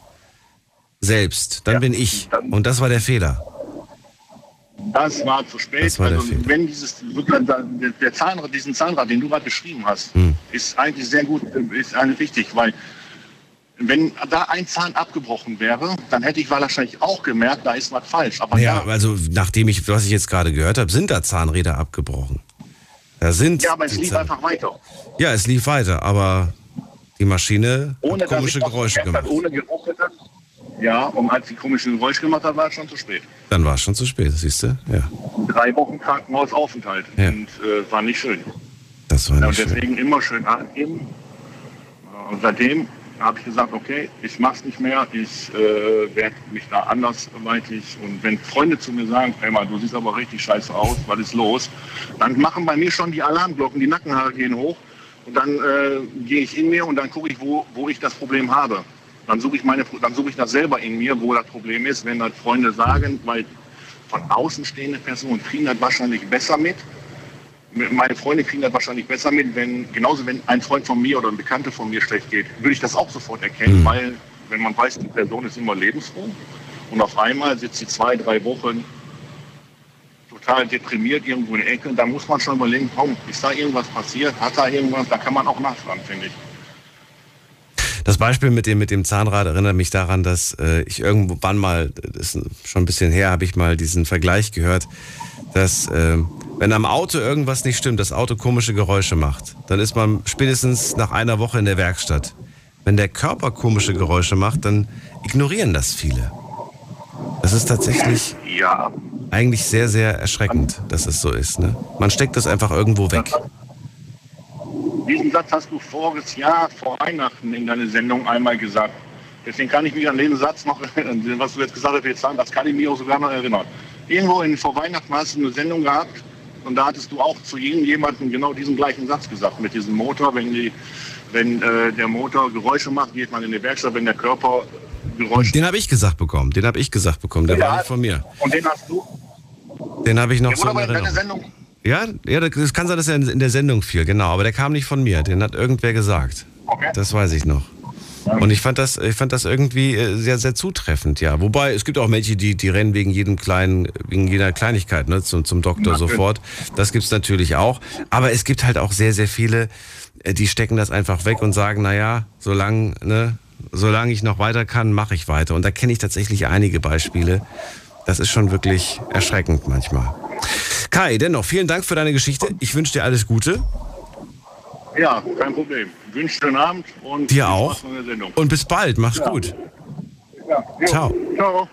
selbst. Dann bin ich. Und das war der Fehler. Das war zu spät. Das war also, wenn dieses der, Zahnrad, diesen Zahnrad, den du gerade beschrieben hast, Hm. ist eigentlich sehr gut, äh, ist eigentlich wichtig, weil wenn da ein Zahn abgebrochen wäre, dann hätte ich wahrscheinlich auch gemerkt, da ist was falsch. Aber Ja, also nachdem ich, was ich jetzt gerade gehört habe, sind da Zahnräder abgebrochen. Da sind. ja, aber es lief Zahn- einfach weiter. Ja, es lief weiter, aber die Maschine Ohne hat komische Geräusche gemacht. habe, Ohne Geruch hätte. Ja, und als die komischen Geräusche gemacht hat, war es schon zu spät. Dann war es schon zu spät, siehst du? Ja, Drei Wochen Krankenhausaufenthalt Ja. und äh, war nicht schön. das war Ja, nicht und schön. deswegen immer schön Acht geben. Äh, Und seitdem habe ich gesagt, okay, ich mach's nicht mehr, ich äh, werde mich da andersweitig und wenn Freunde zu mir sagen, Emma, du siehst aber richtig scheiße aus, was ist los? Dann machen bei mir schon die Alarmglocken, die Nackenhaare gehen hoch und dann äh, gehe ich in mir und dann gucke ich, wo, wo ich das Problem habe. Dann suche ich meine, dann suche ich das selber in mir, wo das Problem ist, wenn das Freunde sagen, weil von außen stehende Personen kriegen das wahrscheinlich besser mit, meine Freunde kriegen das wahrscheinlich besser mit, wenn, genauso wenn ein Freund von mir oder ein Bekannter von mir schlecht geht, würde ich das auch sofort erkennen, weil wenn man weiß, die Person ist immer lebensfroh und auf einmal sitzt sie zwei, drei Wochen total deprimiert irgendwo in der Ecke, dann muss man schon überlegen, komm, ist da irgendwas passiert, hat da irgendwas, da kann man auch nachfragen, finde ich. Das Beispiel mit dem, mit dem Zahnrad erinnert mich daran, dass äh, ich irgendwann mal, das ist schon ein bisschen her, habe ich mal diesen Vergleich gehört, dass äh, wenn am Auto irgendwas nicht stimmt, das Auto komische Geräusche macht, dann ist man spätestens nach einer Woche in der Werkstatt. Wenn der Körper komische Geräusche macht, dann ignorieren das viele. Das ist tatsächlich Ja, eigentlich sehr, sehr erschreckend, dass es so ist. Ne? Man steckt das einfach irgendwo weg. Diesen Satz hast du voriges Jahr vor Weihnachten in deiner Sendung einmal gesagt. Deswegen kann ich mich an den Satz noch, was du jetzt gesagt hast, jetzt sagen, das kann ich mich auch sogar noch erinnern. Irgendwo in, vor Weihnachten hast du eine Sendung gehabt und da hattest du auch zu jedem jemanden genau diesen gleichen Satz gesagt mit diesem Motor. Wenn, die, wenn äh, der Motor Geräusche macht, geht man in die Werkstatt. Wenn der Körper Geräusche Den habe ich gesagt bekommen. Den habe ich gesagt bekommen. Der Ja. war nicht von mir. und den hast du. Den habe ich noch Der so in Erinnerung. Sendung. Ja, ja, das kann sein, dass er in der Sendung fiel, genau. Aber der kam nicht von mir. Den hat irgendwer gesagt. Okay. Das weiß ich noch. Und ich fand das, ich fand das irgendwie äh, sehr, sehr zutreffend, ja. Wobei es gibt auch Menschen, die, die rennen wegen jedem kleinen, wegen jeder Kleinigkeit, ne, zum, zum Doktor Natürlich. sofort. Das gibt's natürlich auch. Aber es gibt halt auch sehr, sehr viele, äh, die stecken das einfach weg und sagen, na ja, solange, ne, solange ich noch weiter kann, mache ich weiter. Und da kenne ich tatsächlich einige Beispiele. Das ist schon wirklich erschreckend manchmal. Kai, dennoch, vielen Dank für deine Geschichte. Ich wünsche dir alles Gute. Ja, kein Problem. Wünsche schönen Abend und Dir auch. Und bis bald. Mach's gut. Ja. Ciao. Ciao.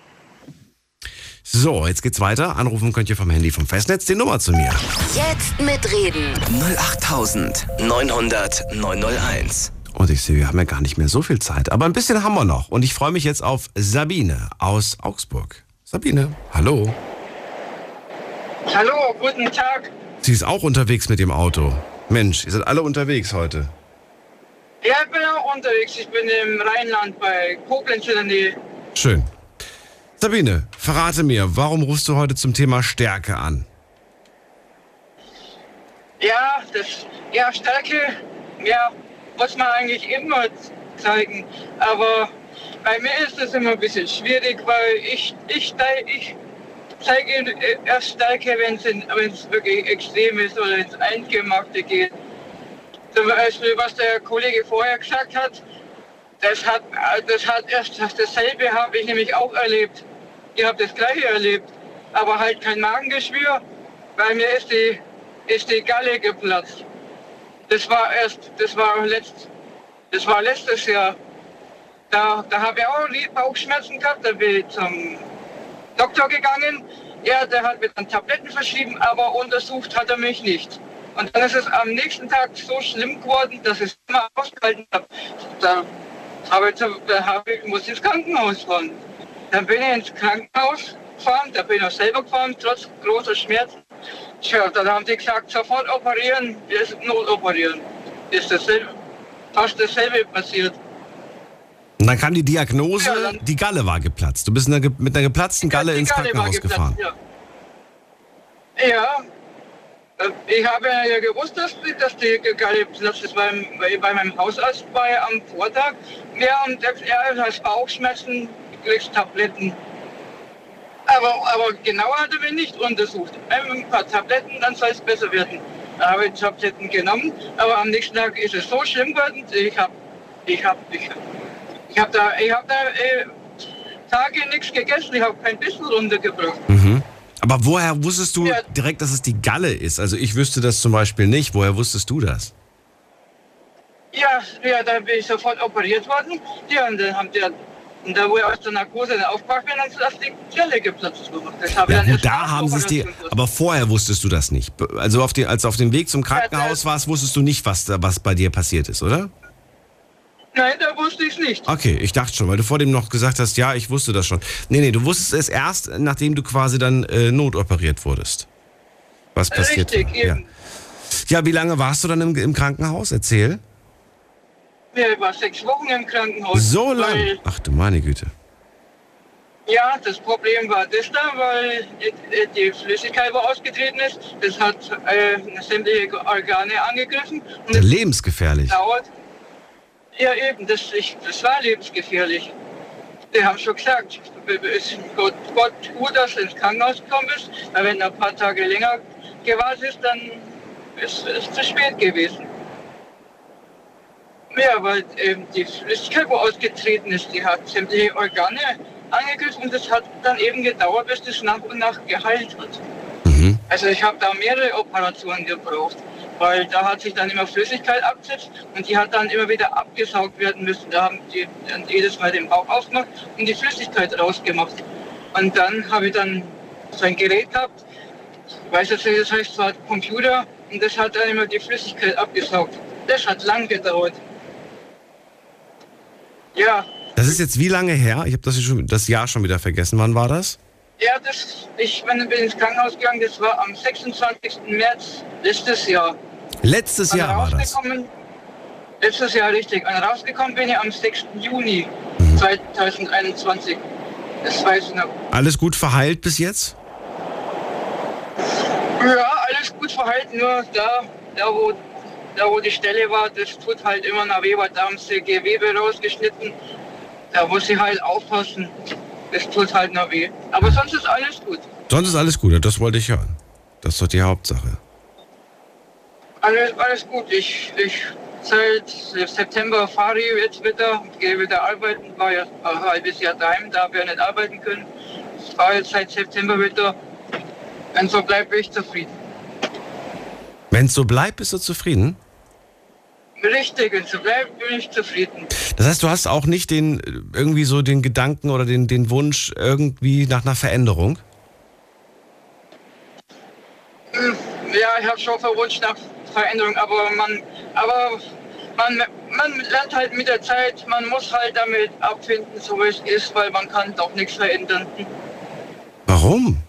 So, jetzt geht's weiter. Anrufen könnt ihr vom Handy vom Festnetz die Nummer zu mir. Jetzt mitreden. 08900 901. Und ich sehe, wir haben ja gar nicht mehr so viel Zeit. Aber ein bisschen haben wir noch. Und ich freue mich jetzt auf Sabine aus Augsburg. Sabine, hallo. Hallo, guten Tag. Sie ist auch unterwegs mit dem Auto. Mensch, ihr seid alle unterwegs heute. Ja, ich bin auch unterwegs. Ich bin im Rheinland bei Koblenz in der Nähe. Schön. Sabine, verrate mir, warum rufst du heute zum Thema Stärke an? Ja, das, ja, Stärke, ja, muss man eigentlich immer zeigen. Aber bei mir ist es immer ein bisschen schwierig, weil ich, ich, ich zeige erst Stärke, wenn es wirklich extrem ist oder ins Eingemachte geht. Zum Beispiel, was der Kollege vorher gesagt hat, das hat, das hat erst dasselbe habe ich nämlich auch erlebt. Ich habe das gleiche erlebt, aber halt kein Magengeschwür. Bei mir ist die, ist die Galle geplatzt. Das war erst, das war letzt, das war letztes Jahr. Da, da habe ich auch Bauchschmerzen gehabt, da bin ich zum Doktor gegangen. Ja, der hat mir dann Tabletten verschrieben, aber untersucht hat er mich nicht. Und dann ist es am nächsten Tag so schlimm geworden, dass ich es immer ausgehalten habe. Da, habe ich, da habe ich, muss ins Krankenhaus fahren. Dann bin ich ins Krankenhaus gefahren, da bin ich auch selber gefahren, trotz großer Schmerzen. Tja, dann haben die gesagt, sofort operieren, jetzt notoperieren. Ist dasselbe, fast dasselbe passiert. Und dann kam die Diagnose, ja, die Galle war geplatzt. Du bist eine, mit einer geplatzten Galle ins Galle Krankenhaus gefahren. Ja. ja. Äh, ich habe ja gewusst, dass, dass die Galle platzt ist. Bei, bei meinem Hausarzt war am Vortag. Ja, und er hat Bauchschmerzen, kriegst Tabletten. Aber, aber genauer hat er mich nicht untersucht. Ein paar Tabletten, dann soll es besser werden. Da habe ich Tabletten genommen, aber am nächsten Tag ist es so schlimm geworden, ich habe ich hab, ich, ich hab da, ich hab da äh, Tage nichts gegessen, ich habe kein bisschen runtergebracht. Mhm. Aber woher wusstest du ja. direkt, dass es die Galle ist? Also ich wüsste das zum Beispiel nicht. Woher wusstest du das? Ja, ja, dann bin ich sofort operiert worden. Ja, und dann haben die und da, wo ich aus der Narkose aufgewacht bin, dann ist das die Zelle geplatzt. Habe ja, gut, da haben sie es dir. Aber vorher wusstest du das nicht. Also auf den, als du auf dem Weg zum Krankenhaus ja, warst, wusstest du nicht, was, was bei dir passiert ist, oder? Nein, da wusste ich es nicht. Okay, ich dachte schon, weil du vor dem noch gesagt hast, ja, ich wusste das schon. Nee, nee, du wusstest es erst, nachdem du quasi dann äh, notoperiert wurdest. Was passiert? Richtig. Ja. ja, wie lange warst du dann im, im Krankenhaus? Erzähl. Ich war sechs Wochen im Krankenhaus. So lange? Ach du meine Güte. Ja, das Problem war das da, weil die Flüssigkeit wo ausgetreten ist. Das hat äh, sämtliche Organe angegriffen. Und lebensgefährlich. Dauert. Ja, eben, das, ich, das war lebensgefährlich. Die haben schon gesagt, es ist Gott, Gott gut, dass du ins Krankenhaus gekommen bist, weil wenn du ein paar Tage länger gewartet ist, dann ist es zu spät gewesen. Ja, weil ähm, die Flüssigkeit, wo ausgetreten ist, die hat sämtliche Organe angegriffen und das hat dann eben gedauert, bis das nach und nach geheilt hat. Mhm. Also ich habe da mehrere Operationen gebraucht, weil da hat sich dann immer Flüssigkeit abgesetzt und die hat dann immer wieder abgesaugt werden müssen. Da haben die dann jedes Mal den Bauch aufgemacht und die Flüssigkeit rausgemacht. Und dann habe ich dann so ein Gerät gehabt, ich weiß jetzt nicht, das heißt, zwar Computer und das hat dann immer die Flüssigkeit abgesaugt. Das hat lang gedauert. Ja. Das ist jetzt wie lange her? Ich habe das, das Jahr schon wieder vergessen. Wann war das? Ja, das, ich bin ins Krankenhaus gegangen, das war am 26. März letztes Jahr. Letztes Jahr war das? Letztes Jahr, richtig. Und rausgekommen bin ich am 6. Juni mhm. 2021. Das weiß ich noch. Alles gut verheilt bis jetzt? Ja, alles gut verheilt, nur da, da wo da wo die Stelle war, das tut halt immer noch weh, weil da haben sie Gewebe rausgeschnitten. Da muss ich halt aufpassen. Das tut halt noch weh. Aber sonst ist alles gut. Sonst ist alles gut, das wollte ich hören. Das ist doch die Hauptsache. Alles, alles gut. Ich, ich seit September fahre ich jetzt wieder, gehe wieder arbeiten, war ja ein halbes Jahr daheim, da habe ich nicht arbeiten können. Ich fahre jetzt seit September wieder. Und so bleibe ich zufrieden. Wenn es so bleibt, bist du zufrieden? Richtig, und so bleibt bin ich zufrieden. Das heißt, du hast auch nicht den irgendwie so den Gedanken oder den, den Wunsch irgendwie nach einer Veränderung? Hm, ja, ich habe schon einen Wunsch nach Veränderung, aber man, aber man, man lernt halt mit der Zeit, man muss halt damit abfinden, so wie es ist, weil man kann doch nichts verändern. Warum?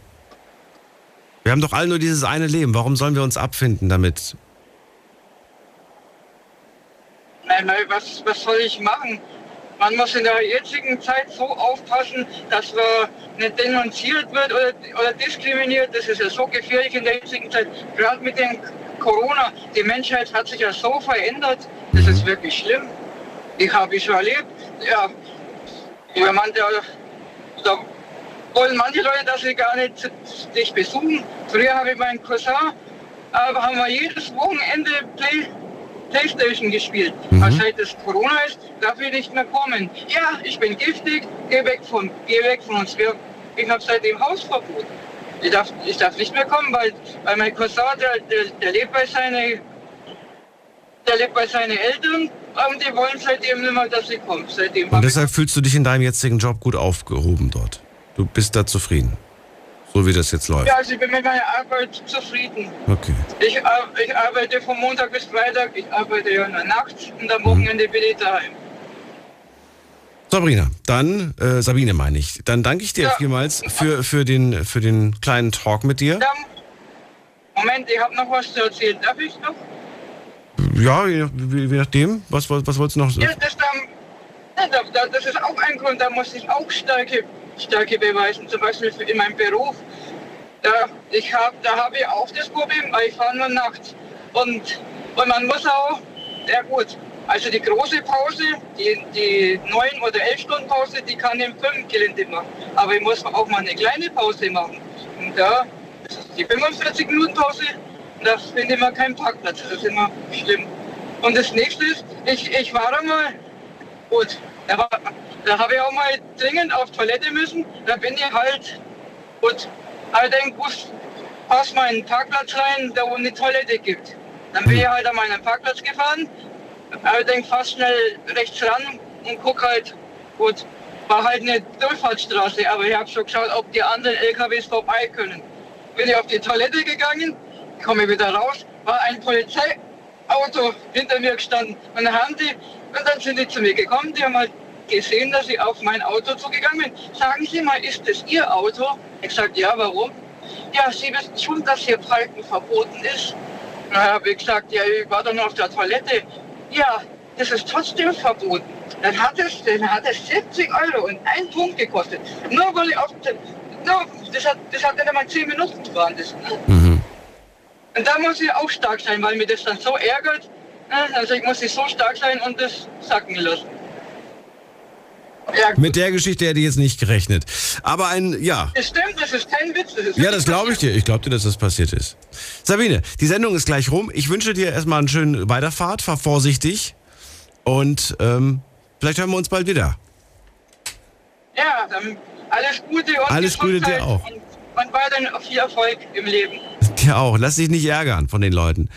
Wir haben doch alle nur dieses eine Leben. Warum sollen wir uns abfinden damit? Nein, nein, was, was soll ich machen? Man muss in der jetzigen Zeit so aufpassen, dass man nicht denunziert wird oder, oder diskriminiert. Das ist ja so gefährlich in der jetzigen Zeit. Gerade mit dem Corona. Die Menschheit hat sich ja so verändert. Das ist wirklich schlimm. Ich habe ich schon erlebt. Ja, man, der, da wollen manche Leute, dass sie gar nicht dich besuchen. Früher habe ich meinen Cousin, aber haben wir jedes Wochenende Play Playstation gespielt. Mhm. Aber seit es Corona ist, darf ich nicht mehr kommen. Ja, ich bin giftig, geh weg von, geh weg von uns. Wir, ich habe seitdem Hausverbot. Ich darf, ich darf nicht mehr kommen, weil, weil mein Cousin, der, der, der lebt bei seinen der lebt bei seinen Eltern und die wollen seitdem nicht mehr, dass sie kommt. Seitdem Und deshalb fühlst du dich in deinem jetzigen Job gut aufgehoben dort. Du bist da zufrieden. So wie das jetzt läuft. Ja, also ich bin mit meiner Arbeit zufrieden. Okay. Ich, ich arbeite von Montag bis Freitag, ich arbeite ja nur nachts und am Wochenende bin ich daheim. Sabrina, dann, äh, Sabine meine ich, dann danke ich dir vielmals für, für, den, für den kleinen Talk mit dir. Moment, ich habe noch was zu erzählen. Darf ich noch? Ja, je, nachdem. Was, was, was wolltest du noch Ja, sagen? das, dann, ja, da- da- das ist auch ein Grund, da muss ich auch Stärke, Stärke beweisen. Zum Beispiel in meinem Beruf. Da, ich da habe ich auch das Problem, weil ich fahre nur nachts. Und, und man muss auch, ja gut, also die große Pause, die, die 9 oder 11 Stunden Pause, die kann ich im Firmengelände machen. Aber ich muss auch mal eine kleine Pause machen. Und da das ist die 45 Minuten Pause, da findet man keinen Parkplatz. Das ist immer schlimm. Und das nächste ist, ich, ich war einmal, gut, da, da habe ich auch mal dringend auf Toilette müssen. Da bin ich halt, gut, halt den Bus, pass mal in den Parkplatz rein, da wo eine Toilette gibt. Dann bin ich halt an meinen Parkplatz gefahren, allerdings fast schnell rechts ran und guck halt, gut, war halt eine Durchfahrtsstraße, aber ich habe schon geschaut, ob die anderen LKWs vorbei können. Bin ich auf die Toilette gegangen, komme wieder raus, war ein Polizeiauto hinter mir gestanden. Und dann haben die, und dann sind die zu mir gekommen, die haben halt gesehen, dass ich auf mein Auto zugegangen bin. Sagen Sie mal, ist das Ihr Auto? Ich sagte, ja, warum? Ja, Sie wissen schon, dass hier Parken verboten ist. Na, habe ich gesagt, ja, ich war doch noch auf der Toilette. Ja, das ist trotzdem verboten. Dann hat es, dann hat es 70 Euro und ein Punkt gekostet. Nur weil ich auf der, nur, das hat, das hat nicht einmal 10 Minuten gefahren. Das, ne? Und da muss ich auch stark sein, weil mir das dann so ärgert. Also ich muss ich so stark sein und das sacken lassen. Mit der Geschichte hätte ich jetzt nicht gerechnet. Aber ein, ja. Das stimmt, das ist kein Witz. Das ist Ja, das glaube ich dir. Ich glaube dir, dass das passiert ist. Sabine, die Sendung ist gleich rum. Ich wünsche dir erstmal einen schönen Weiterfahrt. Fahr vorsichtig. Und ähm, vielleicht hören wir uns bald wieder. Ja, dann alles Gute und Alles Gute dir auch. Und, und weiterhin viel Erfolg im Leben. Dir auch. Lass dich nicht ärgern von den Leuten.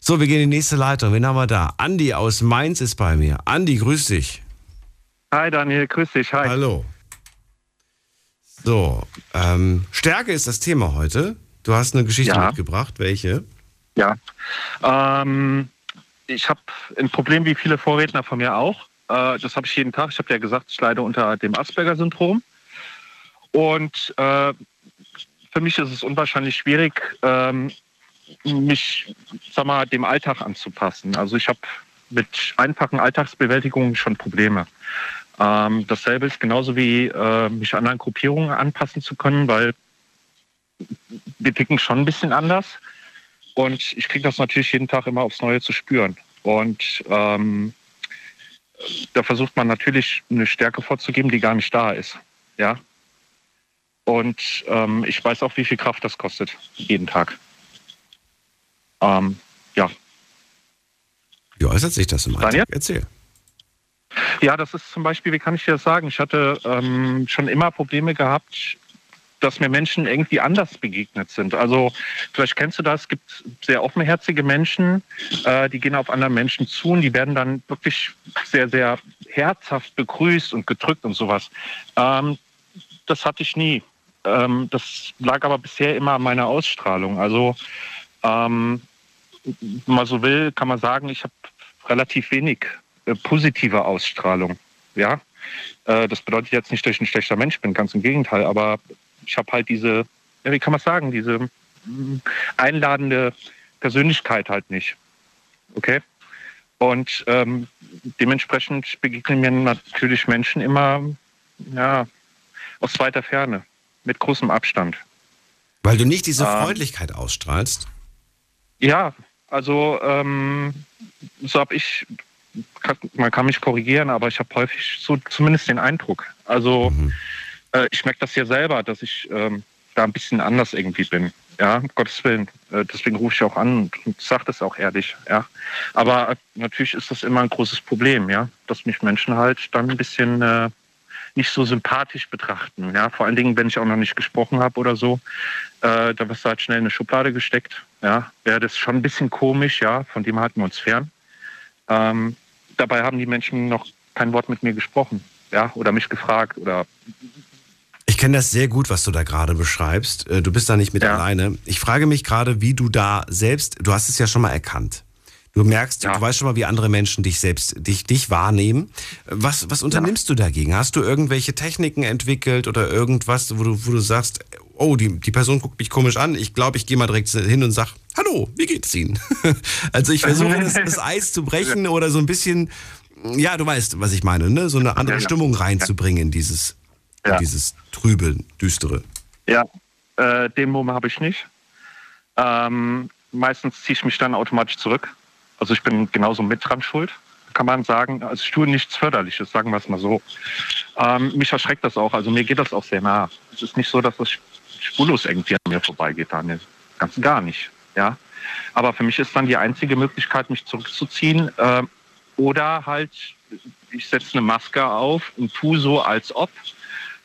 So, wir gehen in die nächste Leitung. Wen haben wir da? Andi aus Mainz ist bei mir. Andi, grüß dich. Hi Daniel, grüß dich. Hi. Hallo. So, ähm, Stärke ist das Thema heute. Du hast eine Geschichte Ja. mitgebracht. Welche? Ja. Ähm, ich habe ein Problem wie viele Vorredner von mir auch. Äh, das habe ich jeden Tag. Ich habe ja gesagt, ich leide unter dem Asperger-Syndrom. Und äh, für mich ist es unwahrscheinlich schwierig, ähm, mich sag mal, dem Alltag anzupassen. Also ich habe mit einfachen Alltagsbewältigungen schon Probleme. Ähm, dasselbe ist genauso wie äh, mich anderen Gruppierungen anpassen zu können, weil wir ticken schon ein bisschen anders. Und ich kriege das natürlich jeden Tag immer aufs Neue zu spüren. Und ähm, da versucht man natürlich eine Stärke vorzugeben, die gar nicht da ist. Ja. Und ähm, ich weiß auch, wie viel Kraft das kostet, jeden Tag. Ähm, ja. Wie äußert sich das im Alltag? Erzähl. Ja, das ist zum Beispiel, wie kann ich dir das sagen? Ich hatte ähm, schon immer Probleme gehabt, dass mir Menschen irgendwie anders begegnet sind. Also vielleicht kennst du das, es gibt sehr offenherzige Menschen, äh, die gehen auf andere Menschen zu und die werden dann wirklich sehr, sehr herzhaft begrüßt und gedrückt und sowas. Ähm, das hatte ich nie. Ähm, das lag aber bisher immer an meiner Ausstrahlung. Also ähm, wenn man so will, kann man sagen, ich habe relativ wenig äh, positive Ausstrahlung. Ja, äh, das bedeutet jetzt nicht, dass ich ein schlechter Mensch bin, ganz im Gegenteil. Aber ich habe halt diese, ja, wie kann man sagen, diese mm, einladende Persönlichkeit halt nicht. Okay. Und ähm, dementsprechend begegnen mir natürlich Menschen immer ja, aus weiter Ferne, mit großem Abstand. Weil du nicht diese Ähm, Freundlichkeit ausstrahlst. Ja, also ähm, so habe ich, man kann mich korrigieren, aber ich habe häufig so zumindest den Eindruck. Also äh, ich merke das ja selber, dass ich ähm, da ein bisschen anders irgendwie bin. Ja, um Gottes Willen. Äh, deswegen rufe ich auch an und, und sage das auch ehrlich. Ja, aber äh, natürlich ist das immer ein großes Problem, ja, dass mich Menschen halt dann ein bisschen äh, nicht so sympathisch betrachten. Ja, vor allen Dingen, wenn ich auch noch nicht gesprochen habe oder so, äh, da wirst du halt schnell in eine Schublade gesteckt. Ja, wäre das schon ein bisschen komisch. Ja, von dem halten wir uns fern. Ähm, dabei haben die Menschen noch kein Wort mit mir gesprochen, ja, oder mich gefragt oder ich kenne das sehr gut, was du da gerade beschreibst. Äh, du bist da nicht mit ja. alleine. Ich frage mich gerade, wie du da selbst, du hast es ja schon mal erkannt. Du merkst, ja. du weißt schon mal, wie andere Menschen dich selbst, dich, dich wahrnehmen. Was, was unternimmst ja. du dagegen? Hast du irgendwelche Techniken entwickelt oder irgendwas, wo du, wo du sagst, oh, die, die Person guckt mich komisch an. Ich glaube, ich gehe mal direkt hin und sag, hallo, wie geht's Ihnen? also ich versuche das, das Eis zu brechen oder so ein bisschen, ja, du weißt, was ich meine, ne? So eine andere Stimmung reinzubringen in dieses ja. dieses trübe, düstere. Ja, äh, den Moment habe ich nicht. Ähm, meistens ziehe ich mich dann automatisch zurück. Also ich bin genauso mit dran schuld, kann man sagen. Also ich tue nichts Förderliches, sagen wir es mal so. Ähm, mich erschreckt das auch, also mir geht das auch sehr nah. Es ist nicht so, dass das spurlos irgendwie an mir vorbeigeht, Daniel. Ganz gar nicht. Ja. Aber für mich ist dann die einzige Möglichkeit, mich zurückzuziehen. Äh, oder halt, ich setze eine Maske auf und tue so, als ob.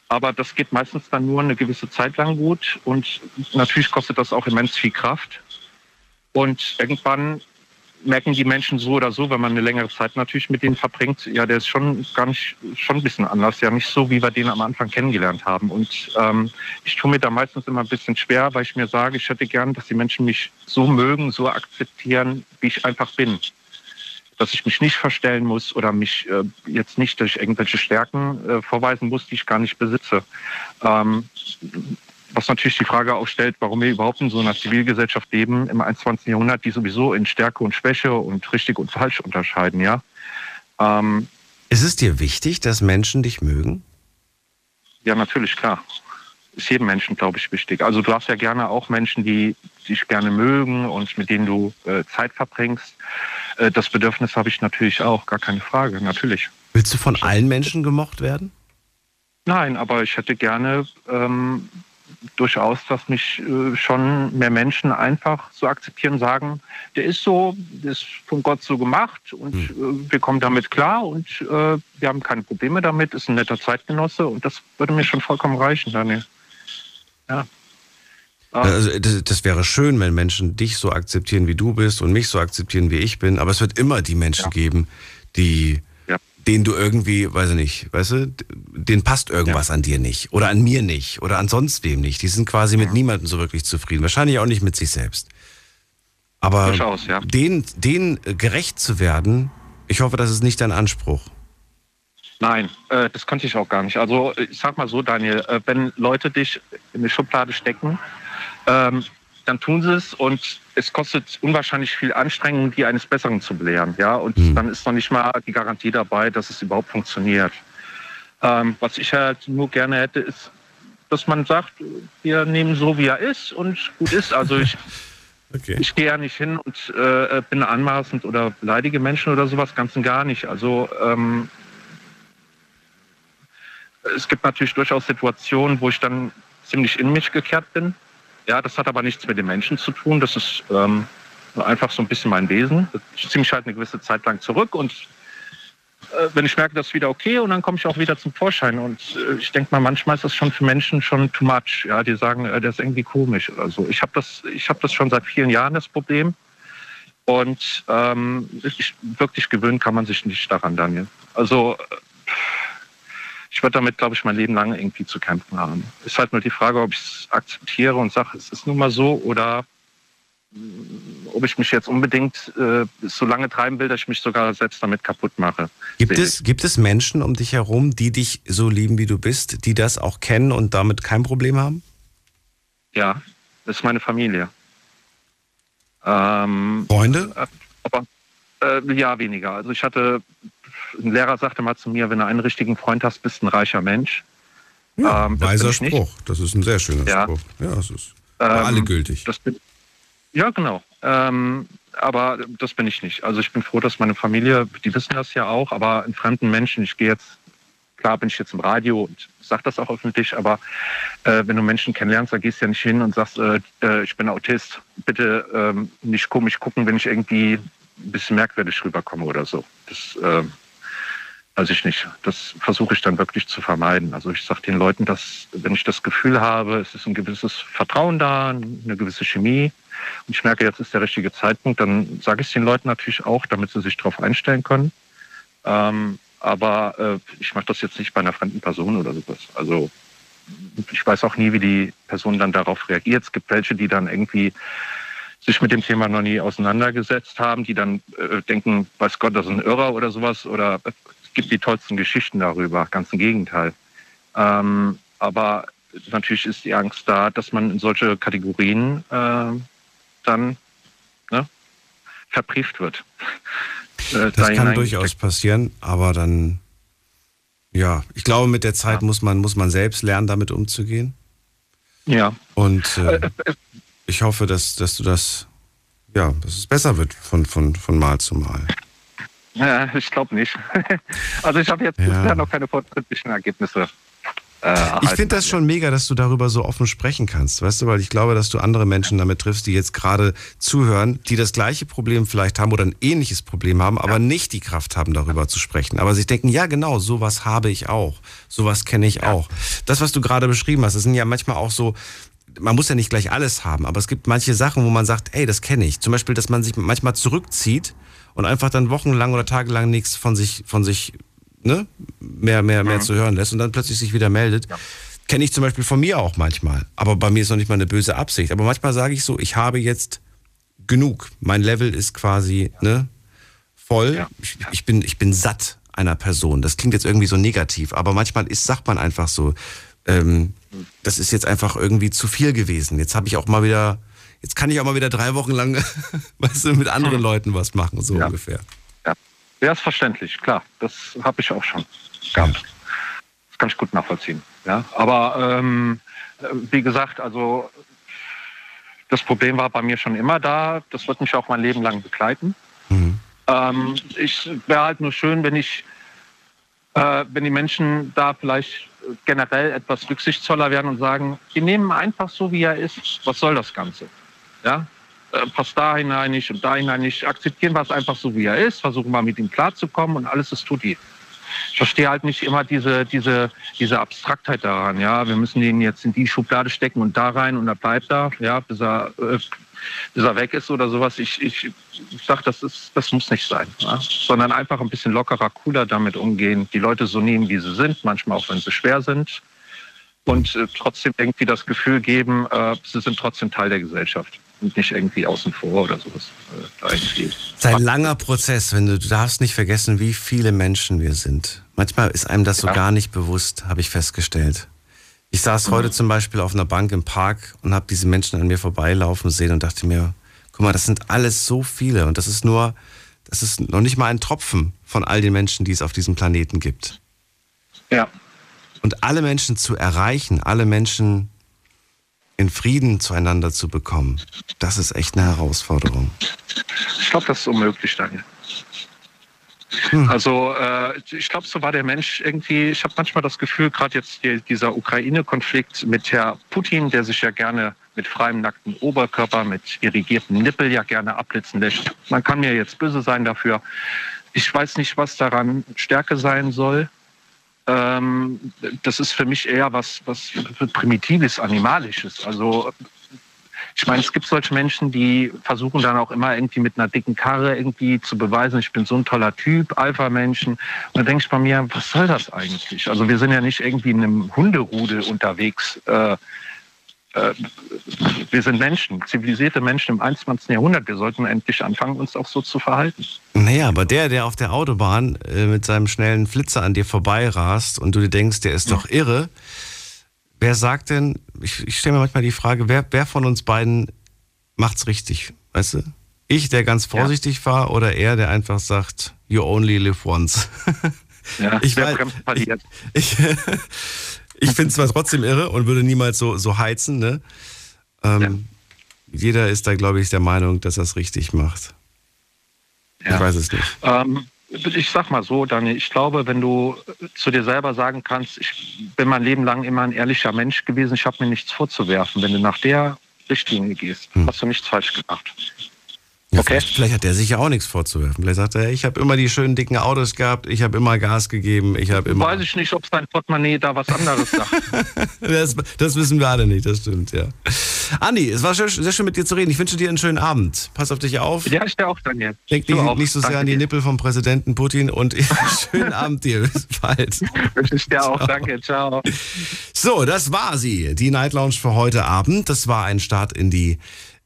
Aber das geht meistens dann nur eine gewisse Zeit lang gut und natürlich kostet das auch immens viel Kraft. Und irgendwann merken die Menschen so oder so, wenn man eine längere Zeit natürlich mit denen verbringt, ja, der ist schon gar nicht, schon ein bisschen anders, ja nicht so, wie wir den am Anfang kennengelernt haben. Und ähm, ich tue mir da meistens immer ein bisschen schwer, weil ich mir sage, ich hätte gern, dass die Menschen mich so mögen, so akzeptieren, wie ich einfach bin dass ich mich nicht verstellen muss oder mich äh, jetzt nicht durch irgendwelche Stärken äh, vorweisen muss, die ich gar nicht besitze. Ähm, was natürlich die Frage auch stellt, warum wir überhaupt in so einer Zivilgesellschaft leben im 21. Jahrhundert, die sowieso in Stärke und Schwäche und richtig und falsch unterscheiden, ja. Ähm, Ist es dir wichtig, dass Menschen dich mögen? Ja, natürlich, klar ist jedem Menschen, glaube ich, wichtig. Also du hast ja gerne auch Menschen, die dich gerne mögen und mit denen du äh, Zeit verbringst. Äh, das Bedürfnis habe ich natürlich auch, gar keine Frage, natürlich. Willst du von allen Menschen gemocht werden? Nein, aber ich hätte gerne ähm, durchaus, dass mich äh, schon mehr Menschen einfach so akzeptieren, sagen, der ist so, der ist von Gott so gemacht und hm. äh, wir kommen damit klar und äh, wir haben keine Probleme damit, ist ein netter Zeitgenosse und das würde mir schon vollkommen reichen, Daniel. Ja. Also das, das, wäre schön, wenn Menschen dich so akzeptieren, wie du bist und mich so akzeptieren, wie ich bin. Aber es wird immer die Menschen ja. geben, die, ja. denen du irgendwie, weiß ich nicht, weißt du, denen passt irgendwas ja. an dir nicht oder an mir nicht oder an sonst wem nicht. Die sind quasi mit niemandem so wirklich zufrieden. Wahrscheinlich auch nicht mit sich selbst. Aber denen, denen gerecht zu werden, ich hoffe, das ist nicht dein Anspruch. Nein, äh, das konnte ich auch gar nicht. Also ich sag mal so, Daniel, äh, wenn Leute dich in eine Schublade stecken, ähm, dann tun sie es und es kostet unwahrscheinlich viel Anstrengung, die eines Besseren zu belehren. Ja? Und mhm. dann ist noch nicht mal die Garantie dabei, dass es überhaupt funktioniert. Ähm, was ich halt nur gerne hätte, ist, dass man sagt, wir nehmen so, wie er ist und gut ist. Also ich, okay. ich gehe ja nicht hin und äh, bin anmaßend oder beleidige Menschen oder sowas, ganz und gar nicht. Also ähm, es gibt natürlich durchaus Situationen, wo ich dann ziemlich in mich gekehrt bin. Ja, das hat aber nichts mit den Menschen zu tun. Das ist ähm, einfach so ein bisschen mein Wesen. Ich ziehe mich halt eine gewisse Zeit lang zurück und äh, wenn ich merke, das ist wieder okay und dann komme ich auch wieder zum Vorschein. Und äh, ich denke mal, manchmal ist das schon für Menschen schon too much. Ja, die sagen, äh, das ist irgendwie komisch oder so. Ich habe das, ich habe das schon seit vielen Jahren das Problem. Und ähm, ich, wirklich gewöhnen kann man sich nicht daran, Daniel. Also äh, ich werde damit, glaube ich, mein Leben lang irgendwie zu kämpfen haben. Ist halt nur die Frage, ob ich es akzeptiere und sage, es ist nun mal so oder mm, ob ich mich jetzt unbedingt äh, so lange treiben will, dass ich mich sogar selbst damit kaputt mache. Gibt es, gibt es Menschen um dich herum, die dich so lieben, wie du bist, die das auch kennen und damit kein Problem haben? Ja, das ist meine Familie. Ähm, Freunde? Äh, aber, äh, ja, weniger. Also ich hatte ein Lehrer sagte mal zu mir, wenn du einen richtigen Freund hast, bist du ein reicher Mensch. Ja, ähm, weiser Spruch. Das ist ein sehr schöner ja. Spruch. Ja, das ist ähm, alle gültig. Bin, ja, genau. Ähm, aber das bin ich nicht. Also ich bin froh, dass meine Familie, die wissen das ja auch, aber in fremden Menschen, ich gehe jetzt, klar bin ich jetzt im Radio und sage das auch öffentlich, aber äh, wenn du Menschen kennenlernst, dann gehst du ja nicht hin und sagst, äh, äh, ich bin Autist, bitte ähm, nicht komisch gucken, wenn ich irgendwie ein bisschen merkwürdig rüberkomme oder so. Das, Weiß ich nicht. Das versuche ich dann wirklich zu vermeiden. Also ich sage den Leuten, dass wenn ich das Gefühl habe, es ist ein gewisses Vertrauen da, eine gewisse Chemie, und ich merke, jetzt ist der richtige Zeitpunkt, dann sage ich es den Leuten natürlich auch, damit sie sich darauf einstellen können. Ähm, aber äh, ich mache das jetzt nicht bei einer fremden Person oder sowas. Also ich weiß auch nie, wie die Person dann darauf reagiert. Es gibt welche, die dann irgendwie sich mit dem Thema noch nie auseinandergesetzt haben, die dann äh, denken, weiß Gott, das ist ein Irrer oder sowas. Oder gibt die tollsten Geschichten darüber, ganz im Gegenteil. Ähm, aber natürlich ist die Angst da, dass man in solche Kategorien äh, dann ne, verbrieft wird. Äh, das kann durchaus passieren, aber dann, ja, ich glaube, mit der Zeit ja. muss, man, muss man selbst lernen, damit umzugehen. Ja. Und äh, äh, äh ich hoffe, dass, dass du das, ja, dass es besser wird von, von, von Mal zu Mal. Ja, ich glaube nicht. also ich habe jetzt ja. bisher noch keine fortschrittlichen Ergebnisse. Äh, ich finde das schon mega, dass du darüber so offen sprechen kannst, weißt du, weil ich glaube, dass du andere Menschen damit triffst, die jetzt gerade zuhören, die das gleiche Problem vielleicht haben oder ein ähnliches Problem haben, aber ja. nicht die Kraft haben, darüber zu sprechen. Aber sich denken, ja genau, sowas habe ich auch, sowas kenne ich ja. auch. Das, was du gerade beschrieben hast, das sind ja manchmal auch so man muss ja nicht gleich alles haben, aber es gibt manche Sachen, wo man sagt, ey, das kenne ich. Zum Beispiel, dass man sich manchmal zurückzieht und einfach dann wochenlang oder tagelang nichts von sich, von sich, ne, mehr, mehr, mehr mhm. zu hören lässt und dann plötzlich sich wieder meldet. Ja. Kenne ich zum Beispiel von mir auch manchmal. Aber bei mir ist noch nicht mal eine böse Absicht. Aber manchmal sage ich so, ich habe jetzt genug. Mein Level ist quasi, ne, voll. Ja. Ich, ich, bin, ich bin satt einer Person. Das klingt jetzt irgendwie so negativ, aber manchmal ist, sagt man einfach so, ähm, das ist jetzt einfach irgendwie zu viel gewesen. Jetzt habe ich auch mal wieder, jetzt kann ich auch mal wieder drei Wochen lang, weißt du, mit anderen Leuten was machen, so ja. ungefähr. Ja, ja ist verständlich, klar. Das habe ich auch schon gehabt. Das kann ich gut nachvollziehen. Ja, aber ähm, wie gesagt, also das Problem war bei mir schon immer da. Das wird mich auch mein Leben lang begleiten. Mhm. Ähm, ich wäre halt nur schön, wenn ich, äh, wenn die Menschen da vielleicht generell etwas rücksichtsvoller werden und sagen, wir nehmen einfach so, wie er ist. Was soll das Ganze? Ja? Äh, passt da hinein nicht und da hinein nicht. Akzeptieren wir es einfach so, wie er ist, versuchen mal mit ihm klarzukommen und alles ist tutti. Ich verstehe halt nicht immer diese, diese, diese Abstraktheit daran. Ja, wir müssen ihn jetzt in die Schublade stecken und da rein und er bleibt da, ja, bis er äh, bis er weg ist oder sowas. Ich, ich, ich sage, das, das muss nicht sein. Ja? Sondern einfach ein bisschen lockerer, cooler damit umgehen. Die Leute so nehmen, wie sie sind, manchmal auch, wenn sie schwer sind. Und äh, trotzdem irgendwie das Gefühl geben, äh, sie sind trotzdem Teil der Gesellschaft und nicht irgendwie außen vor oder sowas. Äh, ist ein langer Prozess, wenn du, du darfst nicht vergessen, wie viele Menschen wir sind. Manchmal ist einem das so ja. gar nicht bewusst, habe ich festgestellt. Ich saß heute zum Beispiel auf einer Bank im Park und habe diese Menschen an mir vorbeilaufen sehen und dachte mir, guck mal, das sind alles so viele und das ist nur, das ist noch nicht mal ein Tropfen von all den Menschen, die es auf diesem Planeten gibt. Ja. Und alle Menschen zu erreichen, alle Menschen in Frieden zueinander zu bekommen, das ist echt eine Herausforderung. Ich glaube, das ist unmöglich, Daniel. Hm. Also äh, ich glaube, so war der Mensch irgendwie, ich habe manchmal das Gefühl, gerade jetzt die, dieser Ukraine-Konflikt mit Herr Putin, der sich ja gerne mit freiem nackten Oberkörper, mit irrigierten Nippel ja gerne abblitzen lässt. Man kann mir jetzt böse sein dafür. Ich weiß nicht, was daran Stärke sein soll. Ähm, das ist für mich eher was, was primitives, animalisches. Also ich meine, es gibt solche Menschen, die versuchen dann auch immer irgendwie mit einer dicken Karre irgendwie zu beweisen, ich bin so ein toller Typ, Alpha-Menschen. Und dann denke ich bei mir, was soll das eigentlich? Also wir sind ja nicht irgendwie in einem Hunderudel unterwegs. Äh, wir sind Menschen, zivilisierte Menschen im 21. Jahrhundert. Wir sollten endlich anfangen, uns auch so zu verhalten. Naja, aber der, der auf der Autobahn äh, mit seinem schnellen Flitzer an dir vorbeirast und du dir denkst, der ist doch irre, wer sagt denn, ich, ich stelle mir manchmal die Frage, wer, wer von uns beiden macht's richtig? Weißt du? Ich, der ganz vorsichtig ja. war, oder er, der einfach sagt, you only live once? Ja, ich weiß, ich, ich, ich finde es zwar trotzdem irre und würde niemals so, so heizen, ne? Ähm, ja. Jeder ist da, glaube ich, der Meinung, dass er es richtig macht. Ja. Ich weiß es nicht. Ähm, ich sag mal so, Daniel, ich glaube, wenn du zu dir selber sagen kannst, ich bin mein Leben lang immer ein ehrlicher Mensch gewesen, ich habe mir nichts vorzuwerfen. Wenn du nach der Richtlinie gehst, hm. hast du nichts falsch gemacht. Ja, okay. Vielleicht, vielleicht, hat der sich ja auch nichts vorzuwerfen. Vielleicht sagt er, ich habe immer die schönen dicken Autos gehabt, ich habe immer Gas gegeben, ich habe immer. Weiß ich nicht, ob sein Portemonnaie da was anderes sagt. das, das, wissen wir alle nicht, das stimmt, ja. Andi, es war sehr, sehr, schön mit dir zu reden. Ich wünsche dir einen schönen Abend. Pass auf dich auf. Ja, ich dir auch, Daniel. Denk nicht, nicht, so sehr an die dir. Nippel vom Präsidenten Putin und schönen Abend dir. Bis bald. Wünsche ich dir auch, ciao. danke, ciao. So, das war sie, die Night Lounge für heute Abend. Das war ein Start in die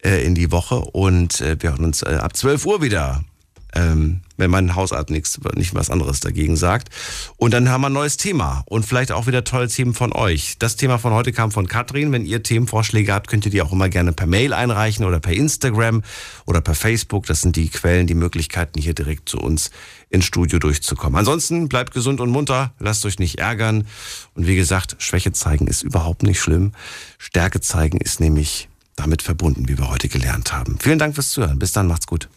äh, in die Woche und äh, wir hören uns äh, ab 12 Uhr wieder. Ähm, wenn mein Hausarzt nichts, nicht was anderes dagegen sagt. Und dann haben wir ein neues Thema und vielleicht auch wieder tolle Themen von euch. Das Thema von heute kam von Katrin. Wenn ihr Themenvorschläge habt, könnt ihr die auch immer gerne per Mail einreichen oder per Instagram oder per Facebook. Das sind die Quellen, die Möglichkeiten, hier direkt zu uns ins Studio durchzukommen. Ansonsten bleibt gesund und munter, lasst euch nicht ärgern. Und wie gesagt, Schwäche zeigen ist überhaupt nicht schlimm. Stärke zeigen ist nämlich damit verbunden, wie wir heute gelernt haben. Vielen Dank fürs Zuhören. Bis dann, macht's gut.